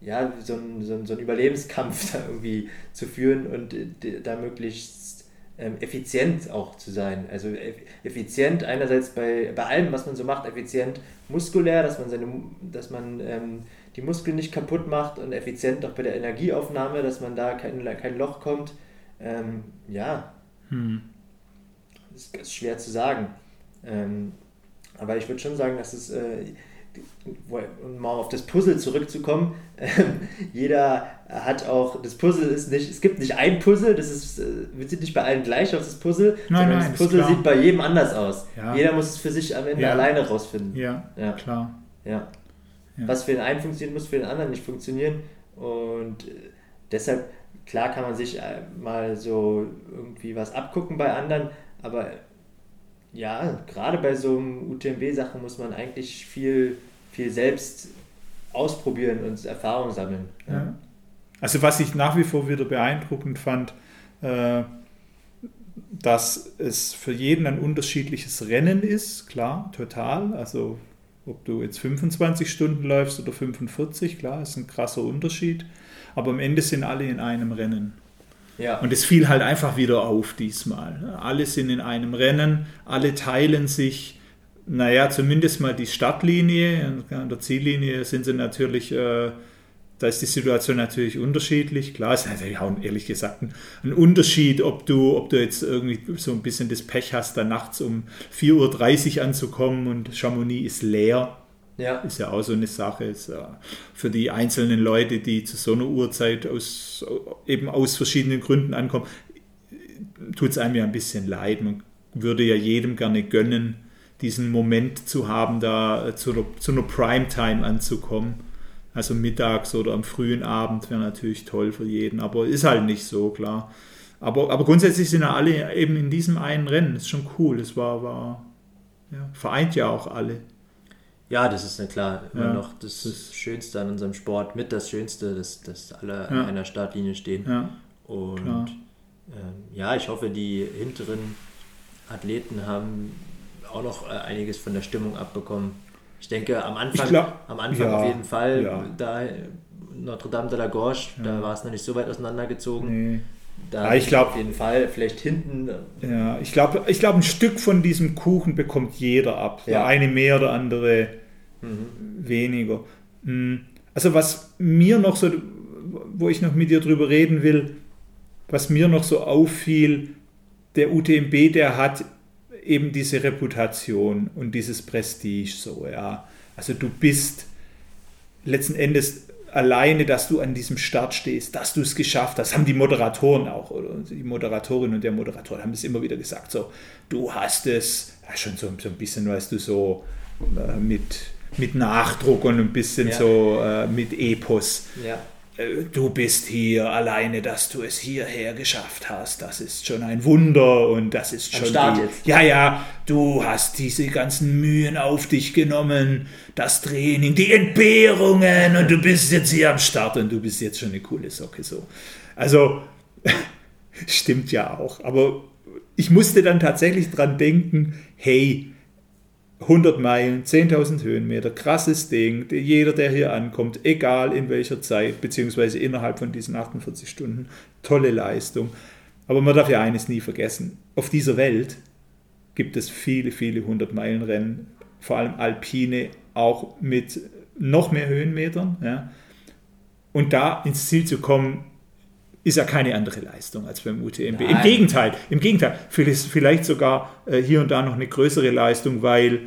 ja, so einen, so so einen Überlebenskampf da irgendwie zu führen und äh, da möglichst ähm, effizient auch zu sein. Also eff- effizient einerseits bei, bei allem, was man so macht, effizient muskulär, dass man seine, dass man ähm, die Muskeln nicht kaputt macht und effizient auch bei der Energieaufnahme, dass man da kein, kein Loch kommt. Ähm, ja, Hm. das ist ganz schwer zu sagen. Ähm, aber ich würde schon sagen, dass es, äh, um mal auf das Puzzle zurückzukommen, ähm, jeder hat auch, das Puzzle ist nicht, es gibt nicht ein Puzzle, das ist, äh, wir sind nicht bei allen gleich auf das Puzzle, Nein, sondern nein, das Puzzle sieht bei jedem anders aus. Ja. Jeder muss es für sich am Ende Ja. alleine rausfinden. Ja, Ja. klar. Ja. Ja. Was für den einen funktioniert, muss für den anderen nicht funktionieren. Und äh, deshalb, klar kann man sich äh, mal so irgendwie was abgucken bei anderen, aber ja, gerade bei so einem UTMB-Sachen muss man eigentlich viel, viel selbst ausprobieren und Erfahrung sammeln. Ja. Also was ich nach wie vor wieder beeindruckend fand, äh, dass es für jeden ein unterschiedliches Rennen ist, klar, total. Also ob du jetzt 25 Stunden läufst oder 45, klar, ist ein krasser Unterschied. Aber am Ende sind alle in einem Rennen. Ja. Und es fiel halt einfach wieder auf diesmal. Alle sind in einem Rennen, alle teilen sich, naja, zumindest mal die Startlinie. An der Ziellinie sind sie natürlich, äh, da ist die Situation natürlich unterschiedlich. Klar, es ist natürlich auch ehrlich gesagt ein, ein Unterschied, ob du, ob du jetzt irgendwie so ein bisschen das Pech hast, da nachts um 4.30 Uhr anzukommen und Chamonix ist leer. Ja. Ist ja auch so eine Sache. Ist, äh, für die einzelnen Leute, die zu so einer Uhrzeit aus, eben aus verschiedenen Gründen ankommen, tut es einem ja ein bisschen leid. Man würde ja jedem gerne gönnen, diesen Moment zu haben, da zu einer, zu einer Primetime anzukommen. Also mittags oder am frühen Abend wäre natürlich toll für jeden, aber ist halt nicht so, klar. Aber, aber grundsätzlich sind ja alle eben in diesem einen Rennen. Das ist schon cool. Es war, war ja, vereint ja auch alle. Ja, das ist klar immer Ja, noch das, das- Schönste an unserem Sport, mit das Schönste, dass, dass alle Ja. an einer Startlinie stehen. Ja. Und ähm, ja, ich hoffe, die hinteren Athleten haben auch noch äh, einiges von der Stimmung abbekommen. Ich denke, am Anfang, glaub- am Anfang auf jeden Fall, da Notre Dame de la Gorge, da war es noch nicht so weit auseinandergezogen. Nee. Da Ja, ich glaub- auf jeden Fall, vielleicht hinten, äh, Ja, ich glaube, ich glaub, ein Stück von diesem Kuchen bekommt jeder ab. Der Ja. eine mehr, der andere weniger. Mm, Also was mir noch so, wo ich noch mit dir drüber reden will, was mir noch so auffiel, der UTMB, der hat eben diese Reputation und dieses Prestige so, ja. Also du bist letzten Endes alleine, dass du an diesem Start stehst, dass du es geschafft hast, haben die Moderatoren auch, oder die Moderatorin und der Moderator haben es immer wieder gesagt, so, du hast es, ja, schon so, so ein bisschen, weißt du, so äh, mit, mit Nachdruck und ein bisschen Ja. so äh, mit Epos. ja, äh, du bist hier alleine, dass du es hierher geschafft hast. Das ist schon ein Wunder und das ist schon. Start jetzt. Ja, ja, du hast diese ganzen Mühen auf dich genommen, das Training, die Entbehrungen und du bist jetzt hier am Start und du bist jetzt schon eine coole Socke so. Also stimmt ja auch, aber ich musste dann tatsächlich dran denken, hey, 100 Meilen, 10.000 Höhenmeter, krasses Ding. Jeder, der hier ankommt, egal in welcher Zeit, beziehungsweise innerhalb von diesen 48 Stunden, tolle Leistung. Aber man darf ja eines nie vergessen. Auf dieser Welt gibt es viele, viele 100 Meilen Rennen, vor allem Alpine, auch mit noch mehr Höhenmetern. Ja. Und da ins Ziel zu kommen, ist ja keine andere Leistung als beim UTMB. Nein. Im Gegenteil, im Gegenteil, vielleicht sogar äh, hier und da noch eine größere Leistung, weil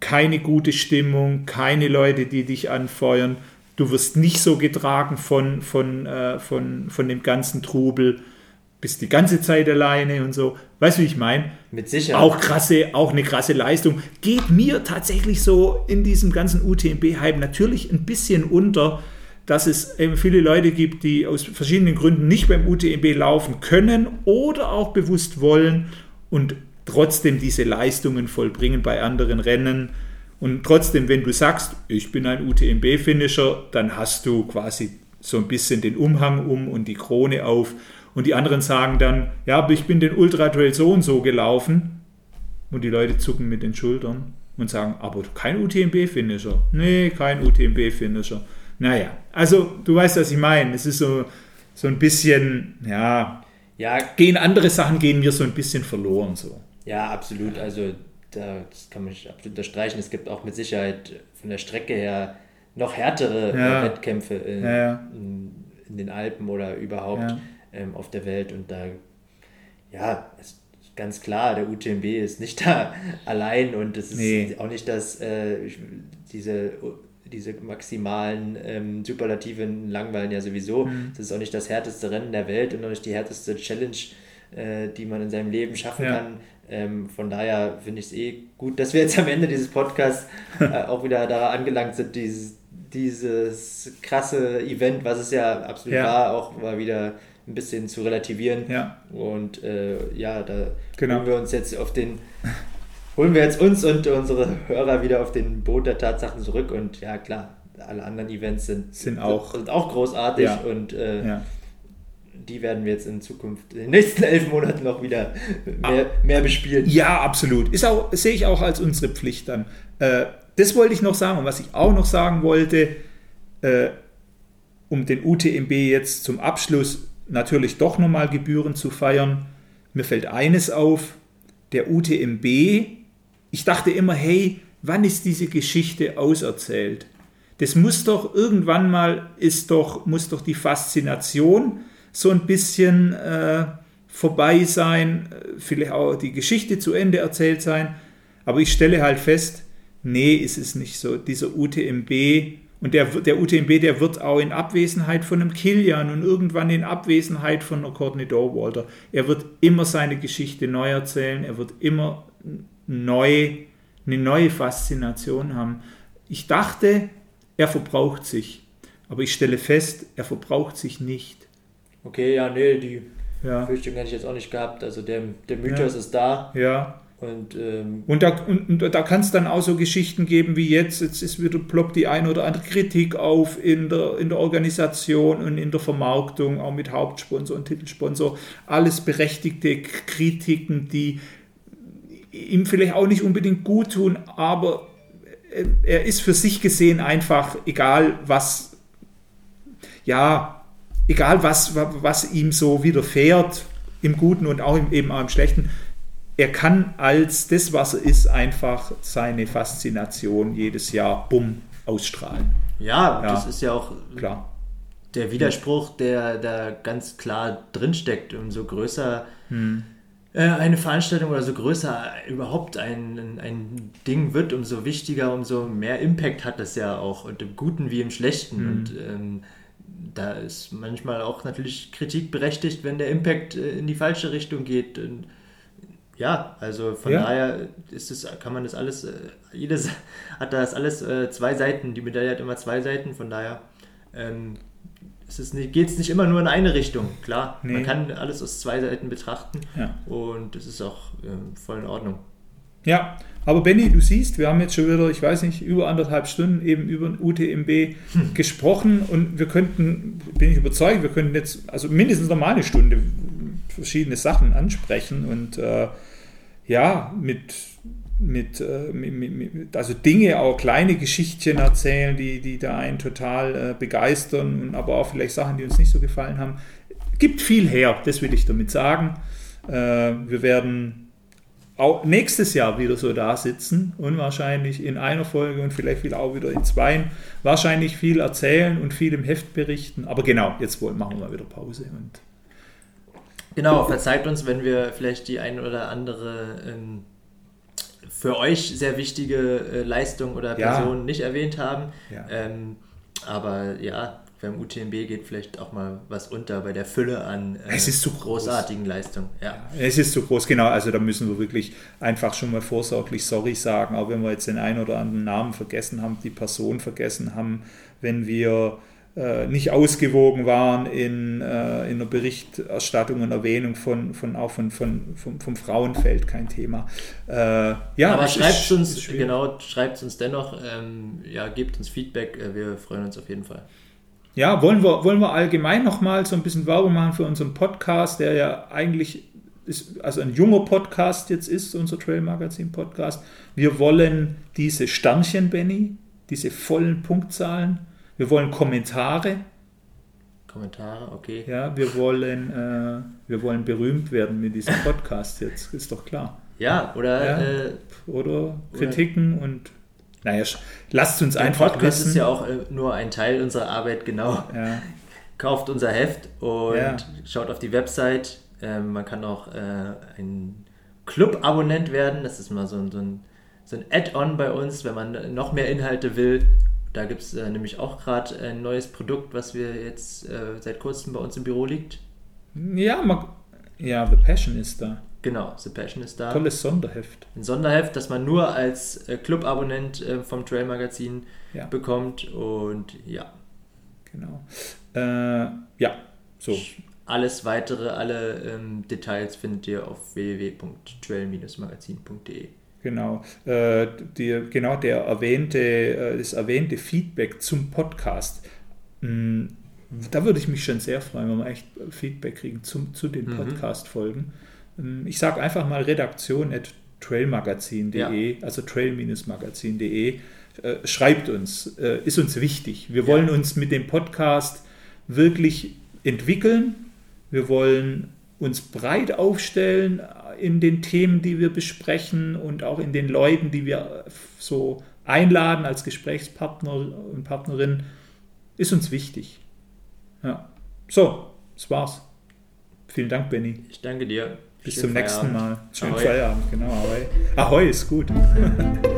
keine gute Stimmung, keine Leute, die dich anfeuern. Du wirst nicht so getragen von, von, äh, von, von dem ganzen Trubel, bist die ganze Zeit alleine und so. Weißt du, wie ich meine? Mit Sicherheit. Auch krasse, auch eine krasse Leistung. Geht mir tatsächlich so in diesem ganzen UTMB-Hype natürlich ein bisschen unter, dass es eben viele Leute gibt, die aus verschiedenen Gründen nicht beim UTMB laufen können oder auch bewusst wollen und trotzdem diese Leistungen vollbringen bei anderen Rennen. Und trotzdem, wenn du sagst, ich bin ein UTMB-Finisher, dann hast du quasi so ein bisschen den Umhang um und die Krone auf. Und die anderen sagen dann, ja, aber ich bin den Ultra Trail so und so gelaufen. Und die Leute zucken mit den Schultern und sagen, aber kein UTMB-Finisher. Nee, kein UTMB-Finisher. Naja, also du weißt, was ich meine. Es ist so, so ein bisschen, ja, ja, gehen andere Sachen, gehen mir so ein bisschen verloren. So. Ja, absolut. Also da, das kann man absolut unterstreichen. Es gibt auch mit Sicherheit von der Strecke her noch härtere ja. Wettkämpfe in, ja, in, in, den Alpen oder überhaupt ähm, auf der Welt. Und da, ja, ist ganz klar, der UTMB ist nicht da allein und es ist nee. auch nicht, dass äh, diese diese maximalen ähm, Superlativen langweilen ja sowieso. Mhm. Das ist auch nicht das härteste Rennen der Welt und auch nicht die härteste Challenge, äh, die man in seinem Leben schaffen ja. kann. Ähm, von daher finde ich es eh gut, dass wir jetzt am Ende dieses Podcasts äh, auch wieder da angelangt sind, dieses, dieses krasse Event, was es ja absolut ja. war, auch mal wieder ein bisschen zu relativieren. Ja. Und äh, ja, da genau. wir uns jetzt auf den, holen wir jetzt uns und unsere Hörer wieder auf den Boot der Tatsachen zurück. Und ja, klar, alle anderen Events sind, sind, auch, sind auch großartig ja. und äh, ja die werden wir jetzt in Zukunft, in den nächsten elf Monaten noch wieder mehr, mehr bespielen. Ja, absolut. Ist auch, sehe ich auch als unsere Pflicht dann. Äh, das wollte ich noch sagen. Und was ich auch noch sagen wollte, äh, um den UTMB jetzt zum Abschluss natürlich doch nochmal Gebühren zu feiern, mir fällt eines auf, der UTMB, ich dachte immer, hey, wann ist diese Geschichte auserzählt? Das muss doch irgendwann mal, ist doch, muss doch die Faszination so ein bisschen äh, vorbei sein, vielleicht auch die Geschichte zu Ende erzählt sein. Aber ich stelle halt fest, nee, ist es nicht so. Dieser UTMB und der, der UTMB, der wird auch in Abwesenheit von einem Kilian und irgendwann in Abwesenheit von einer Courtney Dorwalter. Er wird immer seine Geschichte neu erzählen, er wird immer neu, eine neue Faszination haben. Ich dachte, er verbraucht sich, aber ich stelle fest, er verbraucht sich nicht. Okay, ja, nee, die ja. Fürchtung hätte ich jetzt auch nicht gehabt. Also der, der Mythos ja. ist da. Ja. Und, ähm, und da, und, und da kann es dann auch so Geschichten geben wie jetzt, jetzt ist wieder ploppt die eine oder andere Kritik auf in der, in der Organisation und in der Vermarktung, auch mit Hauptsponsor und Titelsponsor. Alles berechtigte Kritiken, die ihm vielleicht auch nicht unbedingt gut tun, aber er ist für sich gesehen einfach, egal was, ja, egal was, was ihm so widerfährt, im Guten und auch im, eben auch im Schlechten, er kann als das, was er ist, einfach seine Faszination jedes Jahr bumm ausstrahlen. Ja, ja, das ist ja auch klar. der Widerspruch, der da ganz klar drinsteckt. Umso größer hm. Äh, eine Veranstaltung oder so größer überhaupt ein, ein Ding wird, umso wichtiger, umso mehr Impact hat das ja auch und im Guten wie im Schlechten. Hm. Und ähm, da ist manchmal auch natürlich Kritik berechtigt, wenn der Impact äh, in die falsche Richtung geht. Und ja, also von ja. daher ist es, kann man das alles, äh, jedes hat das alles zwei Seiten. Die Medaille hat immer zwei Seiten, von daher ähm, es geht es nicht immer nur in eine Richtung. Klar, Nee. man kann alles aus zwei Seiten betrachten Ja. und das ist auch ähm, voll in Ordnung. Ja, aber Benny, du siehst, wir haben jetzt schon wieder, ich weiß nicht, über anderthalb Stunden eben über den UTMB gesprochen und wir könnten, bin ich überzeugt, wir könnten jetzt also mindestens noch mal eine Stunde verschiedene Sachen ansprechen und äh, ja, mit, mit, äh, mit, mit, also Dinge, auch kleine Geschichtchen erzählen, die, die da einen total äh, begeistern und aber auch vielleicht Sachen, die uns nicht so gefallen haben. Gibt viel her, das will ich damit sagen. Äh, wir werden auch nächstes Jahr wieder so da sitzen und wahrscheinlich in einer Folge und vielleicht viel auch wieder in zweien wahrscheinlich viel erzählen und viel im Heft berichten. Aber genau, jetzt wollen, machen wir mal wieder Pause. Und Genau, verzeiht uns, wenn wir vielleicht die ein oder andere ähm, für euch sehr wichtige äh, Leistung oder Ja. Person nicht erwähnt haben. Ja. Ähm, aber ja, beim UTMB geht vielleicht auch mal was unter bei der Fülle an äh, Es ist zu groß. großartigen Leistungen. Ja. es ist zu groß, genau. Also da müssen wir wirklich einfach schon mal vorsorglich sorry sagen, auch wenn wir jetzt den einen oder anderen Namen vergessen haben, die Person vergessen haben, wenn wir nicht ausgewogen waren in, äh, in der Berichterstattung und Erwähnung von, von auch von, von, vom, vom Frauenfeld kein Thema. Äh, ja, Aber es schreibt ist- uns, schwierig. genau, schreibt uns dennoch, ähm, ja, gebt uns Feedback, äh, wir freuen uns auf jeden Fall. Ja, wollen wir, wollen wir allgemein nochmal so ein bisschen Werbung machen für unseren Podcast, der ja eigentlich ist, also ein junger Podcast jetzt ist, unser Trail Magazin Podcast. Wir wollen diese Sternchen, Benny, diese vollen Punktzahlen. Wir wollen Kommentare. Kommentare, okay. Ja, wir wollen, äh, wir wollen berühmt werden mit diesem Podcast jetzt, ist doch klar. Ja, oder Ja. Äh, Oder Kritiken und naja, lasst uns einfach Podcast wissen. ist ja auch äh, nur ein Teil unserer Arbeit, genau. ja. Kauft unser Heft und Ja. schaut auf die Website. Ähm, man kann auch äh, ein Club-Abonnent werden. Das ist mal so ein, so ein, so ein Add-on bei uns, wenn man noch mehr Inhalte will. Da gibt es äh, nämlich auch gerade ein neues Produkt, was wir jetzt äh, seit kurzem bei uns im Büro liegt. Ja, man, ja, The Passion ist da. Genau, The Passion ist da. Tolles Sonderheft. Ein Sonderheft, das man nur als äh, Club-Abonnent äh, vom Trail Magazin Ja. bekommt. Und ja, Genau. Äh, ja, so. alles weitere, alle ähm, Details findet ihr auf www.trail-magazin.de. Genau. Äh, die, genau der erwähnte, äh, das erwähnte Feedback zum Podcast. mh, Da würde ich mich schon sehr freuen, wenn wir echt Feedback kriegen zum, zu den Mhm. Podcast-Folgen. Ähm, Ich sage einfach mal redaktion at trailmagazin.de, also trail-magazin.de. Äh, Schreibt uns, äh, ist uns wichtig. Wir Ja. wollen uns mit dem Podcast wirklich entwickeln. Wir wollen uns breit aufstellen in den Themen, die wir besprechen und auch in den Leuten, die wir so einladen als Gesprächspartner und Partnerin, ist uns wichtig. Ja. So, das war's. Vielen Dank, Benny. Ich danke dir. Bis Schönen zum nächsten Feierabend. Mal. Schönen Ahoi. Feierabend, genau. Ahoi. Ahoi ist gut.